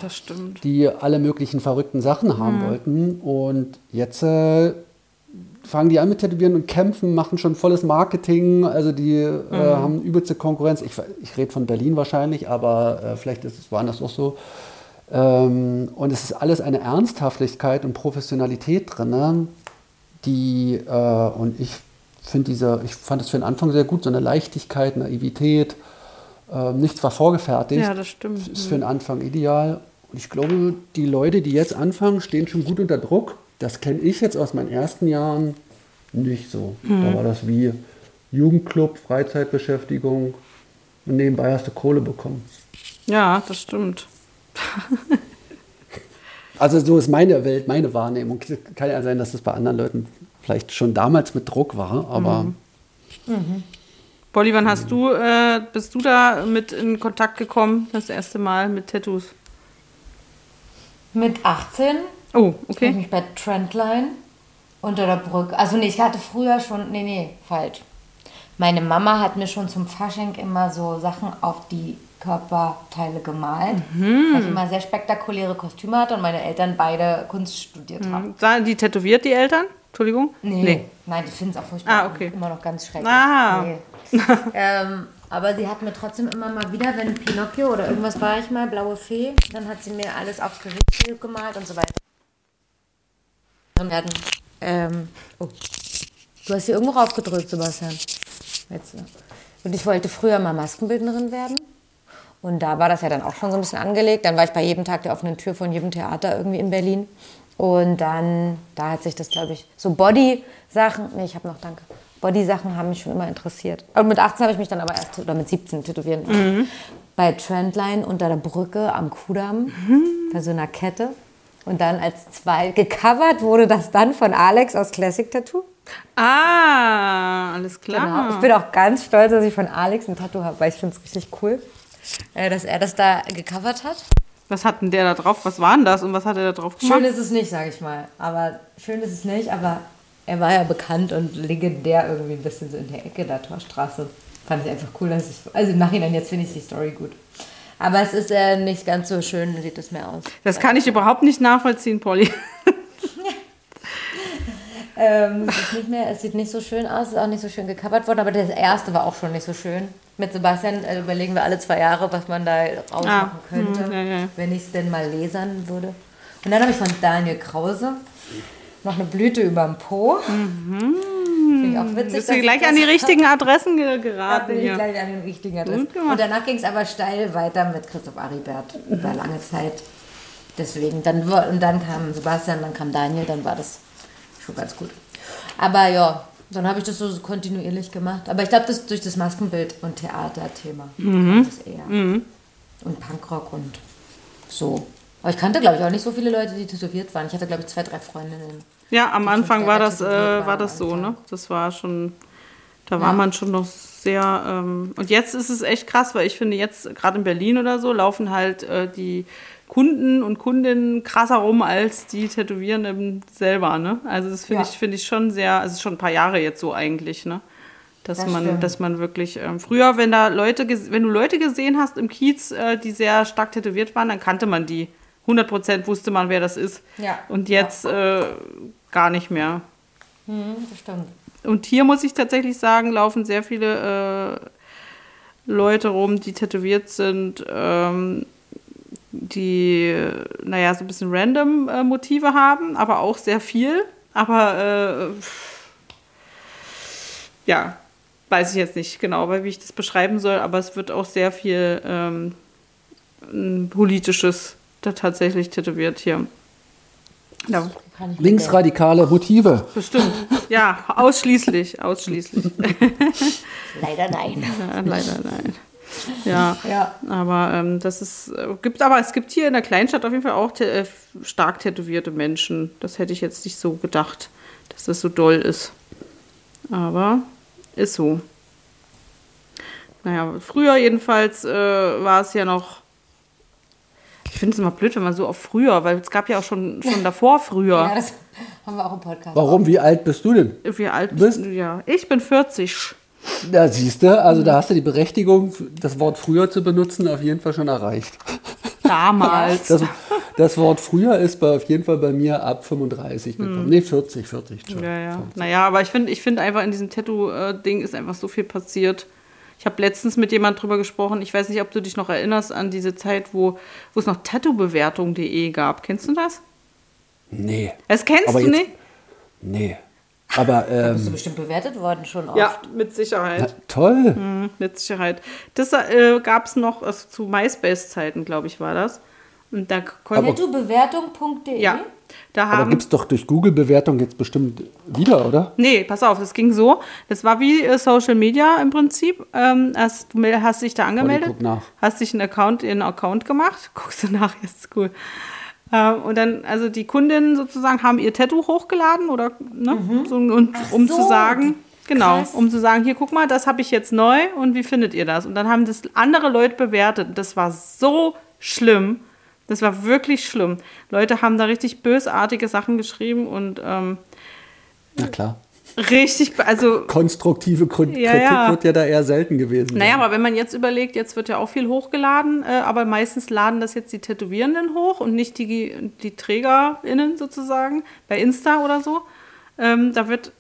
die alle möglichen verrückten Sachen haben wollten. Und jetzt äh, fangen die an mit Tätowieren und kämpfen, machen schon volles Marketing. Also die äh, haben übelste Konkurrenz. Ich, ich rede von Berlin wahrscheinlich, aber äh, vielleicht ist es woanders auch so. Ähm, und es ist alles eine Ernsthaftigkeit und Professionalität drin, ne? die, äh, und ich finde diese, ich fand es für den Anfang sehr gut, so eine Leichtigkeit, Naivität, äh, nichts war vorgefertigt. Ja, das stimmt. Ist für den Anfang ideal. Und ich glaube, die Leute, die jetzt anfangen, stehen schon gut unter Druck. Das kenne ich jetzt aus meinen ersten Jahren nicht so. Da war das wie Jugendclub, Freizeitbeschäftigung und nebenbei hast du Kohle bekommen. Ja, das stimmt. Also so ist meine Welt, meine Wahrnehmung. Kann ja sein, dass das bei anderen Leuten vielleicht schon damals mit Druck war, aber Polly, wann hast du, äh, bist du da mit in Kontakt gekommen, das erste Mal mit Tattoos? Mit 18 Oh, habe ich okay. mich bei Trendline unter der Brücke. Also nee, ich hatte früher schon. Nee, nee, falsch. Meine Mama hat mir schon zum Fasching immer so Sachen auf die Körperteile gemalt. Weil ich immer sehr spektakuläre Kostüme hatte und meine Eltern beide Kunst studiert haben. Sahen die tätowiert, die Eltern? Entschuldigung? Nee. Nein, die finden es auch furchtbar. Ah, okay. Immer noch ganz schrecklich. Ah. Nee. ähm, aber sie hat mir trotzdem immer mal wieder, wenn Pinocchio oder irgendwas war ich mal, blaue Fee, dann hat sie mir alles aufs Gesicht gemalt und so weiter. Werden, ähm, oh. Du hast hier irgendwo raufgedrückt, Sebastian. Jetzt, ja. Und ich wollte früher mal Maskenbildnerin werden. Und da war das ja dann auch schon so ein bisschen angelegt. Dann war ich bei jedem Tag der offenen Tür von jedem Theater irgendwie in Berlin. Und dann, da hat sich das, glaube ich, so Body-Sachen, nee, ich habe noch, danke. Body-Sachen haben mich schon immer interessiert. Und mit 18 habe ich mich dann aber erst, oder mit 17 tätowieren lassen. Bei Trendline unter der Brücke am Kudamm, bei so einer Kette. Und dann als zwei, gecovert wurde das dann von Alex aus Classic Tattoo. Ah, alles klar. Genau. Ich bin auch ganz stolz, dass ich von Alex ein Tattoo habe, weil ich finde es richtig cool, äh, dass er das da gecovert hat. Was hat denn der da drauf? Was war denn das und was hat er da drauf gemacht? Schön ist es nicht, sage ich mal. Aber schön ist es nicht, aber er war ja bekannt und legendär irgendwie ein bisschen so in der Ecke der Torstraße. Fand ich einfach cool, dass ich. Also im Nachhinein jetzt finde ich die Story gut. Aber es ist äh, nicht ganz so schön, sieht es mehr aus. Das kann ich überhaupt nicht nachvollziehen, Polly. Ähm, es, nicht mehr, es sieht nicht so schön aus, es ist auch nicht so schön gecovert worden, aber das erste war auch schon nicht so schön. Mit Sebastian äh, überlegen wir alle zwei Jahre, was man da rausmachen Ah, könnte, hm, ja, ja. wenn ich es denn mal lasern würde. Und dann habe ich von Daniel Krause noch eine Blüte über dem Po. Finde ich auch witzig. Mhm. Bist du ich gleich das an die richtigen Adressen geraten bin ich gleich an den richtigen Adressen. Und danach ging es aber steil weiter mit Christoph Aribert über lange Zeit. Deswegen, dann, und dann kam Sebastian, dann kam Daniel, dann war das schon ganz gut. Aber ja, dann habe ich das so kontinuierlich gemacht. Aber ich glaube, das durch das Maskenbild und Theaterthema Mhm. es eher. Und Punkrock und so. Aber ich kannte, glaube ich, auch nicht so viele Leute, die tätowiert waren. Ich hatte, glaube ich, zwei, drei Freundinnen. Ja, am Anfang war das, äh, war das so, ne? Das war schon, da war Ja. man schon noch sehr. Ähm, und jetzt ist es echt krass, weil ich finde, jetzt gerade in Berlin oder so laufen halt äh, die Kunden und Kundinnen krasser rum als die Tätowierenden selber, ne? Also das finde Ja. ich, finde ich schon sehr, also es ist schon ein paar Jahre jetzt so eigentlich, ne? Dass Das man, stimmt. dass man wirklich ähm, früher, wenn da Leute, wenn du Leute gesehen hast im Kiez, äh, die sehr stark tätowiert waren, dann kannte man die. 100% wusste man, wer das ist. Ja. Und jetzt äh, gar nicht mehr. Hm, das stimmt. Und hier muss ich tatsächlich sagen, laufen sehr viele äh, Leute rum, die tätowiert sind, ähm, die, naja, so ein bisschen random äh, Motive haben, aber auch sehr viel. Aber äh, ja, weiß ich jetzt nicht genau, wie ich das beschreiben soll, aber es wird auch sehr viel ähm, politisches da tatsächlich tätowiert hier. Ich Linksradikale Motive. bestimmt. Ja, ausschließlich, ausschließlich. Leider nein. Ja, leider nein. Ja, Ja. aber ähm, das ist äh, gibt aber es gibt hier in der Kleinstadt auf jeden Fall auch äh, stark tätowierte Menschen. Das hätte ich jetzt nicht so gedacht, dass das so doll ist. Aber ist so. Naja, früher jedenfalls äh, war es ja noch. Ich finde es immer blöd, wenn man so auf früher, weil es gab ja auch schon, schon davor früher. Ja, das haben wir auch im Podcast. Warum? Wie alt bist du denn? Wie alt bist- bist du? Ja, ich bin 40. Da siehst du, also da hast du die Berechtigung, das Wort früher zu benutzen, auf jeden Fall schon erreicht. Damals. Das, das Wort früher ist bei, auf jeden Fall bei mir ab 35 gekommen. Nee, 40, 40. schon. Hm. Ja, ja. Naja, aber ich finde ich find einfach in diesem Tattoo-Ding ist einfach so viel passiert. Ich habe letztens mit jemand drüber gesprochen. Ich weiß nicht, ob du dich noch erinnerst an diese Zeit, wo, wo es noch tattoobewertung.de gab. Kennst du das? Nee, Das kennst Aber du jetzt- nicht? nee. Aber Da bist du ähm, bestimmt bewertet worden schon oft. Ja, mit Sicherheit. toll. Mhm, mit Sicherheit. Das äh, gab es noch also zu MySpace-Zeiten, glaube ich, war das. Und da konnte Nettobewertung.de? ja, da Aber haben gibt es doch durch Google-Bewertung jetzt bestimmt wieder, oder? Nee, pass auf, das ging so. Das war wie äh, Social Media im Prinzip. Ähm, hast, du hast dich da angemeldet, guck nach. hast dich einen Account, einen Account gemacht, guckst du nach, ist cool. Ähm, und dann, also die Kundinnen sozusagen haben ihr Tattoo hochgeladen oder ne, so, und um so, zu sagen, genau, krass. um zu sagen, hier guck mal, das habe ich jetzt neu und wie findet ihr das? Und dann haben das andere Leute bewertet. Das war so schlimm. Das war wirklich schlimm. Leute haben da richtig bösartige Sachen geschrieben und ähm, Na klar. richtig, also Konstruktive Grund Ja, Kritik ja. wird ja da eher selten gewesen. Naja, sein. aber wenn man jetzt überlegt, jetzt wird ja auch viel hochgeladen, äh, aber meistens laden das jetzt die Tätowierenden hoch und nicht die, die TrägerInnen sozusagen bei Insta oder so. Ähm, da wird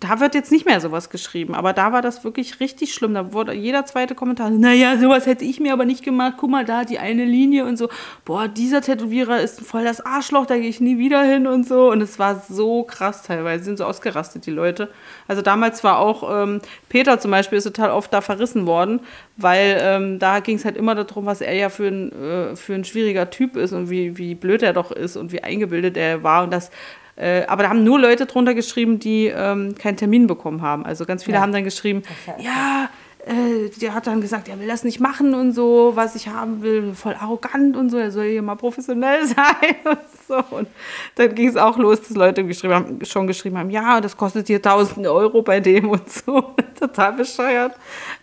da wird jetzt nicht mehr sowas geschrieben, aber da war das wirklich richtig schlimm. Da wurde jeder zweite Kommentar, naja, sowas hätte ich mir aber nicht gemacht. Guck mal, da die eine Linie und so. Boah, dieser Tätowierer ist voll das Arschloch, da gehe ich nie wieder hin und so. Und es war so krass teilweise, sind so ausgerastet, die Leute. Also damals war auch ähm, Peter zum Beispiel ist total oft da verrissen worden, weil ähm, da ging es halt immer darum, was er ja für ein, äh, für ein schwieriger Typ ist und wie, wie blöd er doch ist und wie eingebildet er war. Und das äh, aber da haben nur Leute drunter geschrieben, die ähm, keinen Termin bekommen haben. Also ganz viele Ja. haben dann geschrieben, ja äh, der hat dann gesagt, er will das nicht machen und so, was ich haben will, voll arrogant und so, er soll hier mal professionell sein und so. Und dann ging es auch los, dass Leute geschrieben haben, schon geschrieben haben, ja, das kostet hier 1000 Euro bei dem und so. Total bescheuert.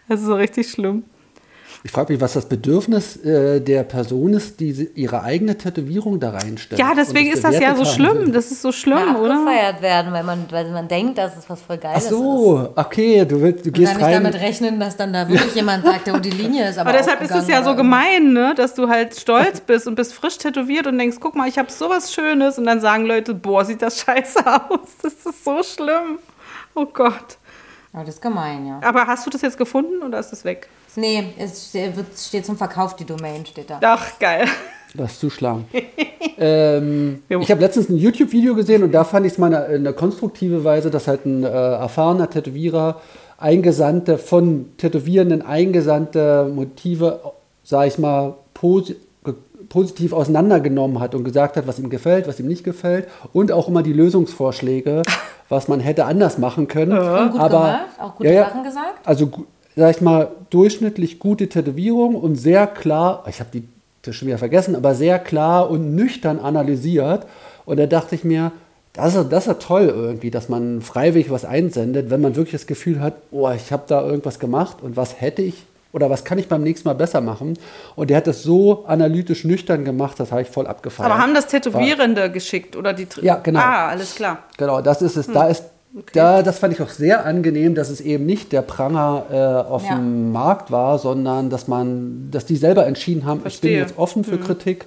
Das ist so richtig schlimm. Ich frage mich, was das Bedürfnis äh, der Person ist, die ihre eigene Tätowierung da reinstellt. Ja, deswegen und ist das ja so schlimm. will. Das ist so schlimm, Ja, oder? abgefeiert werden, weil man, weil man denkt, dass es was voll Ach Geiles ist. so, okay, du, willst, du Und gehst dann nicht rein. damit rechnen, dass dann da wirklich jemand sagt, oh, die Linie ist aber Aber deshalb ist es ja so gemein, ne? dass du halt stolz bist und bist frisch tätowiert und denkst, guck mal, ich habe sowas Schönes. Und dann sagen Leute, boah, sieht das scheiße aus. Das ist so schlimm. Oh Gott. Aber das ist gemein, ja. Aber hast du das jetzt gefunden oder ist das weg? Nee, es steht, zum Verkauf, die Domain steht da. Ach, geil. Das zuschlagen. ähm, ich habe letztens ein YouTube-Video gesehen und da fand ich es mal in einer konstruktive Weise, dass halt ein äh, erfahrener Tätowierer eingesandte, von Tätowierenden eingesandte Motive, sag ich mal, posi positiv auseinandergenommen hat und gesagt hat, was ihm gefällt, was ihm nicht gefällt und auch immer die Lösungsvorschläge, was man hätte anders machen können. Und gut Aber, gemacht, auch gute ja, ja, Sachen gesagt. also, sag ich mal, durchschnittlich gute Tätowierung und sehr klar, ich habe die das schon wieder vergessen, aber sehr klar und nüchtern analysiert. Und da dachte ich mir, das ist, das ist ja toll irgendwie, dass man freiwillig was einsendet, wenn man wirklich das Gefühl hat, oh, ich habe da irgendwas gemacht und was hätte ich oder was kann ich beim nächsten Mal besser machen. Und der hat das so analytisch nüchtern gemacht, das habe ich voll abgefeiert. Aber haben das Tätowierende geschickt oder die Tr- Ja, genau. Ah, alles klar. Genau, das ist es. Da ist Da, das fand ich auch sehr angenehm, dass es eben nicht der Pranger äh, auf Ja. dem Markt war, sondern dass man, dass die selber entschieden haben, ich Verstehe. bin jetzt offen für Kritik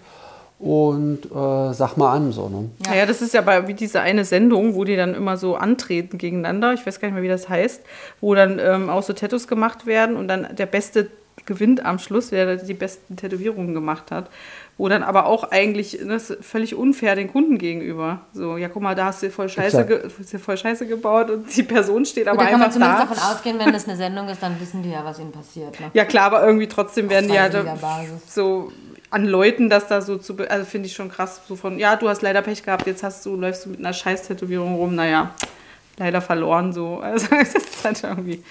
und äh, sag mal an. So, ne? Ja. ja, das ist ja bei, wie diese eine Sendung, wo die dann immer so antreten gegeneinander. Ich weiß gar nicht mehr, wie das heißt. Wo dann ähm, auch so Tattoos gemacht werden und dann der Beste gewinnt am Schluss, wer die besten Tätowierungen gemacht hat. Wo dann aber auch eigentlich ne, das ist völlig unfair den Kunden gegenüber. So, ja, guck mal, da hast du voll Scheiße, ge hast du voll Scheiße gebaut und die Person steht Gut, aber da kann man einfach zumindest da. davon ausgehen, wenn das eine Sendung ist, dann wissen die ja, was ihnen passiert. Ne? Ja, klar, aber irgendwie trotzdem werden die halt Basis. so an Leuten, das da so zu. be- Also finde ich schon krass, so von, ja, du hast leider Pech gehabt, jetzt hast du, läufst du mit einer Scheiß-Tätowierung rum, naja, leider verloren so. Also das ist halt irgendwie.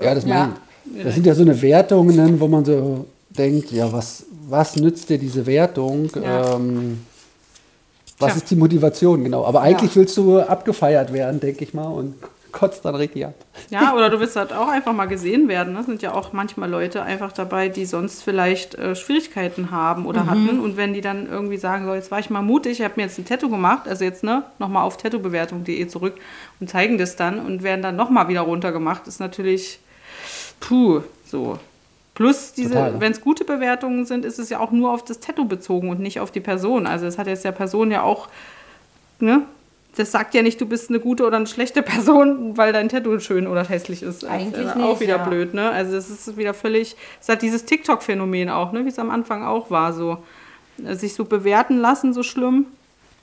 Ja, das, Ja. Mein, das sind ja so eine Wertungen, wo man so denkt, ja, was, was nützt dir diese Wertung? Ja. Ähm, was Tja. ist die Motivation, genau. Aber eigentlich willst du abgefeiert werden, denke ich mal, und kotzt dann richtig ab. Ja, oder du willst halt auch einfach mal gesehen werden. Das sind ja auch manchmal Leute einfach dabei, die sonst vielleicht äh, Schwierigkeiten haben oder hatten. Und wenn die dann irgendwie sagen, so, jetzt war ich mal mutig, ich habe mir jetzt ein Tattoo gemacht, also jetzt ne, nochmal auf tattoobewertung.de zurück und zeigen das dann und werden dann nochmal wieder runtergemacht, ist natürlich puh, so. Plus diese, wenn es gute Bewertungen sind, ist es ja auch nur auf das Tattoo bezogen und nicht auf die Person. Also es hat jetzt der Person ja auch, ne? Das sagt ja nicht, du bist eine gute oder eine schlechte Person, weil dein Tattoo schön oder hässlich ist. Eigentlich ist nicht, auch wieder ja. blöd, ne? Also es ist wieder völlig, es hat dieses TikTok-Phänomen auch, ne? Wie es am Anfang auch war, so äh, sich so bewerten lassen, so schlimm.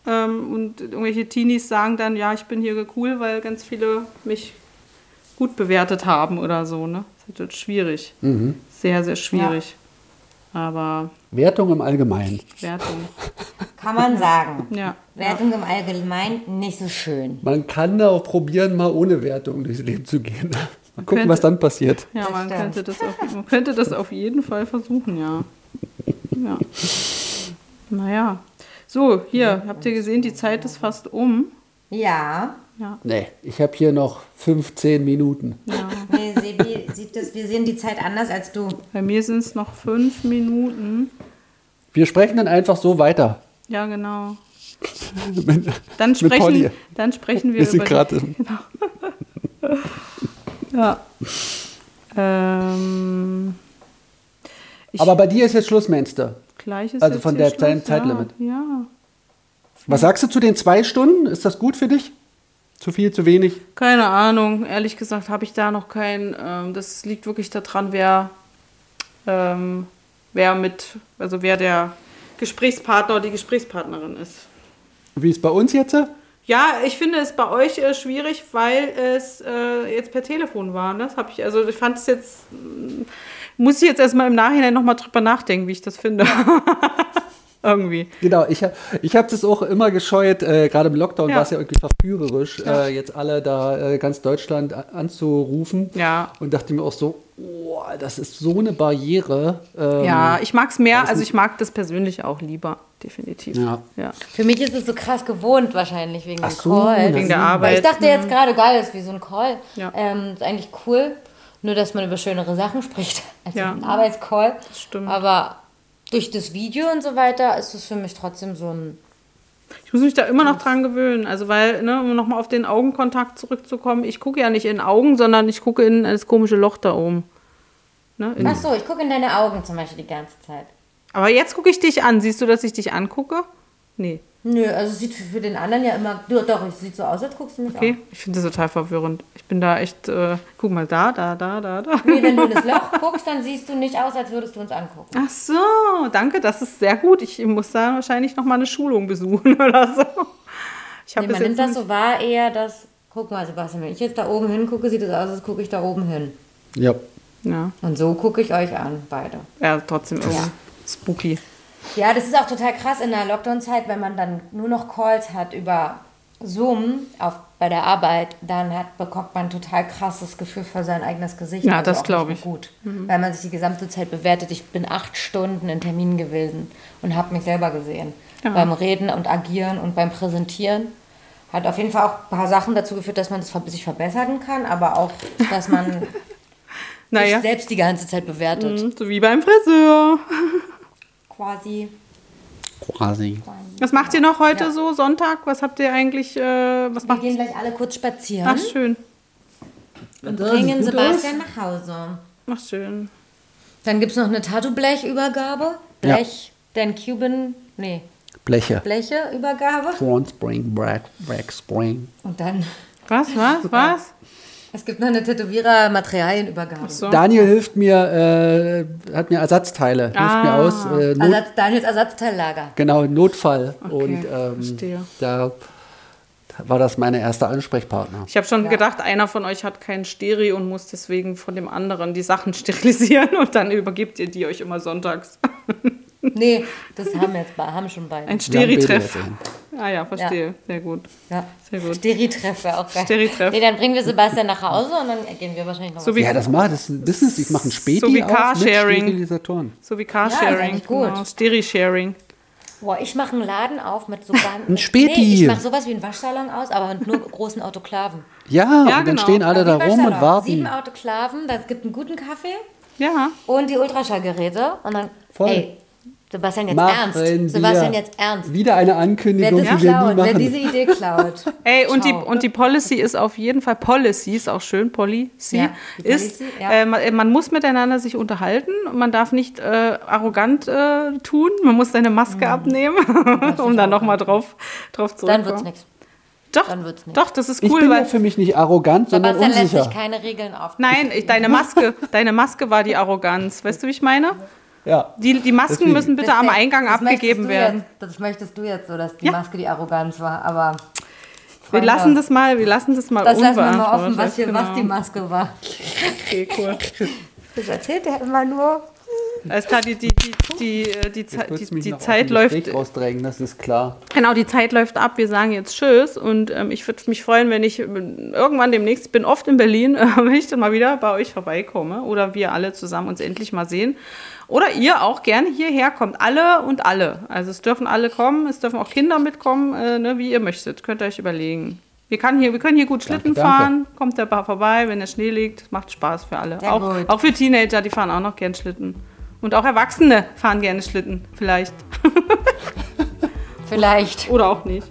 Ähm, und irgendwelche Teenies sagen dann, ja, ich bin hier cool, weil ganz viele mich gut bewertet haben oder so, ne? Das ist halt schwierig. Sehr, sehr schwierig. Aber Wertung im Allgemeinen. Wertung, Kann man sagen. ja. Wertung im Allgemeinen nicht so schön. Man kann da auch probieren, mal ohne Wertung durchs Leben zu gehen. Mal gucken, könnte- was dann passiert. Ja, man könnte, das auf, man könnte das auf jeden Fall versuchen, ja. ja. Naja. So, hier, habt ihr gesehen, die Zeit ist fast um. Ja. Nee, ich habe hier noch 15 Minuten. Nee, Sebi sieht das, wir sehen die Zeit anders als du. Bei mir sind es noch fünf Minuten. Wir sprechen dann einfach so weiter. Ja, genau. Mit- Dann sprechen, dann sprechen wir, Wir sind über gerade die, Ja. Ähm, Aber bei dir ist jetzt Schluss, Menster. gleich ist also jetzt von der Zeit- Schluss, Zeitlimit. Ja, ja. Was sagst du zu den zwei Stunden? Ist das gut für dich? Zu viel, zu wenig? Keine Ahnung, ehrlich gesagt habe ich da noch kein. Ähm, das liegt wirklich daran, wer, ähm, wer mit, also wer der Gesprächspartner oder die Gesprächspartnerin ist. Wie ist bei uns jetzt? Ja, ich finde es bei euch äh, schwierig, weil es äh, jetzt per Telefon war. ne? Das habe ich, also ich fand es jetzt, muss ich jetzt erstmal im Nachhinein nochmal drüber nachdenken, wie ich das finde. Irgendwie. Genau, ich, hab- ich habe das auch immer gescheut, äh, gerade im Lockdown Ja. war es ja irgendwie verführerisch, äh, jetzt alle da äh, ganz Deutschland anzurufen. Ja. Und dachte mir auch so, oh, das ist so eine Barriere. Ähm, Ja, ich mag es mehr, also ich mag das persönlich auch lieber, definitiv. Ja. ja. Für mich ist es so krass gewohnt wahrscheinlich wegen Ach dem so, Call. Wegen der Weil Arbeit. ich dachte jetzt gerade, geil, ist wie so ein Call. Ja. Ähm, ist eigentlich cool, nur dass man über schönere Sachen spricht als Ja. ein Arbeitscall. Das stimmt. Aber durch das Video und so weiter ist es für mich trotzdem so ein. Ich muss mich da immer noch dran gewöhnen. Also, weil, ne, um nochmal auf den Augenkontakt zurückzukommen, ich gucke ja nicht in Augen, sondern ich gucke in das komische Loch da oben. Ne? Ach so, ich gucke in deine Augen zum Beispiel die ganze Zeit. aber jetzt gucke ich dich an. Siehst du, dass ich dich angucke? Nee. Nö, also es sieht für, den anderen ja immer. Doch, es sieht so aus, als guckst du mich Okay, ich finde das total verwirrend. Ich bin da echt, äh, guck mal, da, da, da, da, da. an. Nee, wenn du in das Loch guckst, dann siehst du nicht aus, als würdest du uns angucken. Ach so, danke, das ist sehr gut. Ich muss da wahrscheinlich noch mal eine Schulung besuchen oder so. Ich habe Nee, das man nimmt das so wahr eher, dass. Guck mal, Sebastian, wenn ich jetzt da oben hingucke, sieht es aus, als gucke ich da oben hin. Ja. Ja, Und so gucke ich euch an, beide. ja, trotzdem irgendwie Ja. spooky. Ja, das ist auch total krass in der Lockdown-Zeit, wenn man dann nur noch Calls hat über Zoom auf, bei der Arbeit, dann hat, bekommt man ein total krasses Gefühl für sein eigenes Gesicht. Ja, Also das auch glaub nicht ich. Gut, weil man sich die gesamte Zeit bewertet. Ich bin acht Stunden in Terminen gewesen und habe mich selber gesehen. Ja. Beim Reden und Agieren und beim Präsentieren. Hat auf jeden Fall auch ein paar Sachen dazu geführt, dass man ver- sich verbessern kann, aber auch, dass man Naja, sich selbst die ganze Zeit bewertet. Mhm, so wie beim Friseur. Quasi. Quasi. Was macht ihr noch heute so, Sonntag? Was habt ihr eigentlich, äh, was Wir macht gehen gleich alle kurz spazieren Ach, schön. und bringen Sebastian nach Hause. Ach, schön. Dann gibt es noch eine Tattoo-Blechübergabe. Ja. Blech, dann Cuban, nee, Bleche. Blecheübergabe. Front Spring, Back, Back Spring. Und dann, Was, was, was? Es gibt noch eine Tätowierer-Materialienübergabe. So. Daniel hilft mir, äh, hat mir Ersatzteile, hilft mir Ah. aus. Äh, Not, Ersatz, Daniels Ersatzteillager. genau, Notfall. Und ähm, verstehe. da war das meine erste Ansprechpartner. Ich habe schon gedacht, einer von euch hat kein Steri und muss deswegen von dem anderen die Sachen sterilisieren und dann übergibt ihr die euch immer sonntags. Nee, das haben jetzt bei, haben schon beide. Ein Wir Steri-Treff. Ah ja, verstehe. Sehr gut. Ja. Sehr gut. Steri-Treff wäre auch geil. Steri-Treff. Nee, dann bringen wir Sebastian nach Hause und dann gehen wir wahrscheinlich noch So was wie, Ja, das macht das ist ein Business. Ich mache ein Späti So wie Carsharing. Sterilisatoren. so wie Ja, ist Carsharing. eigentlich gut. genau. Steri-Sharing. Boah, ich mache einen Laden auf mit so ganz. Ein Späti. Nee, ich mache sowas wie einen Waschsalon aus, aber mit nur großen Autoklaven. Ja, Ja, und dann genau. stehen alle da rum und Waschsalon. Sieben warten. Autoklaven, das gibt einen guten Kaffee Ja. und die Ultraschallgeräte. Und dann, Voll. ey, Sebastian, jetzt Machen ernst. Sebastian, jetzt ernst. Wieder eine Wer Ankündigung, das die wir nie klaut, wer diese Idee klaut. Ey, und die, und die Policy ist auf jeden Fall, Policy ist auch schön, Policy, Ja, ist, Policy, ja. äh, man, äh, man muss miteinander sich unterhalten man darf nicht äh, arrogant äh, tun, man muss seine Maske abnehmen, um dann nochmal drauf, drauf Mhm. Dann zurückzukommen. wird's nichts. Doch, dann wird's nix. doch, das ist ich cool, bin ja weil, für mich nicht arrogant, sondern Sebastian lässt sich unsicher. keine Regeln auf. nein, ich, deine Maske, deine Maske war die Arroganz, weißt du, wie ich meine? Ja. Die, die Masken Deswegen. müssen bitte am Eingang abgegeben werden. Jetzt, das möchtest du jetzt so, dass die Ja. Maske die Arroganz war. Aber Wir lassen das mal, wir lassen das mal das lassen wir mal offen, was, hier, was genau. die Maske war. Okay, cool. Das erzählt er immer nur. Alles klar, die, die, die, die, äh, die, die, Zeit läuft. Rausdrängen, das ist klar. Genau, die Zeit läuft ab. Wir sagen jetzt Tschüss und ähm, ich würde mich freuen, wenn ich ähm, irgendwann demnächst, ich bin oft in Berlin, äh, wenn ich dann mal wieder bei euch vorbeikomme oder wir alle zusammen uns endlich mal sehen. Oder ihr auch gerne hierher kommt. Alle und alle. Also es dürfen alle kommen, es dürfen auch Kinder mitkommen, äh, ne, wie ihr möchtet. Könnt ihr euch überlegen. Wir, kann hier, wir können hier gut Schlitten danke. fahren. Kommt der Bar vorbei, wenn der Schnee liegt. Macht Spaß für alle. Auch, auch für Teenager, die fahren auch noch gern Schlitten. Und auch Erwachsene fahren gerne Schlitten, vielleicht. Vielleicht. Oder auch nicht.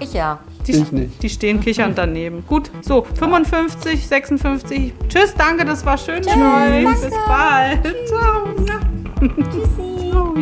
Ich ja. Die, Ich nicht. die stehen kichernd daneben. Gut, so, 55, 56. Tschüss, danke, das war schön euch. Bis bald. Ciao. Tschüssi. Ciao.